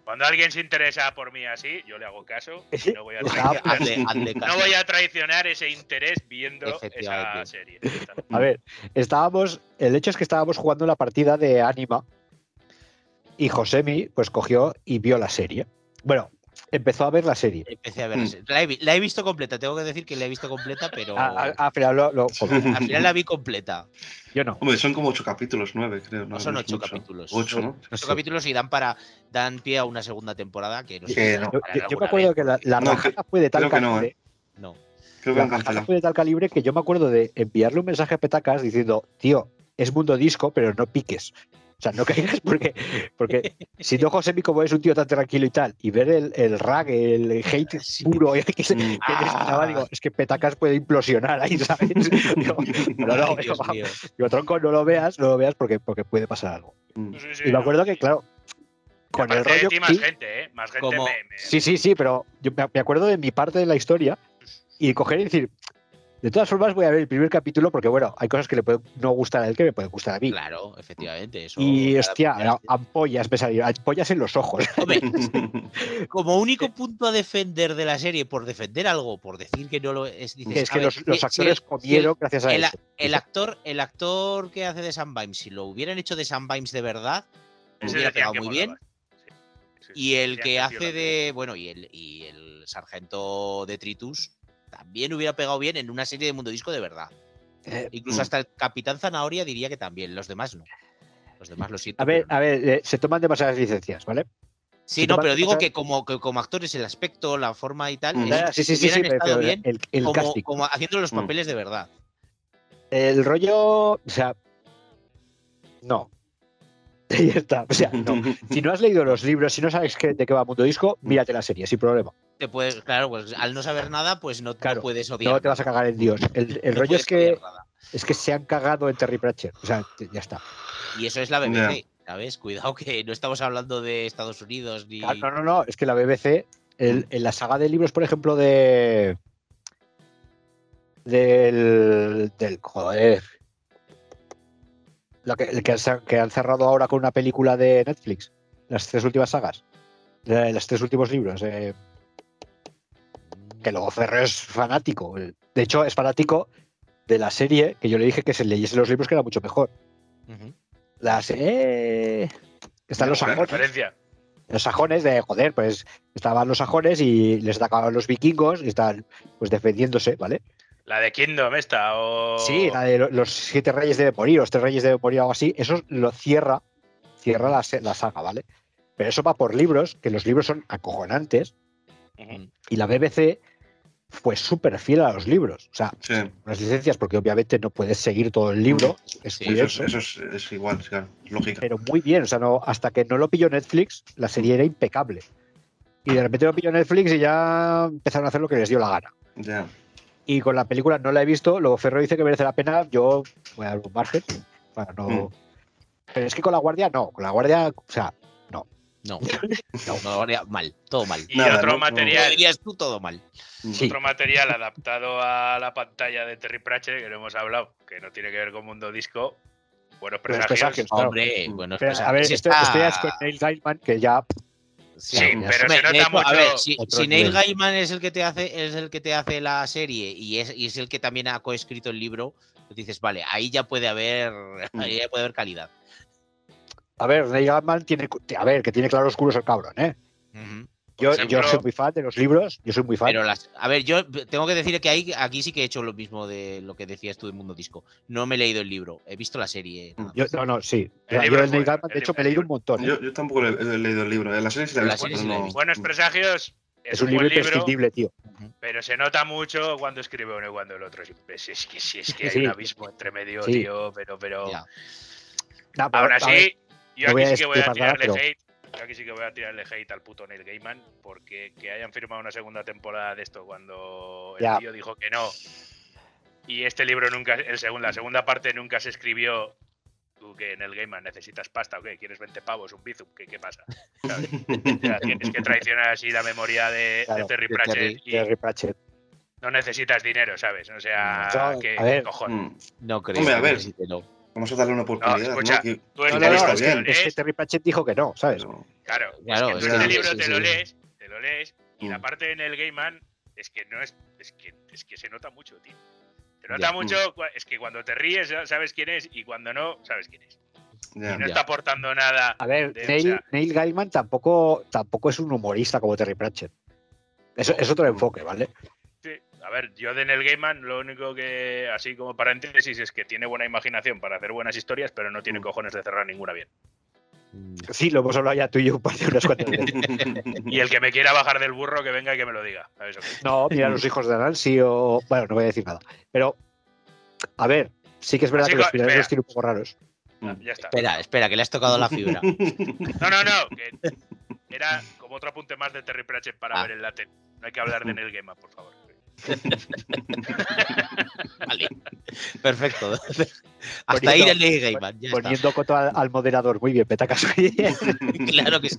S3: Cuando alguien se interesa por mí así, yo le hago caso y no voy a traicionar,
S2: Hazle, hazle caso.
S3: no voy a traicionar ese interés viendo esa serie.
S1: A ver, estábamos. El hecho es que estábamos jugando la partida de Anima y Josemi, pues cogió y vio la serie. Bueno, empezó a ver la serie.
S2: Empecé a ver.
S4: Mm.
S2: La he, vi- la he visto completa, tengo que decir que la he visto completa, pero
S1: Ah, ah, ah, pero lo- lo-
S2: al final la vi completa.
S1: yo no.
S4: Hombre, son como ocho capítulos, nueve, creo. No,
S2: No son ocho
S4: mucho.
S2: capítulos.
S4: Ocho, ¿no?
S2: Ocho capítulos y dan para dan pie a una segunda temporada que no
S4: Que.
S1: Yo, me acuerdo
S2: vez.
S1: que la, la
S4: No,
S1: rajada fue de tal
S4: creo que no,
S1: calibre.
S4: ¿eh?
S2: No.
S4: Creo que
S1: la rajada fue de tal calibre que yo me acuerdo de enviarle un mensaje a Petacas diciendo, tío, es mundo disco, pero no piques. O sea, no caigas porque, porque si no Josemi como es un tío tan tranquilo y tal, y ver el, el rag, el hate
S2: Sí.
S1: puro que, se-
S4: Mm.
S1: que necesitaba, digo, es que Petacas puede implosionar ahí, ¿sabes? Digo, no, no,
S2: Ay,
S1: digo, tronco, no lo veas, no lo veas porque, porque puede pasar algo.
S4: Mm.
S3: Sí, sí,
S1: Y me
S3: no.
S1: acuerdo que, claro, con el
S3: de
S1: rollo...
S3: ti, más
S1: sí,
S3: gente, ¿eh? Más gente
S2: Como-
S3: me, me-
S1: Sí, sí, sí, pero yo me me acuerdo de mi parte de la historia y coger y decir, de todas formas voy a ver el primer capítulo porque, bueno, hay cosas que le pueden no gustar a él que me pueden gustar a mí.
S2: Claro, efectivamente. Eso,
S1: Y, hostia,
S2: persona-
S1: ampollas me salieron, ampollas en los ojos.
S2: Hombre, como único punto a defender de la serie, por defender algo, por decir que no lo es, dices,
S1: es que
S2: ver,
S1: los, los
S2: si- si
S1: actores
S2: el-
S1: comieron gracias a
S2: el,
S1: eso.
S2: el actor, el actor que hace de Sam Bimes, si lo hubieran hecho de Sam Bimes de verdad,
S3: ese
S2: hubiera pegado muy bien.
S3: Sí, sí,
S2: Y el que hace de. Bueno, y el, y el sargento de Tritus también hubiera pegado bien en una serie de Mundo Disco de verdad.
S1: Eh,
S2: Incluso
S4: Mm.
S2: hasta el Capitán Zanahoria diría que también. Los demás no. Los demás lo siento.
S1: a ver,
S2: pero no.
S1: a ver, eh, se toman demasiadas licencias, ¿vale?
S2: Sí, no, pero digo que como, que como actores, el aspecto, la forma y tal,
S4: Mm.
S2: es-
S1: sí, sí, sí, sí,
S2: hubieran
S1: pero
S2: estado bien
S1: el, el
S2: como,
S1: casting.
S2: como haciendo los
S4: Mm.
S2: papeles de verdad.
S1: El rollo, o sea, no. Ya está. O sea, no. Si no has leído los libros, si no sabes qué- de qué va Mundo Disco, mírate la serie, sin problema.
S2: Te puedes, claro, pues al no saber nada, pues no, no
S1: Claro,
S2: puedes odiar.
S1: No te vas a cagar en Dios. El, el
S2: No
S1: rollo es que, es que se han cagado en Terry Pratchett. O sea, te- ya está.
S2: Y eso es la BBC, ¿sabes? Cuidado que no estamos hablando de Estados Unidos ni.
S1: Ah, No, no, no. Es que la BBC, el- en la saga de libros, por ejemplo, de. Del. del joder. Lo que, el que, han- que han cerrado ahora con una película de Netflix. Las tres últimas sagas. Los tres últimos libros. eh, que luego es fanático. De hecho, es fanático de la serie que yo le dije que se leyese los libros que era mucho mejor. La serie. Están los sajones.
S3: referencia.
S1: Los sajones de joder, pues estaban los sajones y les atacaban los vikingos y estaban pues defendiéndose, ¿vale?
S3: La de Kingdom esta o...
S1: Sí, la de lo- los siete reyes deben morir, los tres reyes deben morir o algo así, eso lo cierra, cierra la, la saga, ¿vale? Pero eso va por libros, que los libros son acojonantes, y la BBC fue súper fiel a los libros. O sea,
S4: Sí,
S1: las licencias, porque obviamente no puedes seguir todo el libro, es
S2: Sí,
S4: eso, es,
S1: denso,
S4: eso es, es igual, es lógica.
S1: pero muy bien. O sea, no, hasta que no lo pilló Netflix, la serie era impecable. Y de repente lo pilló Netflix y ya empezaron a hacer lo que les dio la gana.
S4: Ya.
S1: Y con la película no la he visto, luego Ferro dice que merece la pena, yo voy a dar un margen para no...
S4: Mm.
S1: Pero es que con la guardia no, con la guardia, o sea,
S2: No. No, no, mal, todo mal.
S3: Y
S4: Nada,
S3: otro
S4: ¿no?
S3: Material,
S2: dirías tú, todo mal.
S1: Sí.
S3: otro material adaptado a la pantalla de Terry Pratchett, que no hemos hablado, que no tiene que ver con Mundo Disco. Buenos
S1: Buenos
S3: presagios.
S1: Claro.
S2: Hombre, bueno,
S1: pero,
S2: pues,
S1: a ver,
S2: si
S1: esto,
S2: está-
S1: esto ya es con Neil Gaiman, que ya...
S3: Sí,
S1: ya
S3: pero se nota mucho.
S2: A ver, si, si Neil. Gaiman es el que te hace, es el que te hace la serie y es, y es el que también ha coescrito el libro, pues dices, vale, ahí ya puede haber, ahí ya puede haber calidad.
S1: A ver, Neil Gaiman tiene... A ver, que tiene claroscuros el cabrón, ¿eh? Yo,
S3: ejemplo-
S1: yo soy muy fan de los libros, yo soy muy fan.
S2: Pero las, a ver, yo tengo que decir que ahí, aquí sí que he hecho lo mismo de lo que decías tú de Mundo Disco. No me he leído el libro, he visto la serie.
S1: Yo- no, no, sí.
S3: El
S1: yo
S3: libro
S1: el Neil Gaiman, de
S3: el
S1: hecho,
S3: libro-
S1: me he leído un montón. ¿eh?
S4: Yo, yo tampoco he leído el libro. En la serie sí la he
S2: La
S4: visto,
S2: serie
S4: pero
S2: sí la he
S4: no-
S2: visto.
S3: Buenos presagios
S1: Es un
S3: buen
S1: libro imprescindible, tío.
S3: pero se nota mucho cuando escribe uno y cuando el otro. Es, es que, sí, es que hay
S1: Sí.
S3: un abismo entre medio,
S1: Sí.
S3: tío, pero, pero...
S1: Nah, pero,
S3: Aún así, yo aquí sí que voy a
S1: nada,
S3: tirarle
S1: pero-
S3: hate. Yo aquí sí que voy a tirarle hate al puto Neil Gaiman porque que hayan firmado una segunda temporada de esto cuando el
S1: Ya.
S3: tío dijo que no. Y este libro nunca, el segundo, la segunda parte nunca se escribió. Tú que en el Gaiman necesitas pasta o qué, quieres 20 pavos, un bizum, ¿qué, qué pasa? ¿Sabes? O sea, tienes que traicionar así la memoria de,
S1: Claro,
S3: de Terry
S2: de
S3: Pratchett
S2: Terry-
S3: y
S1: Terry Pratchett.
S3: no necesitas dinero, ¿sabes? O sea,
S1: No,
S3: ¿qué,
S1: a ver.
S3: qué cojones?
S4: Mm,
S2: No creo
S4: Hombre, a
S2: que
S4: ver. Vamos a darle una oportunidad, ¿no?
S3: escucha,
S4: Que-
S3: Tú
S1: No, no, no,
S3: libro
S4: está
S3: te
S4: bien.
S3: lo
S1: Es que Terry Pratchett dijo que no, ¿sabes?
S3: Claro,
S2: Claro,
S3: es que
S4: es
S3: tú este libro
S2: sí,
S3: te
S2: sí.
S3: lo lees, te lo lees, y la
S4: Mm.
S3: parte en el Gaiman es que no es, es que, es que se nota mucho, tío. Se
S2: Ya.
S3: nota mucho, es que cuando te ríes sabes quién es y cuando no, sabes quién es.
S4: ya.
S3: Y no
S2: Ya.
S3: está aportando nada.
S1: A ver,
S3: de- o
S1: Neil,
S3: sea,
S1: Neil Gaiman tampoco, tampoco es un humorista como Terry Pratchett. Es, es otro enfoque, ¿vale?
S3: A ver, yo de Neil Gaiman lo único que, así como paréntesis, es que tiene buena imaginación para hacer buenas historias, pero no tiene
S4: Mm.
S3: cojones de cerrar ninguna bien.
S2: Mm,
S1: Sí, lo hemos hablado ya tú y yo un par de unas cuantas veces.
S3: Y el que me quiera bajar del burro, que venga y que me lo diga.
S1: No, mira los hijos de Nancy o. Bueno, no voy a decir nada. Pero, a ver, sí que es verdad
S3: Así
S1: que los finales
S3: espera.
S1: los tiene un poco raros.
S3: Ya está.
S2: Espera, espera, que le has tocado la fibra.
S3: No, no, no. Que era como otro apunte más de Terry Pratchett para
S2: Ah.
S3: ver el latte. No hay que hablar de Neil Gaiman, por favor.
S2: Vale. Perfecto. Hasta
S1: Poniendo-
S2: ahí el Neil Gaiman. Ya está.
S1: Poniendo coto al, al moderador. Muy bien, petacas.
S2: Claro que sí.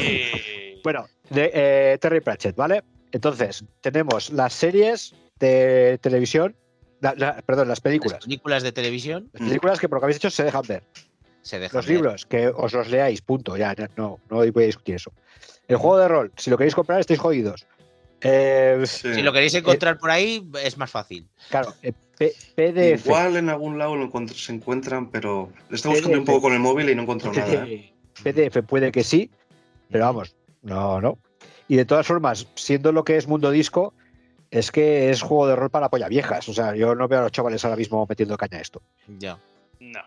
S3: Y-
S1: bueno, de, eh, Terry Pratchett, ¿vale? Entonces, tenemos las series de televisión. la- la- perdón, las
S2: Las
S1: películas.
S2: películas de televisión
S1: Las películas que por lo que habéis hecho se dejan ver.
S2: se dejan
S1: Los
S2: ver.
S1: libros, que os los leáis, punto. Ya, ya, no, no voy a discutir eso. El juego de rol, si lo queréis comprar, estáis jodidos. Eh,
S4: Sí.
S2: Si lo queréis encontrar por ahí, es más fácil.
S1: claro, eh, PDF.
S4: Igual en algún lado lo encuentro- se encuentran, pero estaba buscando un
S1: PDF.
S4: poco con el móvil y no encuentro nada. ¿eh?
S1: PDF puede que sí, pero vamos, no, no. Y de todas formas, siendo lo que es Mundo Disco, es que es juego de rol para polla viejas. O sea, yo no veo a los chavales ahora mismo metiendo caña a esto.
S2: Ya.
S3: No.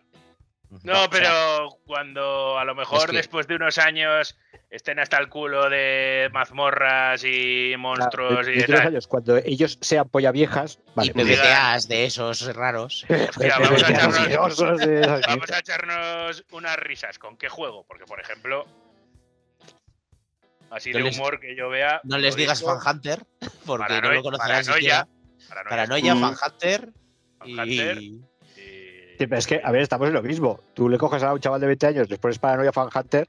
S3: No, pero cuando a lo mejor
S2: Es que-
S3: después de unos años estén hasta el culo de mazmorras y monstruos y
S1: de
S3: de tal.
S1: años, cuando ellos sean polla viejas, vale.
S2: y
S1: pues-
S2: PBTAs de esos raros.
S3: Hostia, vamos a echarnos,
S1: Asquerosos,
S3: vamos a echarnos unas risas. ¿Con qué juego? Porque, por ejemplo, así
S2: No
S3: de
S2: les-
S3: humor que yo vea.
S2: No les digas Fan Hunter, porque no lo conocerán
S3: paranoia,
S2: siquiera.
S3: Paranoia.
S2: Paranoia,
S4: Mm.
S2: Fan Hunter
S3: Fan
S2: y.
S1: es que, a ver, estamos en lo mismo. Tú le coges a un chaval de 20 años, les pones paranoia fan hunter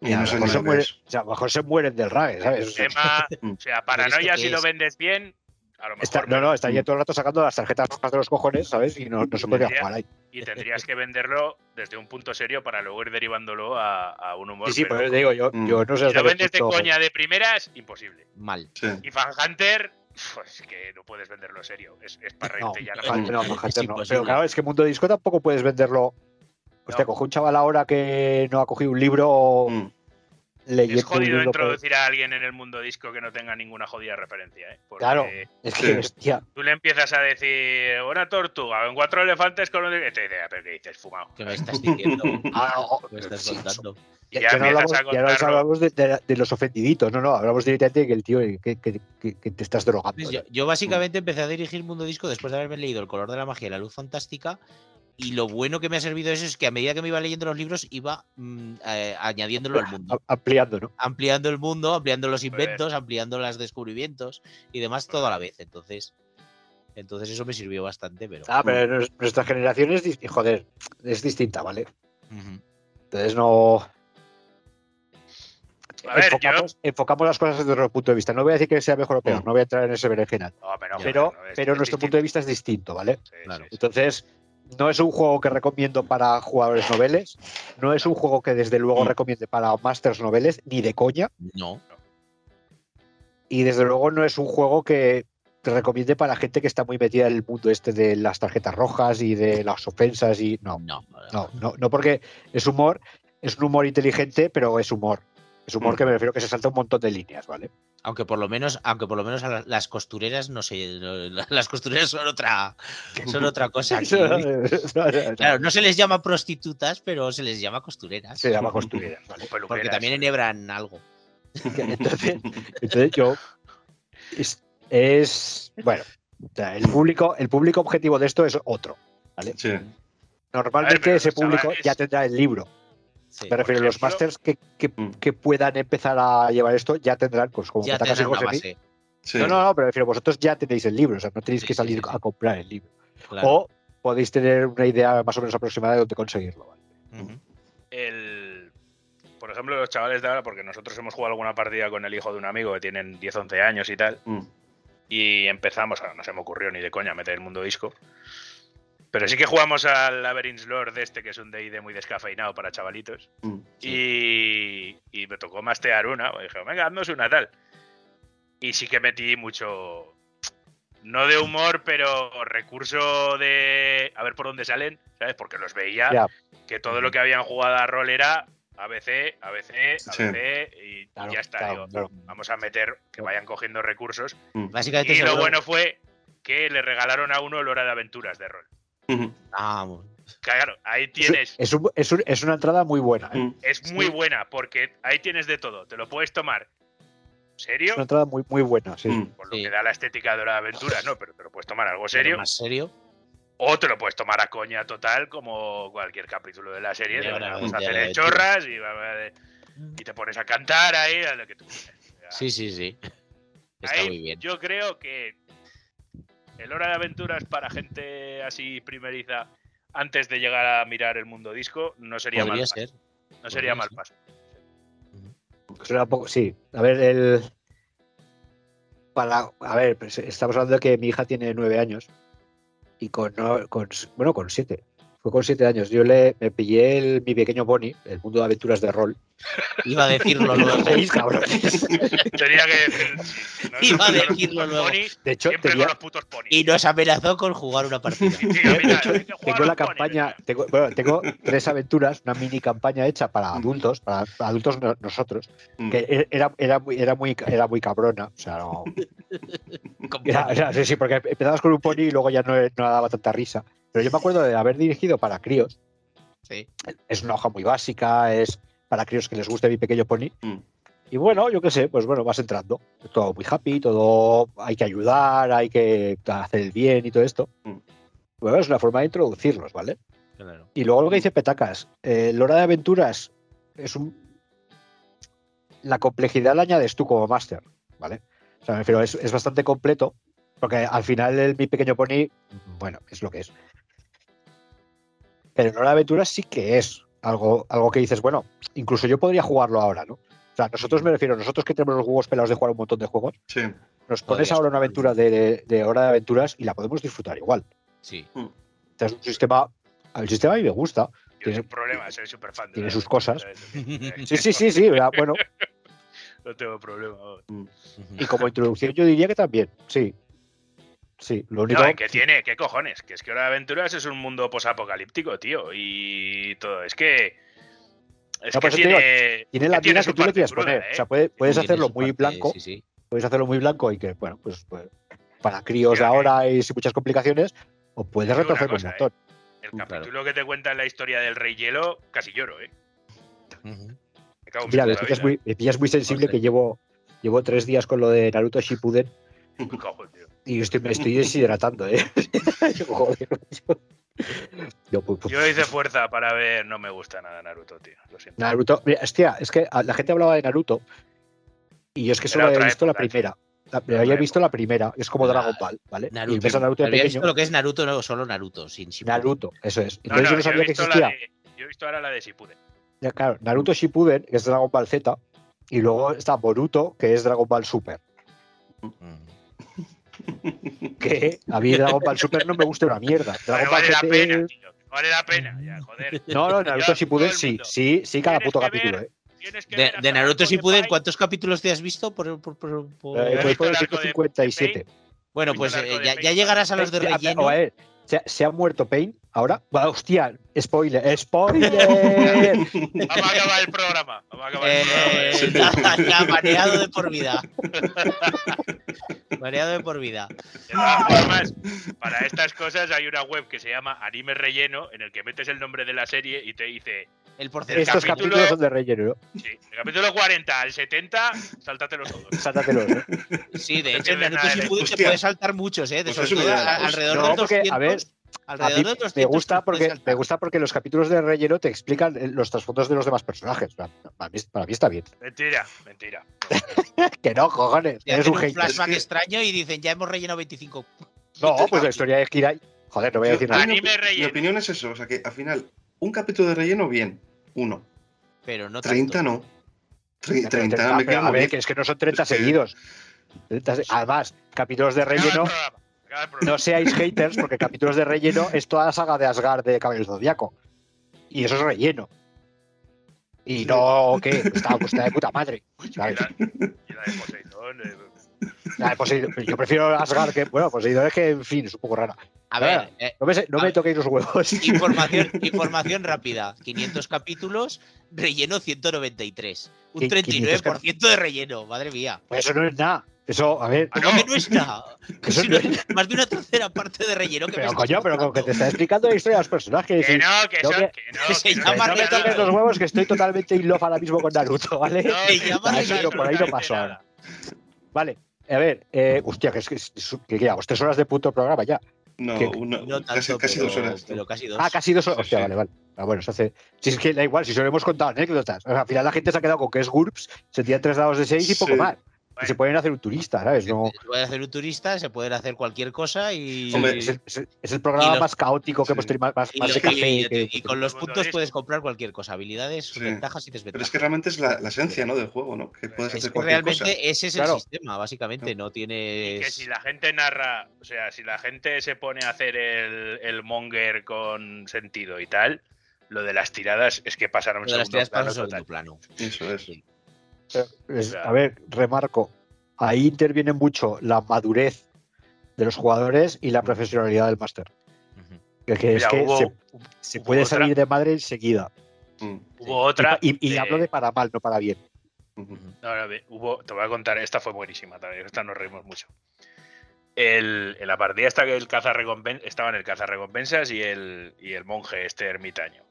S4: Y
S1: y a
S4: no
S1: se
S4: lo que
S1: muere-
S4: es.
S1: o sea, a lo mejor se mueren del rague, ¿sabes? O sea,
S3: tema, o sea, paranoia si lo
S2: es?
S3: vendes bien, a lo mejor.
S1: está- no, no, está ahí todo el rato sacando las tarjetas rojas de los cojones, ¿sabes? Y no, no se podría jugar ahí.
S3: Y tendrías que venderlo desde un punto serio para luego ir derivándolo a, a un humor.
S1: Sí, sí,
S3: pero
S1: pero te digo, yo,
S4: Mm.
S1: yo no sé
S3: si lo vendes de coña de primeras, imposible.
S2: Mal.
S4: Sí.
S3: Y Fan Hunter, pues que no puedes venderlo serio. Es, es para
S1: No,
S3: ya.
S1: Fan-
S3: nada
S1: no,
S3: más.
S1: Fan
S2: Es
S1: Hunter no.
S2: imposible.
S1: Pero claro, es que Mundo Disco tampoco puedes venderlo. Hostia,
S3: No.
S1: coge un chaval ahora que no ha cogido un libro
S4: Mm.
S1: leyendo
S3: Es jodido
S1: libro
S3: introducir a alguien en el mundo disco que no tenga ninguna jodida referencia, ¿eh? Porque
S1: Claro. Es que, hostia,
S3: tú le empiezas a decir una tortuga, en cuatro elefantes con un... Te dice, "Ah, pero ¿qué dices, fumado?
S2: ¿Qué me estás diciendo?
S1: ah, no,
S2: ¿Qué me estás
S1: sí,
S2: contando?
S1: Ya,
S3: ya
S1: no hablamos, ya no hablamos de, de- de los ofendiditos, no, no, hablamos directamente de que el tío que, que- que- que te estás drogando.
S2: Pues Yo, yo básicamente empecé a dirigir Mundo Disco después de haberme leído El color de la magia y la luz fantástica. Y lo bueno que me ha servido eso es que a medida que me iba leyendo los libros, iba mm, eh, añadiéndolo al mundo.
S1: Ampliando, ¿no?
S2: Ampliando el mundo, ampliando los
S3: Joder.
S2: inventos, ampliando los descubrimientos y demás todo a la vez. Entonces, entonces eso me sirvió bastante, pero.
S1: Ah, pero nues- nuestra generación es, joder, es distinta, ¿vale? Entonces no.
S3: Yo-
S1: enfocamos, las cosas desde otro punto de vista. No voy a decir que sea mejor o peor,
S4: Mm.
S1: no voy a entrar en ese berenjenal.
S3: No, pero,
S1: Pero,
S3: no, es-
S1: pero
S3: es
S1: nuestro
S3: distinto.
S1: punto de vista es distinto, ¿vale?
S3: Sí,
S2: Claro.
S3: sí, sí.
S1: Entonces, no es un juego que recomiendo para jugadores noveles, no es un juego que desde luego
S4: Mm.
S1: recomiende para masters noveles, ni de coña,
S2: No.
S1: y desde luego no es un juego que te recomiende para gente que está muy metida en el mundo este de las tarjetas rojas y de las ofensas y no,
S2: No.
S1: no, no, no porque es humor, es un humor inteligente, pero es humor. Es humor
S4: Mm.
S1: que me refiero que se salta un montón de líneas, ¿vale?
S2: Aunque por lo menos, aunque por lo menos a la- las costureras, no sé, las costureras son otra, son otra cosa. aquí. Claro, no se les llama prostitutas, pero se les llama costureras.
S1: Se llama costureras, ¿vale?
S2: Porque también enhebran algo.
S1: Entonces, entonces yo. Es, es- bueno, el público, el público objetivo de esto es otro.
S4: Sí.
S1: Normalmente ese público
S3: chavales-
S1: ya tendrá el libro.
S2: Sí.
S1: Me refiero a los masters que, que-
S4: Mm.
S1: que puedan empezar a llevar esto, ya tendrán, pues como
S2: Ya tendrán una base.
S4: Sí.
S1: No, no, no, pero refiero, vosotros ya tenéis el libro, o sea, no tenéis
S2: Sí,
S1: que salir
S2: sí, sí.
S1: a comprar el libro.
S2: claro.
S1: O podéis tener una idea más o menos aproximada de dónde conseguirlo. ¿vale?
S3: El, por ejemplo, los chavales de ahora, porque nosotros hemos jugado alguna partida con el hijo de un amigo que tienen 10, 11 años y tal,
S4: Mm.
S3: y empezamos, no se me ocurrió ni de coña meter el mundo disco, pero sí que jugamos al Labyrinth's Lord de este, que es un D&D muy descafeinado para chavalitos,
S4: Mm.
S3: y, y me tocó mastear una, y dije, venga, haznos una tal. Y sí que metí mucho, no de humor, pero recurso de a ver por dónde salen, ¿sabes? Porque los veía que todo lo que habían jugado a rol era ABC, ABC,
S4: Sí.
S3: ABC y
S1: Claro,
S3: ya está.
S1: claro,
S3: digo,
S1: claro.
S3: Vamos a meter que vayan cogiendo recursos.
S2: Básicamente
S3: Y lo bueno fue que le regalaron a uno el hora de aventuras de rol.
S2: Ah, bueno.
S3: Claro, ahí
S1: Es,
S3: tienes.
S1: es un- es un- es una entrada muy buena. ¿eh?
S4: Mm.
S3: Es muy
S4: Sí.
S3: buena porque ahí tienes de todo. Te lo puedes tomar serio,
S1: Es una entrada muy, muy buena, sí.
S4: Mm.
S3: por lo
S2: Sí.
S3: que da la estética de hora de aventuras, no, pero te lo puedes tomar algo serio.
S2: Más serio.
S3: O te lo puedes tomar a coña total, como cualquier capítulo de la serie.
S2: De
S3: De,
S2: Hora de
S3: vamos a
S2: Aventura,
S3: hacer chorras y, te pones a cantar ahí a lo que tú quieras.
S2: Sí, sí, sí. Está
S3: ahí
S2: muy bien.
S3: Yo creo que el Hora de Aventuras para gente así primeriza, antes de llegar a mirar el mundo disco, no sería mal paso. No sería mal paso.
S1: Suena un poco- sí. A ver, el. Para, a ver, pues, estamos hablando de que mi hija tiene nueve años. Y con, con bueno, con siete. Fue con siete años. Yo le me pillé el, mi pequeño pony, el mundo de aventuras de rol.
S2: Iba a decirlo luego.
S1: ¿Veis, cabrones?
S3: Tenía que decir. no
S2: Iba a decirlo luego.
S1: De hecho,
S3: siempre
S1: tenía,
S3: con los putos ponis.
S2: Y nos amenazó con jugar una partida.
S3: Sí, mira,
S1: hecho, tengo la
S3: ponis,
S1: campaña,
S3: venga.
S1: tengo, bueno, tengo tres aventuras, una mini campaña hecha para adultos, para, adultos no- nosotros,
S4: Mm.
S1: que e- era, era, muy, era, muy, era muy cabrona. O sea, no,
S2: Con
S1: Era-
S2: ponis.
S1: era- sí, sí, porque empezabas con un pony y luego ya no, no daba tanta risa. Pero yo me acuerdo de haber dirigido para críos.
S2: Sí.
S1: Es una hoja muy básica, es para críos que les guste mi pequeño pony.
S4: Mm.
S1: Y bueno, yo qué sé, pues bueno, vas entrando. Todo muy happy, todo hay que ayudar, hay que hacer el bien y todo esto.
S4: Mm.
S1: Bueno, es una forma de introducirlos, ¿vale?
S2: Claro.
S1: Y luego lo que dice Petacas, eh, el hora de aventuras es un. La complejidad la añades tú como máster, ¿vale? O sea, me refiero, es, es bastante completo, porque al final el, mi pequeño pony, bueno, es lo que es. Pero el hora de aventuras sí que es algo, algo que dices, bueno, incluso yo podría jugarlo ahora, ¿no? O sea, nosotros me refiero, nosotros que tenemos los juegos pelados de jugar un montón de juegos,
S4: Sí.
S1: nos pones
S2: Podrías
S1: ahora una aventura de, de hora de aventuras y la podemos disfrutar igual.
S2: Sí.
S1: O sea, es un sistema. El sistema a mí me gusta.
S3: Yo sin problema, soy súper fan.
S1: tiene sus cosas.
S3: Sí,
S1: Sí, sí, sí. Bueno,
S3: No tengo problema. vamos.
S1: y como introducción yo diría que también, sí. Sí, lo único.
S3: No, que tiene, ¿qué cojones? Que es que Hora de Aventuras es un mundo posapocalíptico, tío. Y todo. Es que. Es
S1: No,
S3: que
S1: te digo,
S3: tiene.
S1: tiene la
S3: que tiene
S1: vida
S3: su
S1: que tú le quieras
S3: cruda,
S1: poner.
S3: ¿eh?
S1: O sea, puede- puedes
S2: Tiene
S1: hacerlo muy
S2: parte,
S1: blanco,
S2: Sí, sí.
S1: puedes hacerlo muy blanco y que, bueno, pues, pues, para críos de ahora y sin muchas complicaciones, o puedes
S3: una
S1: retorcerlo un montón.
S3: El
S2: Claro.
S3: capítulo que te cuenta la historia del Rey Hielo, casi lloro, ¿eh?
S2: Ujú.
S3: Me cago en
S1: Mira,
S3: mi
S1: me
S3: puta
S1: pillas muy, me pillas muy sensible que llevo, llevo tres días con lo de Naruto Shippuden
S3: Tío.
S1: y estoy, me estoy deshidratando, ¿eh? Joder, yo- yo, pues, pues,
S3: Yo hice fuerza para ver. No me gusta nada Naruto, tío. Lo siento.
S1: Naruto, mira, hostia, es que a- la gente hablaba de Naruto y yo es que solo había visto la
S3: época, tío.
S1: primera. La,
S3: Era
S1: había visto la primera, es como
S2: La-
S1: Dragon Ball, ¿vale?
S2: Naruto.
S1: Y ves a Naruto de
S2: Había
S1: pequeño.
S2: visto lo que es Naruto, no solo Naruto, sin Shippuden.
S1: Naruto, eso es.
S3: No,
S1: Entonces
S3: no,
S1: yo no
S3: he
S1: sabía que
S3: visto la
S1: existía.
S3: de- yo he visto ahora la de Shippuden.
S1: Ya, claro, Naruto Shippuden, que es Dragon Ball Z, y luego está Boruto, que es Dragon Ball Super.
S2: Ujú.
S1: Que a mí Dragon Ball Super no me gusta una mierda. Dragon Ball
S3: vale la
S1: GT
S3: pena, tío. Vale la pena, ya, joder.
S1: No, no, Naruto
S3: todo el
S1: sí, sí, sí, cada puto capítulo,
S3: ver
S1: ¿eh?
S2: De, Naruto
S3: arco de
S2: Shippuden,
S3: Pai.
S2: ¿cuántos capítulos te has visto? Por, por- por- por-
S1: Eh,
S3: ¿Has
S1: voy
S3: visto
S1: por
S3: el
S1: el
S3: arco de
S1: 157.
S2: Bueno,
S3: ¿Has
S2: pues eh, ya, llegarás a los de relleno.
S1: a ver, ¿se, se ha muerto Pain ahora? Va, hostia, spoiler, spoiler.
S3: Vamos a acabar el programa. Vamos a acabar el
S2: Eh,
S3: programa.
S2: ya, ya, mareado de por vida. mareado de por vida.
S3: De todas formas, para estas cosas hay una web que se llama Anime Relleno, en el que metes el nombre de la serie y te dice
S2: El porcentaje.
S1: Estos
S3: capítulo-
S1: capítulos son de relleno, ¿no?
S3: Sí, del capítulo 40 al 70, sáltatelos todos.
S1: Sáltatelos, ¿no?
S2: Sí, de
S3: No
S2: hecho, en Naruto
S3: nada de-
S2: Shippuden te
S4: Hostia.
S2: puedes saltar muchos, ¿eh? De
S4: Pues
S2: sobre
S4: eso
S2: todo
S4: me
S2: a-
S4: da-
S2: alrededor
S1: No,
S2: de
S1: porque,
S2: 200.
S1: a ver, A
S2: alrededor
S1: mí
S2: de 200
S1: me gusta porque me gusta porque los capítulos de relleno te explican eh, los trasfondos de los demás personajes. Para mí, para mí está bien.
S3: Mentira, mentira.
S1: Que no, cojones.
S2: Hacen
S1: un
S2: un flashback
S4: Es
S2: extraño y dicen, ya hemos rellenado 25.
S1: No, pues la historia de Kirai. Joder, no voy a decir nada.
S4: Mi opinión es eso, o sea que al final, un capítulo de relleno, bien, uno.
S2: Pero no
S4: 30
S2: tanto.
S4: no. Tre- 30
S1: Ah,
S4: me
S1: pero,
S4: quedo
S1: a ver,
S4: muy
S1: que es que no son 30
S4: Es que-
S1: seguidos. 30 se- Además, capítulos de relleno. No seáis haters, porque capítulos de relleno es toda la saga de Asgard de Cabello Zodiaco. Y eso es relleno. Y no, ¿qué? Está, pues está de puta madre.
S3: Y
S1: ¿sabes?
S3: la, y la de Poseidón. eh,
S1: Nada, Poseidón- yo prefiero Asgard que. Bueno, Poseidón es que, en fin, es un poco rara.
S2: A ver, eh,
S1: No me, no
S2: A
S1: me
S2: ver.
S1: toquéis los huevos.
S2: información, información rápida. 500 capítulos, relleno 193. Un
S1: ¿Qué-
S2: 39% de relleno, madre mía.
S1: Pues eso no es nada. Eso, a ver.
S3: Ah,
S2: ¿Cómo
S3: no.
S2: que no es nada?
S1: Eso
S2: Si
S1: no
S2: es más de una tercera parte de relleno que me
S1: Pero
S2: estás
S1: coño, pero como que te está explicando la historia de los personajes.
S3: Que no, que son.
S1: que-
S3: Que no,
S2: que se
S3: que no,
S2: llama
S1: no me
S3: que
S1: toques los huevos que estoy totalmente in love ahora mismo con Naruto, ¿vale?
S3: no,
S2: Se
S3: que
S2: llama
S3: no,
S1: por ahí no pasó
S3: nada.
S1: Vale, a ver, eh, hostia, que es que, que llevamos tres horas de puto programa ya.
S4: No,
S1: que-
S4: una-
S2: No tanto,
S4: casi, casi
S2: pero,
S4: dos horas.
S2: pero casi dos.
S1: Ah, casi dos horas.
S4: Sí,
S1: Hostia,
S4: sí.
S1: vale, vale. Ah, bueno, se hace. Si es que da igual, si solo hemos contado anécdotas. O sea, al final la gente se ha quedado con que es GURPS, se tiran tres dados de seis y poco
S4: Sí.
S1: más. Y
S3: Bueno.
S1: se pueden hacer un turista, ¿sabes? No,
S2: Se puede hacer un turista, se puede hacer cualquier cosa y.
S4: Hombre,
S1: es, el, es programa
S2: Y los-
S1: más caótico que
S4: Sí.
S1: hemos tenido, más, más,
S2: y
S1: más
S2: lo-
S1: de café.
S2: y-
S1: que-
S2: y con los puntos puedes comprar cualquier cosa, habilidades,
S4: Sí.
S2: ventajas y
S4: Pero es
S2: desventajas.
S4: que realmente es la, la esencia ¿no? del juego, ¿no? Que puedes
S2: Es
S4: hacer
S2: que
S4: cualquier
S2: realmente
S4: cosa.
S2: ese es
S1: Claro.
S2: el sistema, básicamente, no
S3: Y
S2: tienes...
S3: que si la gente narra, o sea, si la gente se pone a hacer el, el monger con sentido y tal, lo de las tiradas es que pasaron segundo plano
S2: para un segundo plano.
S4: Eso es.
S2: Sí.
S1: Es-
S3: sea-
S1: a ver, remarco. Ahí interviene mucho la madurez de los jugadores y la profesionalidad del máster. Que, que es
S3: Mira,
S1: que
S3: hubo-
S1: se, se
S3: hubo
S1: puede
S3: otra-
S1: salir de madre enseguida.
S4: Mm,
S3: Hubo otra.
S1: Y, y
S3: de-
S1: hablo de para mal, no para bien.
S3: No, no, hubo, te voy a contar, esta fue buenísima también, esta nos reímos mucho. El, en la partida esta que el cazarrecompen- estaban el cazarrecompensas y el, y el monje este ermitaño.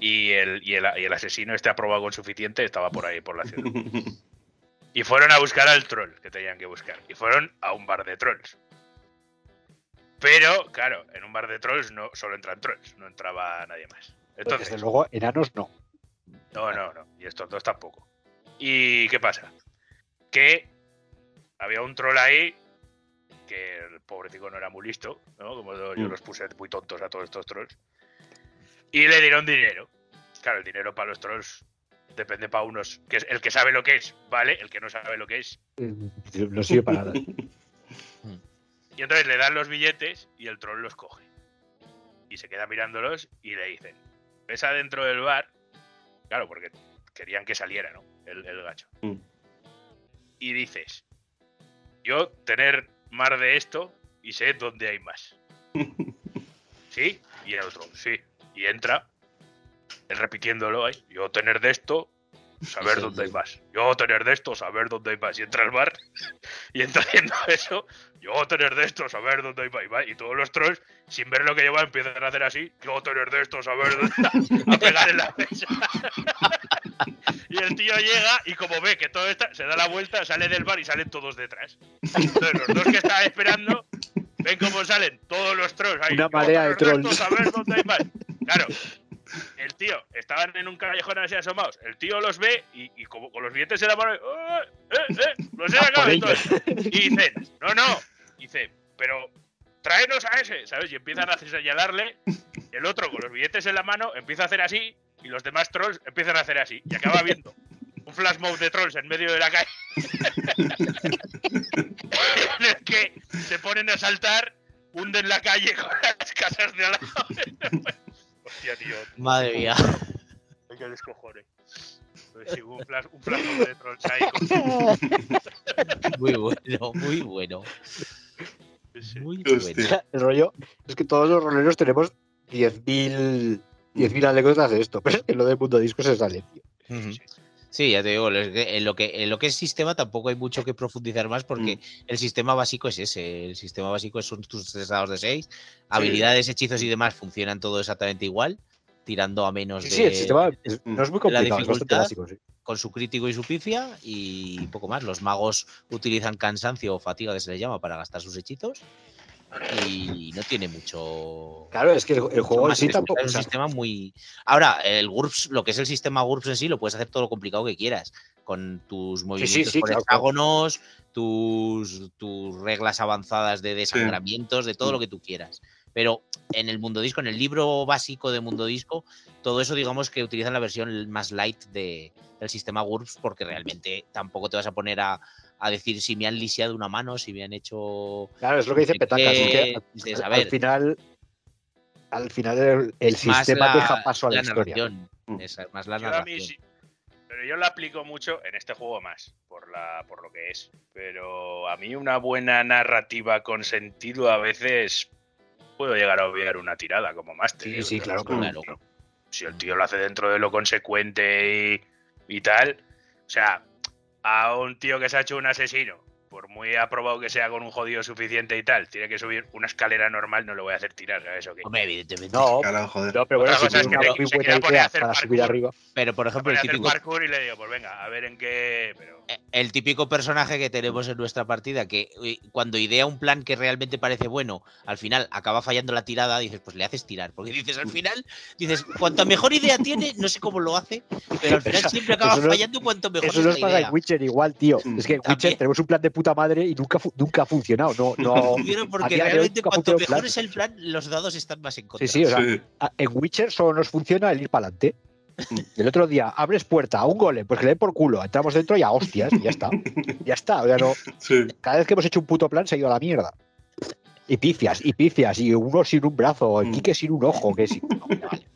S3: Y el, y, el, y el asesino este aprobado con suficiente estaba por ahí, por la ciudad. Y fueron a buscar al troll que tenían que buscar. Y fueron a un bar de trolls. Pero, claro, en un bar de trolls no solo entran trolls, no entraba nadie más. Entonces,
S1: Desde luego, enanos no.
S3: no, no, no. Y estos dos tampoco. ¿Y qué pasa? Que había un troll ahí que el pobrecito no era muy listo, ¿no? Como yo yo
S4: Mm.
S3: los puse muy tontos a todos estos trolls. Y le dieron dinero. Claro, el dinero para los trolls depende para unos. Que es el que sabe lo que es, ¿vale? El que no sabe lo que es.
S1: Eh, No sirve para nada.
S3: Y entonces le dan los billetes y el troll los coge. Y se queda mirándolos y le dicen, ves adentro del bar. Claro, porque querían que saliera, ¿no? El, el gacho.
S4: Mm.
S3: Y dices, yo tener más de esto y sé dónde hay más. ¿Sí? Y el otro, sí. Y entra, repitiéndolo ahí, yo tener de esto, saber
S2: Sí,
S3: dónde hay
S2: sí.
S3: más. Yo tener de esto, saber dónde hay más. Y entra al bar y entra haciendo eso, yo tener de esto, saber dónde hay más. Y todos los trolls, sin ver lo que lleva, empiezan a hacer así, yo tener de esto, saber dónde a pegar en la mesa. y el tío llega y como ve que todo está, se da la vuelta, sale del bar y salen todos detrás. Entonces los dos que estaban esperando ven cómo salen todos los trolls ahí.
S1: Una
S3: "Yo
S1: marea de trolls".
S3: saber dónde hay más. Claro, el tío, estaban en un callejón así asomados. El tío los ve y, y como con los billetes en la mano, "Eh, eh, eh, los he
S1: A
S3: sacado
S1: por
S3: y todo". Y dicen, no, no. Dice, pero tráenos a ese, ¿sabes? Y empiezan a señalarle. El otro con los billetes en la mano empieza a hacer así y los demás trolls empiezan a hacer así. Y acaba viendo un flash mob de trolls en medio de la calle. en el que se ponen a saltar, hunden la calle con las casas de al lado. Hostia, tío.
S2: Madre mía.
S3: Que descojone. Sí, un mob de trolls ahí. con-
S2: Muy bueno, muy bueno.
S3: sí.
S2: Muy
S4: Hostia.
S2: bueno.
S1: El rollo es que todos los roleros tenemos 10.000 10.000 anécdotas de esto, pero es que lo del mundo disco se sale, tío.
S2: Ujú. Sí, ya te digo, en lo que, en lo que es sistema tampoco hay mucho que profundizar más porque
S4: Mm.
S2: el sistema básico es ese. El sistema básico son tus tres dados de 6. Habilidades, hechizos y demás funcionan todo exactamente igual. tirando a menos
S1: Sí,
S2: de,
S1: sí, el sistema es- no es muy complicado, bastante
S2: dificultad.
S1: básico, sí.
S2: con su crítico y su pifia y poco más. Los magos utilizan cansancio o fatiga, que se les llama, para gastar sus hechizos y no tiene mucho.
S1: Claro, es que el, juego en sí
S2: Es
S1: tampoco.
S2: un
S1: o sea,
S2: sistema muy. Ahora, el GURPS, lo que es el sistema GURPS en sí, lo puedes hacer todo lo complicado que quieras. Con tus movimientos
S1: sí,
S2: por
S1: claro,
S2: hexágonos, tus, tus reglas avanzadas de desangramientos, de todo
S4: Mm.
S2: lo que tú quieras. Pero en el mundo disco, en el libro básico de mundo disco, todo eso digamos que utilizan la versión más light de, del sistema GURPS porque realmente tampoco te vas a poner a, a decir si me han lisiado una mano, si me han hecho...
S1: claro, es lo que dice Petacas. que al, final, al final el, sistema
S2: la-
S1: deja paso a la,
S2: la
S1: historia.
S4: Mm.
S2: Es más la
S3: mí
S2: narración.
S3: sí- pero yo la aplico mucho en este juego más, por, la, por lo que es. Pero a mí una buena narrativa con sentido a veces puedo llegar a obviar una tirada como máster.
S1: Sí, sí, claro,
S2: Claro.
S1: claro.
S3: Si el tío lo hace dentro de lo consecuente y, y tal. O sea, a un tío que se ha hecho un asesino, por muy aprobado que sea con un jodido suficiente y tal, tiene que subir una escalera normal, no lo voy a hacer tirar, ¿sabes? ¿O qué?
S2: Hombre, evidentemente.
S1: No,
S4: Claro, joder.
S1: no, pero bueno, si
S3: cosa es
S1: tiene
S3: que
S1: una
S3: te-
S1: muy buena idea para subir
S3: parkour.
S1: arriba.
S2: Pero, por ejemplo, el típico,
S3: parkour y le digo, pues venga, a ver en qué. Pero
S2: el típico personaje que tenemos en nuestra partida que uy, cuando idea un plan que realmente parece bueno, al final acaba fallando la tirada, dices, pues le haces tirar. Porque dices, al final, dices, cuanto mejor idea tiene, no sé cómo lo hace, pero al final siempre acaba
S1: Eso no-
S2: fallando cuanto mejor
S1: Eso
S2: es
S1: nos
S2: la
S1: pasa en Witcher igual, tío.
S4: Mm.
S1: Es que en
S2: También.
S1: Witcher tenemos un plan de puta madre y nunca, nunca ha funcionado. No, no,
S2: porque realmente cuanto mejor
S1: plan.
S2: es el plan, los dados están más en contra.
S1: Sí, sí, o sea,
S4: Sí.
S1: en Witcher solo nos funciona el ir para adelante. El otro día abres puerta a un golem, pues que le den por culo, entramos dentro y a hostias, y ya está. Ya está. O sea, no,
S4: Sí.
S1: cada vez que hemos hecho un puto plan se ha ido a la mierda. Y pifias, y pifias, y uno sin un brazo, el
S4: Mm.
S1: Quique sin un ojo, que sí. no, vale.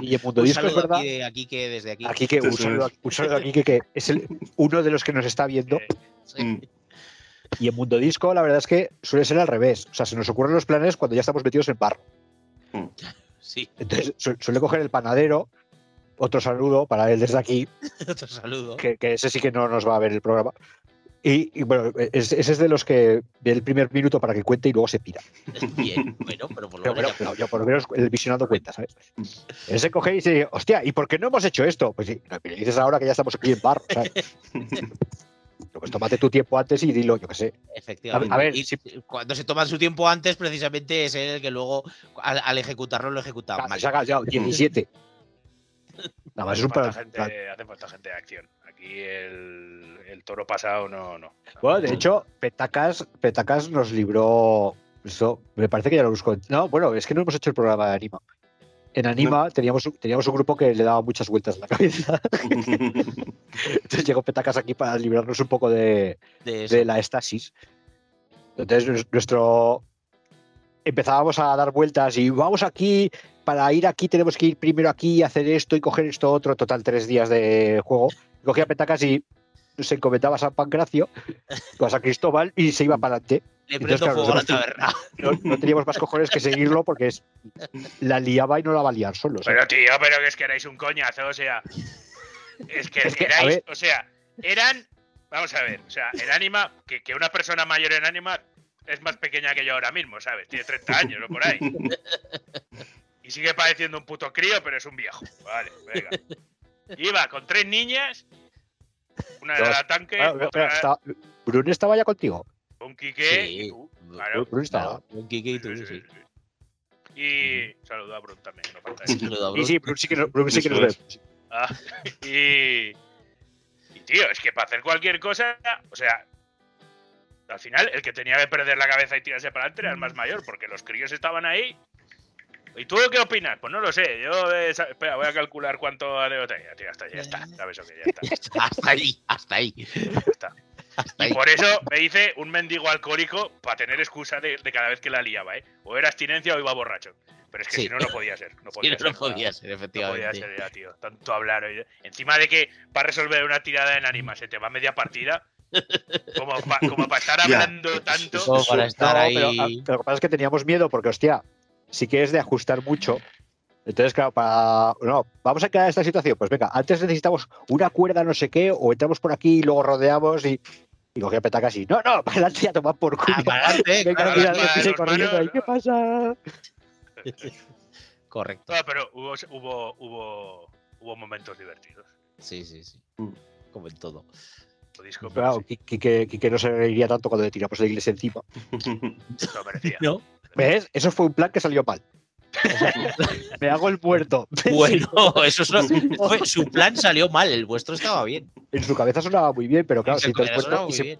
S1: Y en Mundo
S2: Un
S1: Disco es verdad.
S2: aquí, de, aquí que desde aquí.
S1: Aquí que un saludo,
S4: es.
S1: un saludo a Quique, que es el, uno de los que nos está viendo.
S2: Sí.
S4: Mm.
S1: Y en Mundo Disco, la verdad es que suele ser al revés. O sea, se nos ocurren los planes cuando ya estamos metidos en barro.
S2: Sí,
S1: Entonces su- suele coger el panadero. Otro saludo para él desde aquí,
S2: otro saludo.
S1: que, que ese sí que no nos va a ver el programa. Y, y bueno, es- ese es de los que ve el primer minuto para que cuente y luego se pira.
S2: Bien, bueno, pero por lo
S1: Pero bueno,
S2: menos ya-
S1: ya por lo menos el visionado cuenta, ¿sabes? Él se coge y dice, hostia, ¿y por qué no hemos hecho esto? Pues sí, no, dices ahora que ya estamos aquí en barro, ¿sabes? Pues tómate tu tiempo antes y dilo, yo qué sé.
S2: Efectivamente.
S1: A ver,
S2: y
S1: si-
S2: cuando se toma su tiempo antes, precisamente es él el que luego, al, al ejecutarlo, lo ejecuta
S1: Ah,
S2: mal.
S1: se ha ya 17. Nada más es
S3: hace,
S1: un
S3: falta
S1: plan.
S3: gente, hace falta gente de acción. Aquí el, el toro pasado no. no.
S1: Bueno, de hecho, Petacas, Petacas nos libró. Eso, me parece que ya lo busco. No, bueno, es que no hemos hecho el programa de Anima. En Anima teníamos, un- teníamos un grupo que le daba muchas vueltas en la cabeza. Entonces llegó Petacas aquí para librarnos un poco de,
S2: De
S1: de la estasis. Entonces nues- nuestro empezábamos a dar vueltas y vamos aquí, para ir aquí tenemos que ir primero aquí, hacer esto y coger esto otro, total tres días de juego. Cogía petacas y se encomendaba a San Pancracio, a San Cristóbal y se iba para adelante.
S2: Le
S1: entonces,
S2: prendo
S1: claro,
S2: fuego a la taberna.
S1: No, no teníamos más cojones que seguirlo porque es, la liaba y no la va a liar solo. ¿sabes?
S3: Pero tío, pero que es que erais un coñazo, o sea. Es que,
S1: Es que,
S3: erais,
S1: ver.
S3: o sea, eran. Vamos a ver, o sea, el ánima, que, que una persona mayor en ánima es más pequeña que yo ahora mismo, ¿sabes? Tiene 30 años o por ahí. Y sigue pareciendo un puto crío, pero es un viejo. Vale, venga. Iba con tres niñas, una de la tanque,
S1: espera,
S3: otra
S1: estaba- Bruno estaba ya contigo.
S3: con Quique
S2: Sí.
S3: y tú. Claro.
S1: Bruno estaba.
S2: Un Kike y tú,
S3: Sí, sí,
S2: sí.
S3: sí. Y saludo a Brun también, no falta eso.
S2: a
S1: Sí, Bruno sí que, nos- Bruno sí que nos ve.
S3: Ah, y, y tío, es que para hacer cualquier cosa, o sea, al final el que tenía que perder la cabeza y tirarse para adelante era el más mayor, porque los críos estaban ahí. ¿Y tú qué opinas? Pues no lo sé. Yo, eh, espera, voy a calcular cuánto ha de botella. Tío, hasta ya está. ¿Sabes ya está?
S2: Ya está, hasta ahí, hasta ahí.
S3: Ya está.
S2: Hasta
S3: Y
S2: ahí.
S3: por eso me hice un mendigo alcohólico para tener excusa de, de cada vez que la liaba, ¿eh? O era abstinencia o iba borracho. Pero es que
S2: Sí.
S3: si no, no podía ser. No podía
S2: no,
S3: ser.
S2: no podía ser,
S3: No podía
S2: efectivamente.
S3: ser ya, tío. Tanto hablar. oye. Encima de que para resolver una tirada en anima se te va media partida. Como para estar
S4: Ya.
S3: hablando tanto.
S2: Como para estar
S1: No,
S2: ahí.
S1: pero, ah, pero lo que pasa es que teníamos miedo porque, hostia, sí que es de ajustar mucho. Entonces, claro, para. No, vamos a crear esta situación. Pues venga, antes necesitamos una cuerda, no sé qué, o entramos por aquí y luego rodeamos y. Y cogía petacas y. No, no, para adelante a tomar por culo.
S2: Ah, para adelante,
S1: Venga,
S3: claro,
S1: y
S3: manos,
S1: corriendo ahí, ¿Qué pasa?
S2: Correcto.
S3: No, pero hubo, hubo, hubo, hubo momentos divertidos.
S2: Sí, sí, sí.
S4: Mm.
S2: Como en todo.
S3: Disco,
S1: Claro,
S3: sí,
S1: Quique, Quique no se reiría tanto cuando le tiramos la iglesia encima.
S3: lo merecía.
S2: No.
S1: ¿Ves? Eso fue un plan que salió mal. Me hago el muerto.
S2: Bueno, eso es lo- fue- su plan salió mal, el vuestro estaba bien.
S1: En su cabeza sonaba muy bien, pero claro, si te puesto y se.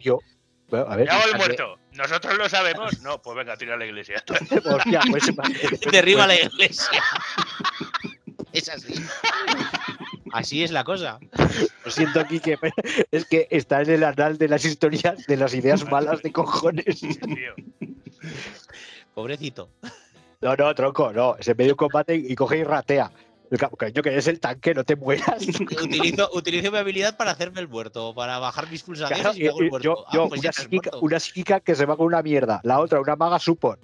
S1: Bueno, a ver,
S3: Me hago el muerto. ¿Nosotros lo sabemos? No, pues venga, tira a la iglesia.
S1: hostia, pues,
S2: Derriba
S1: pues-
S2: la iglesia. Es así. Así es la cosa.
S1: Lo siento, Quique, pero es que está en el anal de las historias de las ideas malas de cojones.
S3: Tío.
S2: Pobrecito.
S1: No, no, tronco, no. Se medio combate y coge y ratea. Coño, que eres el tanque, no te mueras.
S2: Utilizo, utilizo mi habilidad para hacerme el muerto, para bajar mis pulsaciones
S1: Claro,
S2: y me hago el
S1: yo,
S2: muerto.
S1: yo-
S2: Ah,
S1: yo,
S2: pues
S1: una, psíquica, una psíquica que se va con una mierda, la otra una maga support.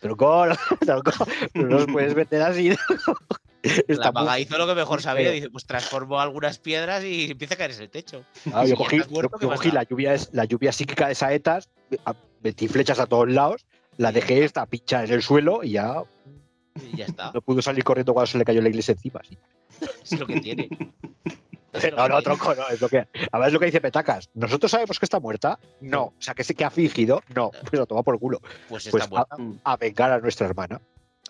S1: Tronco, tronco, no nos puedes meter así.
S2: La
S1: muy-
S2: maga hizo lo que mejor sabía. Dice, pues transformo algunas piedras y empieza a caerse el techo.
S1: Ah, yo cogí,
S2: muerto,
S1: yo-
S2: ¿qué
S1: yo la lluvia, la lluvia psíquica de saetas, metí flechas a todos lados, la dejé esta pincha en el suelo y ya
S2: Y ya está.
S1: no pudo salir corriendo cuando se le cayó la iglesia encima. sí.
S2: Es lo que tiene.
S1: No, no, tronco, no, es lo que. Además es lo que dice Petacas. ¿Nosotros sabemos que está muerta? No. O sea, que sí que ha fingido. No. Pues lo toma por culo.
S2: Pues
S1: Pues
S2: está muerta.
S1: A vengar a nuestra hermana.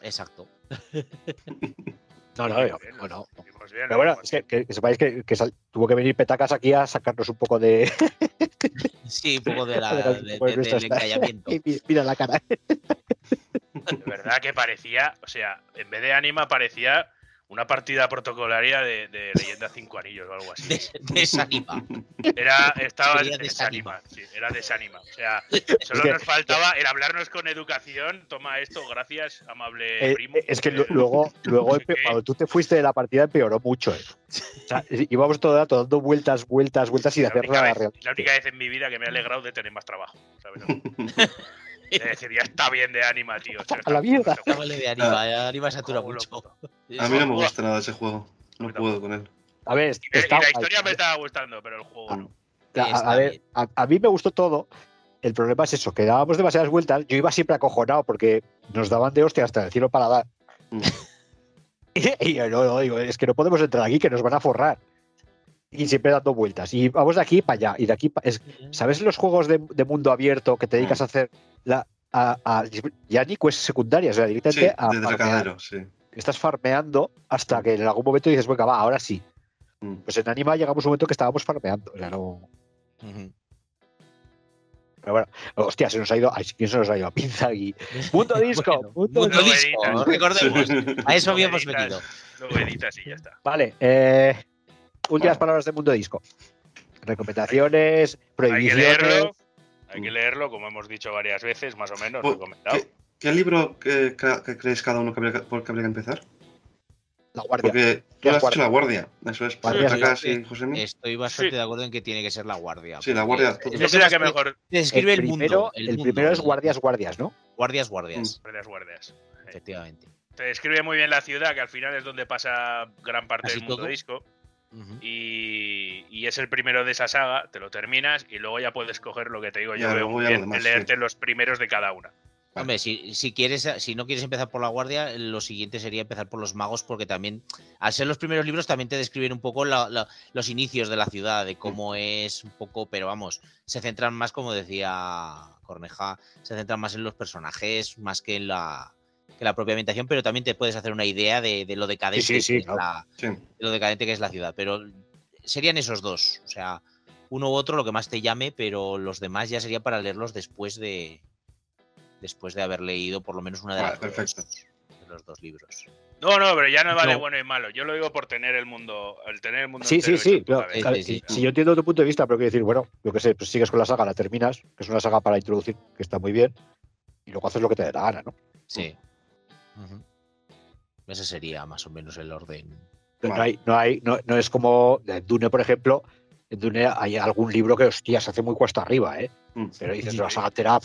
S2: Exacto.
S1: No, no,
S3: Bien,
S1: no,
S3: bien,
S1: no, no.
S3: hicimos bien,
S1: Pero bueno, es que, que- que sepáis que, que sal- tuvo que venir Petacas aquí a sacarnos un poco de,
S2: Sí, un poco de la,
S1: de-
S2: de-
S1: de
S2: de-
S1: nuestras-
S2: del encallamiento.
S1: Mira la cara.
S3: De verdad que parecía, o sea, en vez de anima parecía una partida protocolaria de, de Leyenda 5 Anillos o algo así.
S2: Des- Desanima.
S3: Era, estaba
S2: Sería
S3: desanima,
S2: desanima.
S3: sí, era desanima. O sea, solo nos faltaba el hablarnos con educación. Toma esto, gracias, amable
S1: Eh,
S3: primo.
S1: es que
S3: Eh,
S1: lu- luego, luego cuando tú te fuiste de la partida empeoró mucho. eh. O sea, íbamos todo el rato dando vueltas, vueltas, vueltas y de
S3: la
S1: hacer nada
S3: vez, la única vez en mi vida que me he alegrado de tener más trabajo. ¿sabes? Es decir, ya está bien de anima, tío.
S1: A la mierda.
S3: está-
S2: Llámale de anima, eh, anima satura mucho.
S4: A mí no me gusta nada ese juego. No puedo con él.
S1: A ver,
S3: Y,
S1: está
S3: y la historia me estaba gustando, pero el juego
S4: Ah,
S3: no.
S1: A, ver, a, a mí me gustó todo. El problema es eso, que dábamos demasiadas vueltas. Yo iba siempre acojonado porque nos daban de hostia hasta el cielo para dar.
S4: Mm.
S1: Y, yo no, no, digo, es que no podemos entrar aquí, que nos van a forrar. Y siempre dando vueltas. Y vamos de aquí para allá. Y de aquí pa- es- ¿Sabes los juegos de, de mundo abierto que te dedicas a hacer la, a, a- ya ni secundarias? O sea,
S4: Sí,
S1: directamente a
S4: de
S1: farmear.
S4: Tracadero, sí.
S1: Estás farmeando hasta que en algún momento dices, venga, va, ahora sí.
S4: Mm.
S1: Pues en Anima llegamos a un momento que estábamos farmeando. O sea, no. Pero bueno, hostia, se nos ha ido. Ay, ¿quién se nos ha ido? a pinza aquí. Mundo disco.
S2: Bueno,
S1: mundo
S2: disco, recordemos. A eso habíamos venido.
S3: Luego editas y ya está.
S1: Vale, eh, últimas palabras de Mundo Disco. Recomendaciones,
S3: Hay que
S1: prohibiciones.
S3: leerlo. Hay que leerlo, como hemos dicho varias veces, más o menos,
S4: Pues,
S3: recomendado.
S4: ¿Qué, qué libro que, que creéis cada uno que habría, por que habría que empezar?
S1: La guardia.
S4: Porque tú
S1: La
S4: has dicho la guardia. Eso es.
S1: Guardia,
S4: Patacas
S2: sí.
S4: José Mí.
S2: Estoy bastante
S3: Sí.
S2: de acuerdo en que tiene que ser la guardia.
S4: Sí, la guardia.
S2: es lo
S3: será
S2: más
S3: que mejor
S2: te describe el,
S1: primero,
S2: mundo.
S1: el
S2: mundo,
S1: primero es
S2: el-
S1: guardias, guardias, ¿no?
S2: Guardias, guardias.
S3: guardias guardias.
S2: Efectivamente.
S3: Te describe muy bien la ciudad, que al final es donde pasa gran parte del mundo
S2: todo.
S3: disco. Y, y es el primero de esa saga, te lo terminas y luego ya puedes coger lo que te digo. Yo
S4: Ya,
S3: veo
S4: luego
S3: muy bien
S4: demás,
S3: leerte los primeros de cada una.
S2: Hombre, si, si quieres, si no quieres empezar por la guardia, lo siguiente sería empezar por los magos, porque también, al ser los primeros libros, también te describen un poco la- la- los inicios de la ciudad, de cómo es un poco, pero vamos, se centran más, como decía Corneja, se centran más en los personajes, más que en la, que la propia ambientación, pero también te puedes hacer una idea de, de lo decadente
S1: Sí, sí, sí,
S2: que es
S1: claro.
S2: la,
S4: Sí.
S2: de lo decadente que es la ciudad. Pero serían esos dos. O sea, uno u otro lo que más te llame, pero los demás ya sería para leerlos después de. Después de haber leído por lo menos una de,
S4: Vale,
S2: las dos- de los dos libros.
S3: No, no, pero ya no vale
S1: No.
S3: bueno y malo. Yo lo digo por tener el mundo, el tener el mundo
S1: Sí, sí, sí. pero, claro,
S2: sí, sí.
S1: Si yo entiendo tu punto de vista, pero quiero decir, bueno, yo qué sé, pues sigues con la saga, la terminas, que es una saga para introducir, que está muy bien, y luego haces lo que te dé la gana, ¿no?
S2: Sí. Ese sería más o menos el orden.
S1: No,
S4: Vale.
S1: hay, no, hay, no, no es como en Dune, por ejemplo. En Dune hay algún libro que, hostia, se hace muy cuesta arriba, ¿eh?
S4: Mm.
S1: Pero dices, la saga Terap.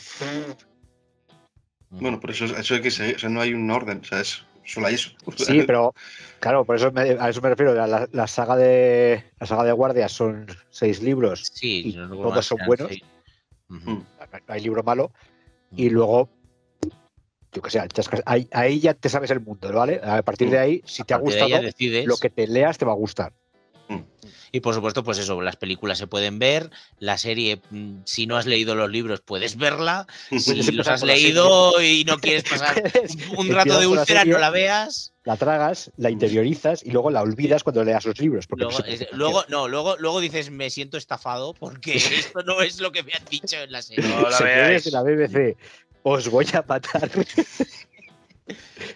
S4: Bueno, por eso, eso hay que. O sea, no hay un orden. O sea, es solo hay eso.
S1: Sí, pero claro, por eso me- a eso me refiero. La, saga de la saga de guardias son seis libros,
S2: Sí,
S1: y
S2: no
S1: todos son buenos.
S4: Mm.
S1: no hay libro malo, y luego yo que sé, ahí, ahí ya te sabes el mundo, ¿vale? A partir de ahí, si te ha gustado,
S2: decides.
S1: lo que te leas te va a gustar.
S2: Y por supuesto, pues eso, las películas se pueden ver, la serie, mm, si no has leído los libros, puedes verla.
S1: Puedes
S2: Si los has leído y no quieres pasar un rato de úlcera, no la veas.
S1: La tragas, la interiorizas y luego la olvidas cuando leas los libros. Porque
S2: Luego,
S1: no
S2: es- luego, no, luego, luego dices, me siento estafado porque esto no es lo que me han dicho en la serie.
S3: No la
S1: Señores de la BBC, os voy a matar.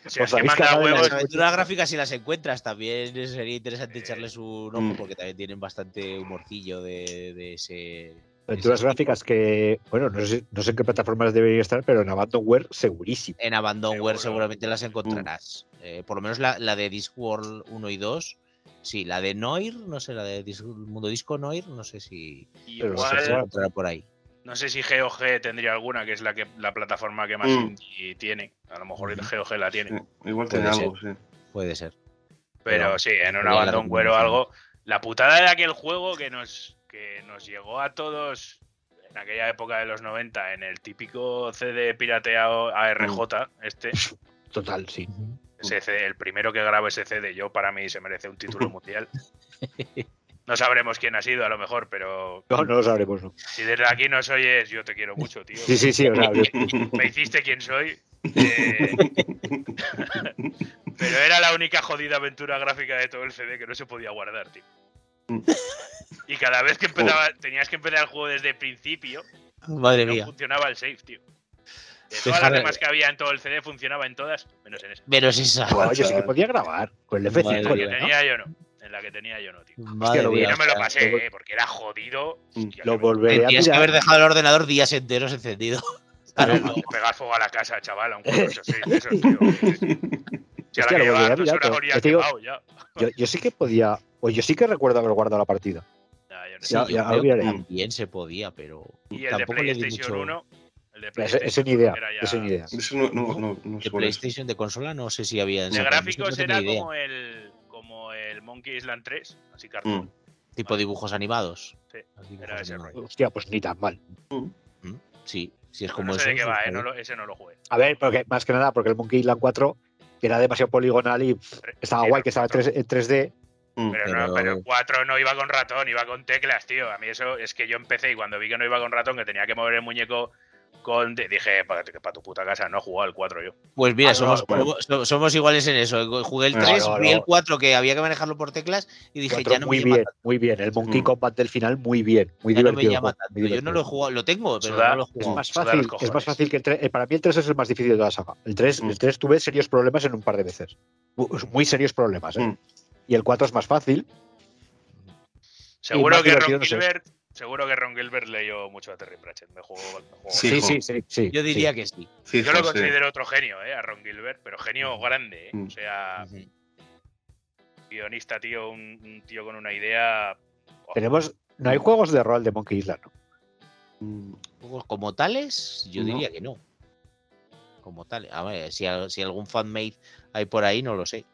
S3: Si
S1: os
S3: que
S1: habéis
S3: manda huevos,
S2: Las aventuras gráficas, si las encuentras, también sería interesante echarles un ojo
S4: Mm.
S2: porque también tienen bastante humorcillo de, de ese.
S1: Aventuras gráficas que, bueno, no sé, no sé en qué plataformas deberían estar, pero en Abandonware segurísimo.
S2: En Abandonware
S3: Seguro.
S2: seguramente las encontrarás. Eh, por lo menos la, la de Discworld 1 y 2. Sí, la de Noir, no sé, la de Dis- Mundo Disco Noir, no sé si
S1: Pero no sé,
S3: igual,
S2: encontrará por ahí.
S3: No sé si GOG tendría alguna, que es la que la plataforma que más
S4: Mm.
S3: indie tiene. A lo mejor. GOG la tiene.
S4: Sí, Igual
S2: Puede
S4: tiene
S2: ser.
S4: algo, sí.
S2: Puede ser.
S3: Pero
S2: Pero
S3: sí, en un abandonware o algo. La putada de aquel juego que nos, que nos llegó a todos en aquella época de los 90 en el típico CD pirateado ARJ, este,
S1: Total, sí.
S3: ese CD, el primero que grabo ese CD, yo para mí se merece un título mundial. No sabremos quién ha sido a lo mejor, pero
S1: No, no lo sabremos. ¿no?
S3: si desde aquí nos oyes, yo te quiero mucho, tío.
S1: Sí, sí, sí. o sea,
S3: Me hiciste quien soy. eh, pero era la única jodida aventura gráfica de todo el CD que no se podía guardar, tío. Y cada vez que empezaba, tenías que empezar el juego desde el principio,
S2: Madre
S3: no
S2: mía.
S3: funcionaba el save, tío. De todas las demás que había en todo el CD funcionaba en todas, menos en esa.
S2: Pero es esa.
S1: Yo sí que podía grabar con el F5.
S2: Madre
S3: que tenía yo no. En la que tenía yo no, tío.
S2: Madre
S1: lo
S3: Y
S2: mía,
S3: no me lo pasé,
S1: lo-
S3: eh, porque era jodido. Hostia,
S1: Lo
S3: que me-
S1: volveré a
S2: Tendrías que haber dejado el ordenador días enteros encendido. Claro,
S3: Pero pegar fuego a la casa, chaval, a un 486 de esos, tío. Si
S1: Hostia,
S3: ahora que
S1: volveré
S3: dos horas quemado ya.
S1: Yo, yo sí que podía. O yo sí que recuerdo haber guardado la partida.
S3: Ya, yo no
S2: sí.
S1: Ya-
S2: yo
S1: ya
S2: creo que también se podía, pero
S3: Y el de
S2: tampoco le di
S3: PlayStation
S2: mucho.
S3: 1. El de
S1: Ese,
S3: PlayStation
S1: ese ni idea. ni idea.
S4: Eso no, no, no, no sé
S2: De
S4: es.
S2: PlayStation de consola no sé si había.
S3: De gráficos
S2: no
S3: era como el, como el Monkey Island 3, así cartoon.
S4: Mm.
S2: Tipo dibujos animados.
S3: Sí,
S2: dibujos
S3: era ese
S2: animados.
S3: rollo.
S1: Hostia, pues ni tan mal.
S2: Sí, sí es
S3: Pero
S2: como
S3: no sé de
S2: eso.
S3: qué va, eh, no lo- ese no lo jugué.
S1: A ver, porque más que nada, porque el Monkey Island 4 era demasiado poligonal y pff, estaba
S3: Sí,
S1: guay que estaba en 3,
S3: cuatro.
S1: en 3D.
S4: Mm.
S3: Pero,
S2: Pero-
S3: No, pero el 4 no iba con ratón, iba con teclas, tío. A mí eso es que yo empecé y cuando vi que no iba con ratón, que tenía que mover el muñeco con. Dije, para tu puta casa, no he jugado el 4 yo.
S2: Pues mira,
S1: Ah, no,
S2: somos,
S4: bueno.
S2: somos- somos iguales en eso. Jugué el
S4: Claro,
S2: 3, vi el
S1: no.
S2: 4 que había que manejarlo por teclas y dije, ya no
S1: muy
S2: me llama
S1: bien,
S2: tanto.
S1: muy bien. El Monkey
S4: Mm.
S1: Combat del final, muy bien. Muy
S2: ya no me
S1: divertido.
S2: llama tanto.
S1: muy
S2: Yo no lo he
S1: divertido.
S2: jugado, lo tengo, pero
S3: Suda-
S2: no lo he
S1: Es
S2: jugado.
S1: más
S3: Suda los
S1: fácil, es más fácil que el 3. Para mí el 3 es el más difícil de toda la saga. El 3,
S4: Mm.
S1: el 3 tuve serios problemas en un par de veces. Mu- Muy serios problemas, ¿eh?
S4: Mm.
S1: Y el 4 es más fácil.
S3: Seguro
S1: más
S3: que
S1: divertido
S3: Ron
S1: no sé.
S3: Gilbert. Seguro que Ron Gilbert leyó mucho a Terry Pratchett. Me jugó, me jugó-
S4: Sí,
S1: Sí, sí, sí.
S2: Yo diría
S1: sí.
S2: que sí.
S3: Yo lo
S4: sí.
S3: considero otro genio, ¿eh? A Ron Gilbert, pero genio grande, ¿eh?
S4: Mm.
S3: O sea, guionista, tío, un, un tío con una idea. oh,
S1: Tenemos. No hay juegos de rol de Monkey Island. ¿no?
S4: Mm.
S2: Juegos como tales, yo
S4: No.
S2: diría que no. Como tales. A ver, si, si algún fanmade hay por ahí, no lo sé.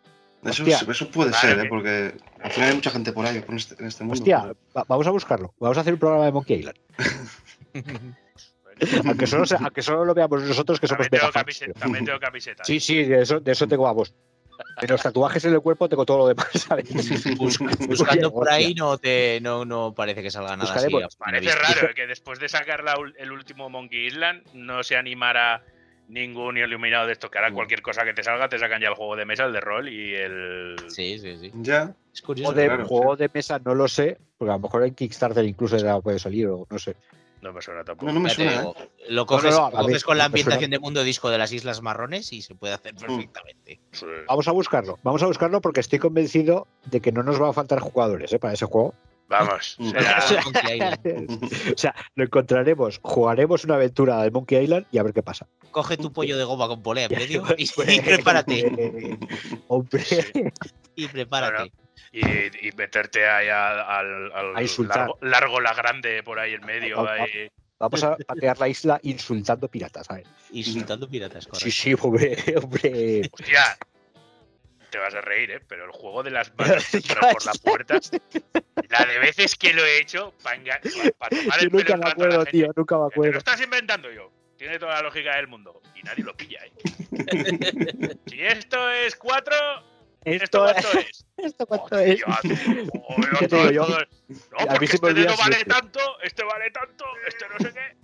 S4: Eso, puede
S3: Vale,
S4: ser. ¿eh? porque al final hay mucha gente por ahí por este- en este mundo.
S1: Hostia, va- vamos a buscarlo. Vamos a hacer un programa de Monkey Island. Aunque solo, sea- aunque solo lo veamos nosotros que somos
S3: También tengo, camiseta, también tengo camiseta.
S1: Sí, sí, de eso, de eso tengo a vos. De los tatuajes en el cuerpo tengo todo lo demás, ¿sabes?
S2: Bus- buscando por ahí no te no, no parece que salga nada así.
S1: Buscaremos.
S3: Parece raro que después de sacar la ul- el último Monkey Island no se animara ningún iluminado de esto, que ahora
S2: Mm.
S3: cualquier cosa que te salga te sacan ya el juego de mesa, el de rol y el...
S2: Sí, sí, sí.
S4: Ya,
S2: Es
S1: O
S2: curioso.
S1: de
S4: claro,
S1: juego de mesa no lo sé, porque a lo mejor en Kickstarter incluso ya puede salir o no sé.
S3: No me suena tampoco.
S4: no, no me suena,
S2: digo,
S4: ¿eh?
S2: Lo coges,
S1: no,
S2: lo coges con la ambientación de mundo disco de las Islas Marrones y se puede hacer perfectamente.
S3: Sí.
S1: Vamos a buscarlo, vamos a buscarlo porque estoy convencido de que no nos va a faltar jugadores ¿eh? para ese juego.
S3: Vamos. Será-
S2: Monkey Island.
S1: o sea, lo encontraremos, jugaremos una aventura de Monkey Island y a ver qué pasa.
S2: Coge tu pollo de goma con polea en medio y,
S1: Hombre,
S2: y prepárate.
S1: hombre,
S2: Y prepárate.
S3: y, y meterte ahí al, al- al
S1: A insultar.
S3: largo, largo la grande por ahí en medio.
S1: A- a-
S3: ahí.
S1: vamos a patear la isla insultando piratas, ¿sabes?
S2: Insultando piratas, correcto.
S1: Sí, sí, hombre, hombre.
S3: Hostia, te vas a reír, ¿eh? Pero el juego de las balas que entran por la puerta, la de veces que lo he hecho para tomar
S1: Yo
S3: el pelo
S1: nunca
S3: el
S1: me acuerdo,
S3: gente.
S1: tío, nunca me
S3: Que Te lo
S1: acuerdo.
S3: estás inventando yo. tiene toda la lógica del mundo. Y nadie lo pilla, ¿eh? si esto es 4, ¿esto
S1: Esto,
S3: cuánto es?
S1: ¿Esto cuánto es?
S3: Hostia, tú, joder,
S1: ¿Qué te digo yo?
S3: No, porque
S1: me
S3: este vale tanto, este vale tanto, este no sé qué.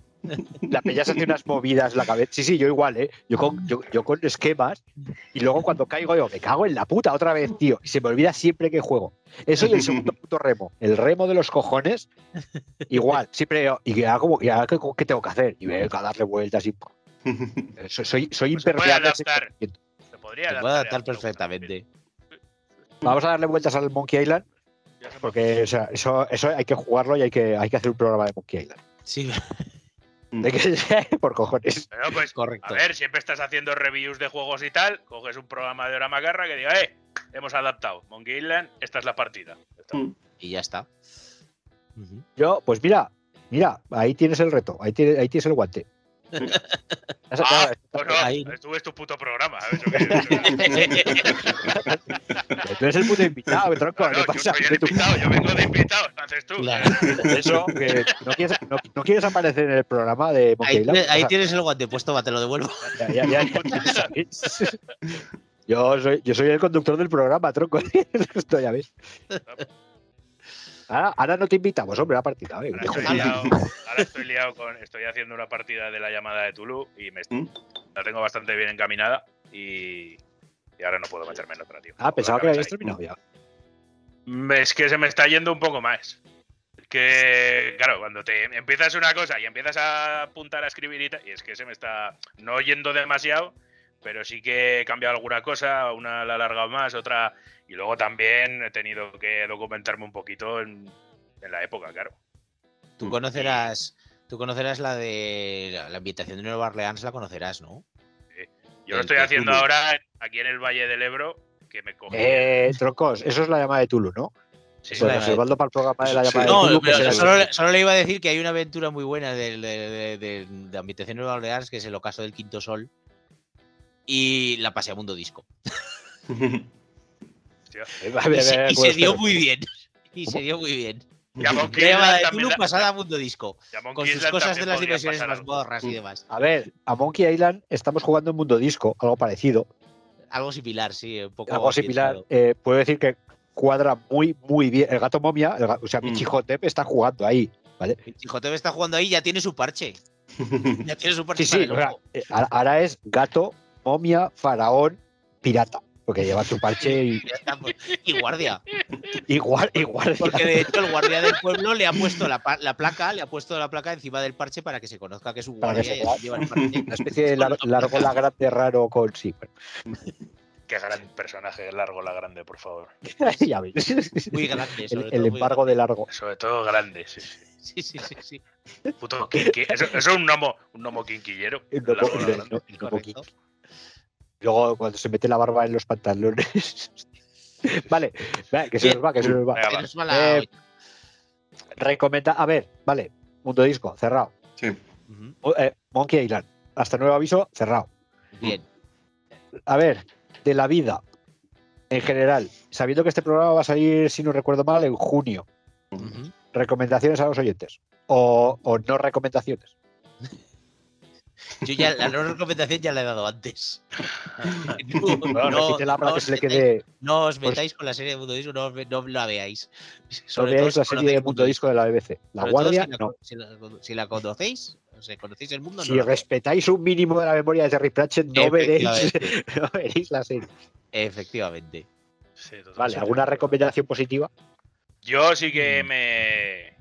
S1: La peña se hace unas movidas la cabeza. Sí, sí, yo igual, ¿eh? Yo con, yo, yo con esquemas y luego cuando caigo digo, me cago en la puta otra vez, tío. Y se me olvida siempre que juego. Eso y el segundo puto remo. El remo de los cojones, igual. Siempre yo, y ya como, ya, ¿qué, qué tengo que hacer? Y venga a darle vueltas y... Soy, soy, soy
S3: Pues se puede
S1: impermeable. a ese
S3: adaptar. Se podría
S2: Se puede adaptar perfectamente.
S1: Vamos a darle vueltas al Monkey Island
S3: se
S1: porque o sea, eso, eso hay que jugarlo y hay que, hay que hacer un programa de Monkey Island.
S2: Sí,
S1: De que, por cojones.
S3: Pero pues,
S2: correcto.
S3: a ver, siempre estás haciendo reviews de juegos y tal, coges un programa de hora macarra que diga, eh, hemos adaptado Monkey Island, esta es la partida.
S4: Mm.
S2: Y ya está.
S1: Yo, pues mira, mira, ahí tienes el reto, ahí tienes, ahí tienes el guante. Has-
S3: Ah, no,
S2: ahí.
S3: tú es tu puto programa. ¿Eso es?
S1: Tú eres el puto invitado, tronco.
S3: No,
S1: ¿qué
S3: no, yo soy el invitado, yo vengo de invitado, no haces tú.
S2: Claro.
S1: Eso, que no quieres, no, no quieres aparecer en el programa de Monkey
S2: Ahí, ahí tienes el guante puesto, va, te lo devuelvo.
S1: ya- ya- ya-. Yo soy, yo soy el conductor del programa, tronco. Esto ya ves. Ahora, ahora no te invitamos, hombre, a la partida. eh,
S3: Ahora estoy, liado, ahora estoy liado con. Estoy haciendo una partida de la llamada de Tulu y me,
S4: Mm.
S3: la tengo bastante bien encaminada y, y ahora no puedo meterme en otra, tío.
S1: Ah, pensaba que habías terminado ya.
S3: Mm, Es que se me está yendo un poco más. Es que, claro, cuando te empiezas una cosa y empiezas a apuntar a escribir y tal, y es que se me está no yendo demasiado, pero sí que he cambiado alguna cosa, una la he alargado más, otra. Y luego también he tenido que documentarme un poquito en, en la época, claro.
S2: Tú conocerás, tú conocerás la de la, la ambientación de Nueva Orleans, la conocerás, ¿no?
S3: Yo lo estoy haciendo
S2: Tulu.
S3: ahora aquí en el Valle del Ebro, que me cogí.
S1: Eh, troncos, eso es la llamada de Tulu, ¿no?
S3: Sí,
S2: eso la llamada de-
S1: reservando para el programa de la
S4: Sí.
S1: llamada de
S2: No,
S1: Tulu. que
S2: pero solo, le- solo le iba a decir que hay una aventura muy buena de, de, de- de- de ambientación de Nueva Orleans, que es el ocaso del quinto sol. Y la pasé a mundo disco. Y se,
S1: ver,
S2: y se dio muy bien. Y se dio muy bien. De Tulu pasada a mundo disco. Con sus
S3: Island
S2: cosas de las dimensiones más borras y demás.
S1: A ver, a Monkey Island estamos jugando en Mundo Disco, algo parecido,
S2: Algo similar, sí. Un poco
S1: algo similar. Eh, puedo decir que cuadra muy, muy bien. El gato momia, el o sea,
S4: Mm.
S1: Michihotep está jugando ahí, ¿vale?
S2: Jotebe está jugando ahí, ya tiene su parche. Ya tiene su parche
S1: Sí,
S2: para
S1: sí,
S2: el
S1: o sea,
S2: ojo.
S1: eh, ahora es gato, momia, faraón, pirata. Porque lleva su parche y,
S2: está, pues, y guardia.
S1: igual, igual.
S2: Porque de hecho el guardia del pueblo le ha puesto la, pa- la placa, le ha puesto la placa encima del parche para que se conozca que es un guardia y así lleva el parche.
S1: Una especie de lar- largo, la grande, raro con sí. bueno.
S3: Qué gran personaje, largo la grande, por favor.
S1: ya ves.
S2: Muy grande. sobre
S1: El,
S2: todo,
S1: el
S2: muy
S1: embargo de largo.
S3: Sobre todo grande, sí, sí.
S2: Sí, sí, sí, sí.
S3: Puto kinky. Eso, eso es un gnomo, un gnomo quinquillero.
S1: El
S3: Largo
S1: gnomo-
S3: la
S1: el-
S3: grande.
S1: el gnomo. Luego, cuando se mete la barba en los pantalones. vale, va, que se nos va, que se nos va. Eh. Recomenda. A ver, vale. Mundo disco, cerrado.
S4: Sí.
S1: Eh, Monkey Island. Hasta nuevo aviso, cerrado.
S2: Bien.
S1: A ver, de la vida en general, sabiendo que este programa va a salir, si no recuerdo mal, en junio. Recomendaciones a los oyentes. O, o no recomendaciones.
S2: Yo ya la no recomendación ya la he dado antes. No, no-
S1: para
S2: no
S1: que
S2: os
S1: se le
S2: metáis-
S1: quede.
S2: No os
S1: Pues-
S2: metáis con la serie de Mundo Disco, no, no la veáis.
S1: No
S2: Sobre
S1: veáis
S2: todo
S1: la serie de Mundo Disco de la BBC. La
S2: Sobre
S1: Guardia,
S2: si la,
S1: no.
S2: si la- si la conocéis, o sea, conocéis el mundo,
S1: Si
S2: no veáis.
S1: respetáis un mínimo de la memoria de Terry Pratchett, no veréis, no veréis la serie.
S2: Efectivamente.
S3: Sí,
S1: Vale. ¿alguna recomendación positiva?
S3: Yo sí que
S2: Mm.
S3: me,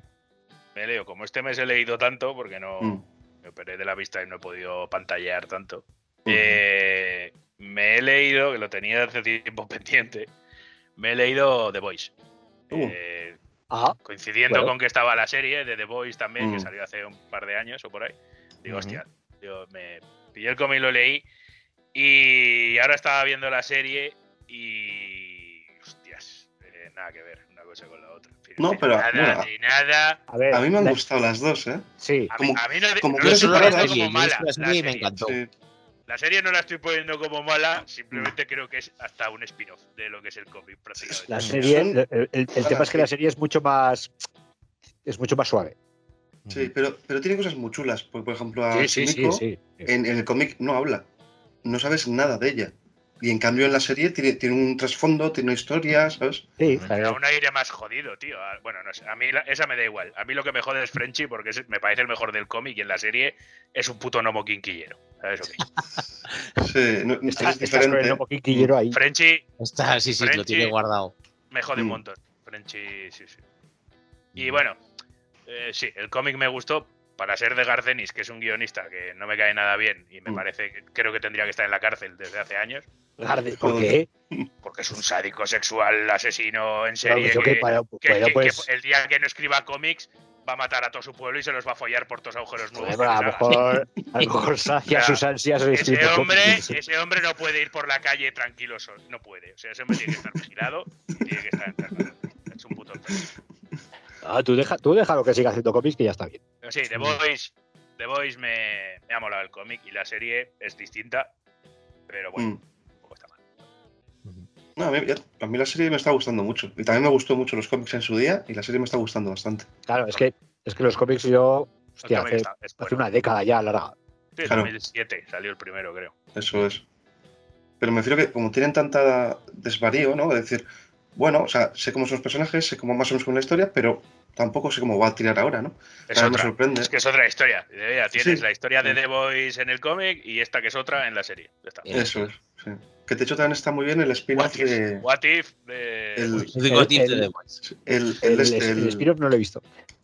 S3: me leo. Como este mes he leído tanto, porque no
S4: Mm.
S3: Me operé de la vista y no he podido pantallear tanto. Eh, me he leído, que lo tenía hace tiempo pendiente, me he leído The Voice.
S4: Uh.
S3: Eh,
S1: Ah,
S3: coincidiendo
S1: Bueno.
S3: con que estaba la serie de The Voice también, que salió hace un par de años o por ahí. Digo, hostia, me pillé el cómic y lo leí. Y ahora estaba viendo la serie y. Hostias, eh, nada que ver una cosa con la
S4: No, pero,
S3: Nada,
S4: mira,
S3: ni nada.
S1: a ver.
S4: A mí me han
S1: la-
S4: gustado las dos, ¿eh?
S1: Sí,
S3: A mí,
S4: Como-
S3: a mí no,
S4: como
S3: no
S4: que
S3: como mala.
S2: la serie me encantó.
S4: Sí.
S3: La serie no la estoy poniendo como mala, simplemente creo que es hasta un spin-off de lo que es el cómic prácticamente.
S1: la serie, el, el- el tema es que la serie es mucho más es mucho más suave.
S4: Sí, pero, pero tiene cosas muy chulas. Por, por ejemplo, a
S1: Sí, sí, sí,
S4: Sumiko,
S1: sí.
S4: En, en el cómic no habla. No sabes nada de ella. Y en cambio en la serie tiene, tiene un trasfondo, tiene una historia, ¿sabes?
S1: Sí,
S3: da un aire más jodido, tío. Ah, Bueno, no sé. A mí la- esa me da igual. A mí lo que me jode es Frenchy porque es- me parece el mejor del cómic y en la serie es un puto gnomo quinquillero. ¿Sabes o qué?
S4: Sí, no-
S1: está,
S4: es diferente.
S1: lobo quinquillero ahí.
S3: Frenchy
S2: Está, sí, sí, lo tiene guardado.
S3: me jode un
S4: Mm.
S3: montón. Frenchy, sí, sí. Y bueno, eh, sí, el cómic me gustó para ser de Garcenis, que es un guionista que no me cae nada bien y me
S4: Mm.
S3: parece que creo que tendría que estar en la cárcel desde hace años,
S1: Garde- ¿Por qué?
S3: porque es un sádico sexual asesino en serie
S1: pues yo
S3: que,
S1: que para-
S3: que-
S1: bueno,
S3: que-
S1: pues,
S3: que el día que no escriba cómics va a matar a todo su pueblo y se los va a follar por todos agujeros nuevos.
S1: bueno, a lo mejor, a lo mejor sacia sus ansias
S3: Ese hombre,
S1: cómics.
S3: ese hombre no puede ir por la calle tranquilo solo, no puede. O sea, ese hombre tiene que estar vigilado y tiene que estar. Es un puto enfermo.
S1: Ah, tú deja, tú déjalo que siga haciendo cómics que ya está bien.
S3: Pero sí, The Voice, The Voice me, me ha molado el cómic y la serie es distinta, pero bueno,
S4: Mm.
S3: tampoco está mal.
S4: No, a, mí, a mí la serie me está gustando mucho. Y también me gustó mucho los cómics en su día y la serie me está gustando bastante.
S1: Claro, es que, es que los cómics yo, hostia, hace,
S3: está- es
S1: hace
S3: bueno.
S1: una década ya larga.
S3: Sí,
S4: Claro.
S3: 2007 salió el primero, creo.
S4: Eso es. Pero me refiero que como tienen tanta desvarío, ¿no? Es decir, bueno, o sea, sé cómo son los personajes, sé cómo más o menos con la historia, pero tampoco sé cómo va a tirar ahora, ¿no?
S3: Es
S4: También me
S3: otra.
S4: sorprende.
S3: Es que es otra historia. Ya tienes
S4: Sí.
S3: la historia de
S4: Sí.
S3: The Voice en el cómic y esta que es otra en la serie. Ya está.
S2: Eh,
S4: Eso es, sí. Que de hecho también está muy bien el
S3: What
S4: spin-off
S3: if,
S4: de...
S3: What if de
S4: el-
S1: El- el-
S2: The Voice.
S4: El,
S1: El,
S4: el, este-
S1: el
S4: el-
S1: spin-off no lo he visto.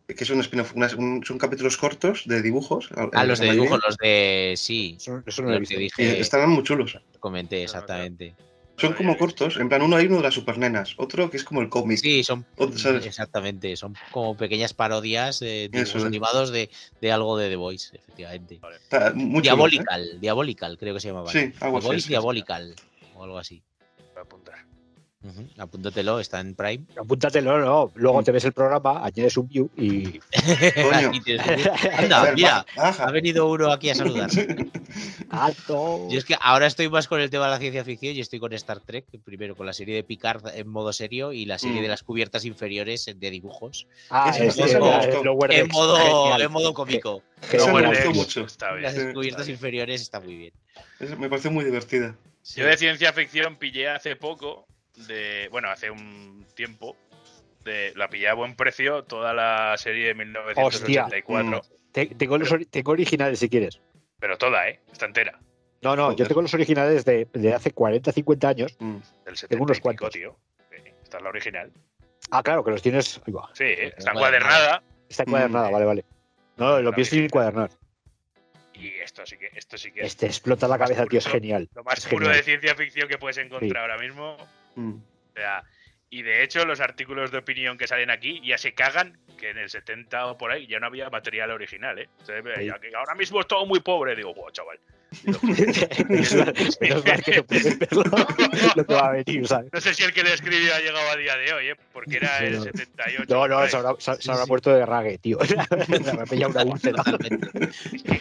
S4: que es un spin-off, un- son capítulos cortos de dibujos.
S2: Ah, los de dibujos, los de. Sí,
S1: Eso, eso no lo he visto.
S4: y
S2: dije.
S4: muy chulos.
S2: Comenté exactamente.
S4: Son como cortos, en plan, uno hay uno de las supernenas, otro que es como el cómic.
S2: Sí, son.
S4: Otro, ¿sabes?
S2: Exactamente, son como pequeñas parodias de
S4: Eso es.
S2: animados de, de algo de The Voice, efectivamente.
S4: Está muy chulos, ¿eh?
S2: Diabolical, Diabolical, creo que se llamaba.
S4: Sí, algo
S2: The
S4: así,
S2: Voice
S4: sí.
S2: Diabolical, o algo así.
S3: Voy a apuntar.
S2: Apúntatelo, está en Prime.
S1: Apúntatelo, no. Luego te ves el programa, añades un view y.
S4: Coño.
S2: Anda,
S4: ver,
S2: mira,
S4: baja.
S2: ha venido uno aquí a saludar.
S1: ¡Alto!
S2: Yo es que ahora estoy más con el tema de la ciencia ficción y estoy con Star Trek, primero con la serie de Picard en modo serio y la serie
S4: Mm.
S2: de las cubiertas inferiores de dibujos
S1: Ah,
S4: gustó.
S1: el Lower
S2: en modo, en modo cómico.
S4: Esa
S1: Genial.
S4: me gustó mucho.
S3: Está bien.
S2: Las
S4: Sí,
S2: cubiertas
S3: está
S2: inferiores está muy bien.
S4: Me pareció muy divertida.
S3: Yo de ciencia ficción pillé hace poco, de bueno, hace un tiempo, de, la pillé a buen precio toda la serie de 1984.
S1: Te- tengo, los ori- tengo originales si quieres.
S3: Pero toda, ¿eh? Está entera.
S1: No, no, yo tengo los originales de, de hace 40, 50 años.
S4: Mm.
S3: Del 70
S1: Tengo unos cuantos.
S3: tío. Esta es la original.
S1: Ah, claro, que los tienes. Ahí va.
S3: Sí, ¿eh? está
S2: encuadernada.
S1: Está encuadernada,
S4: Mm.
S1: vale, vale. No, lo
S3: La
S1: pienso sin encuadernar.
S3: Y esto sí que, esto sí que es
S1: Este explota la cabeza, tío, es genial.
S3: lo más
S1: es
S3: puro
S1: genial.
S3: de ciencia ficción que puedes encontrar ahora mismo.
S4: Mm.
S3: O sea, y de hecho, los artículos de opinión que salen aquí ya se cagan que en el 70 o por ahí ya no había material original, ¿eh? O sea, ahora mismo es todo muy pobre. Digo, wow, chaval.
S1: Menos, mal, que no puedes verlo lo que va a venir, ¿sabes?
S3: No sé si el que le escribió ha llegado a día de hoy, ¿eh? Porque era
S1: Sí,
S3: el
S1: no.
S3: 78.
S1: No, no, se habrá, se, se habrá
S2: sí.
S1: muerto de rague, tío. Me ha pillado una úlcera.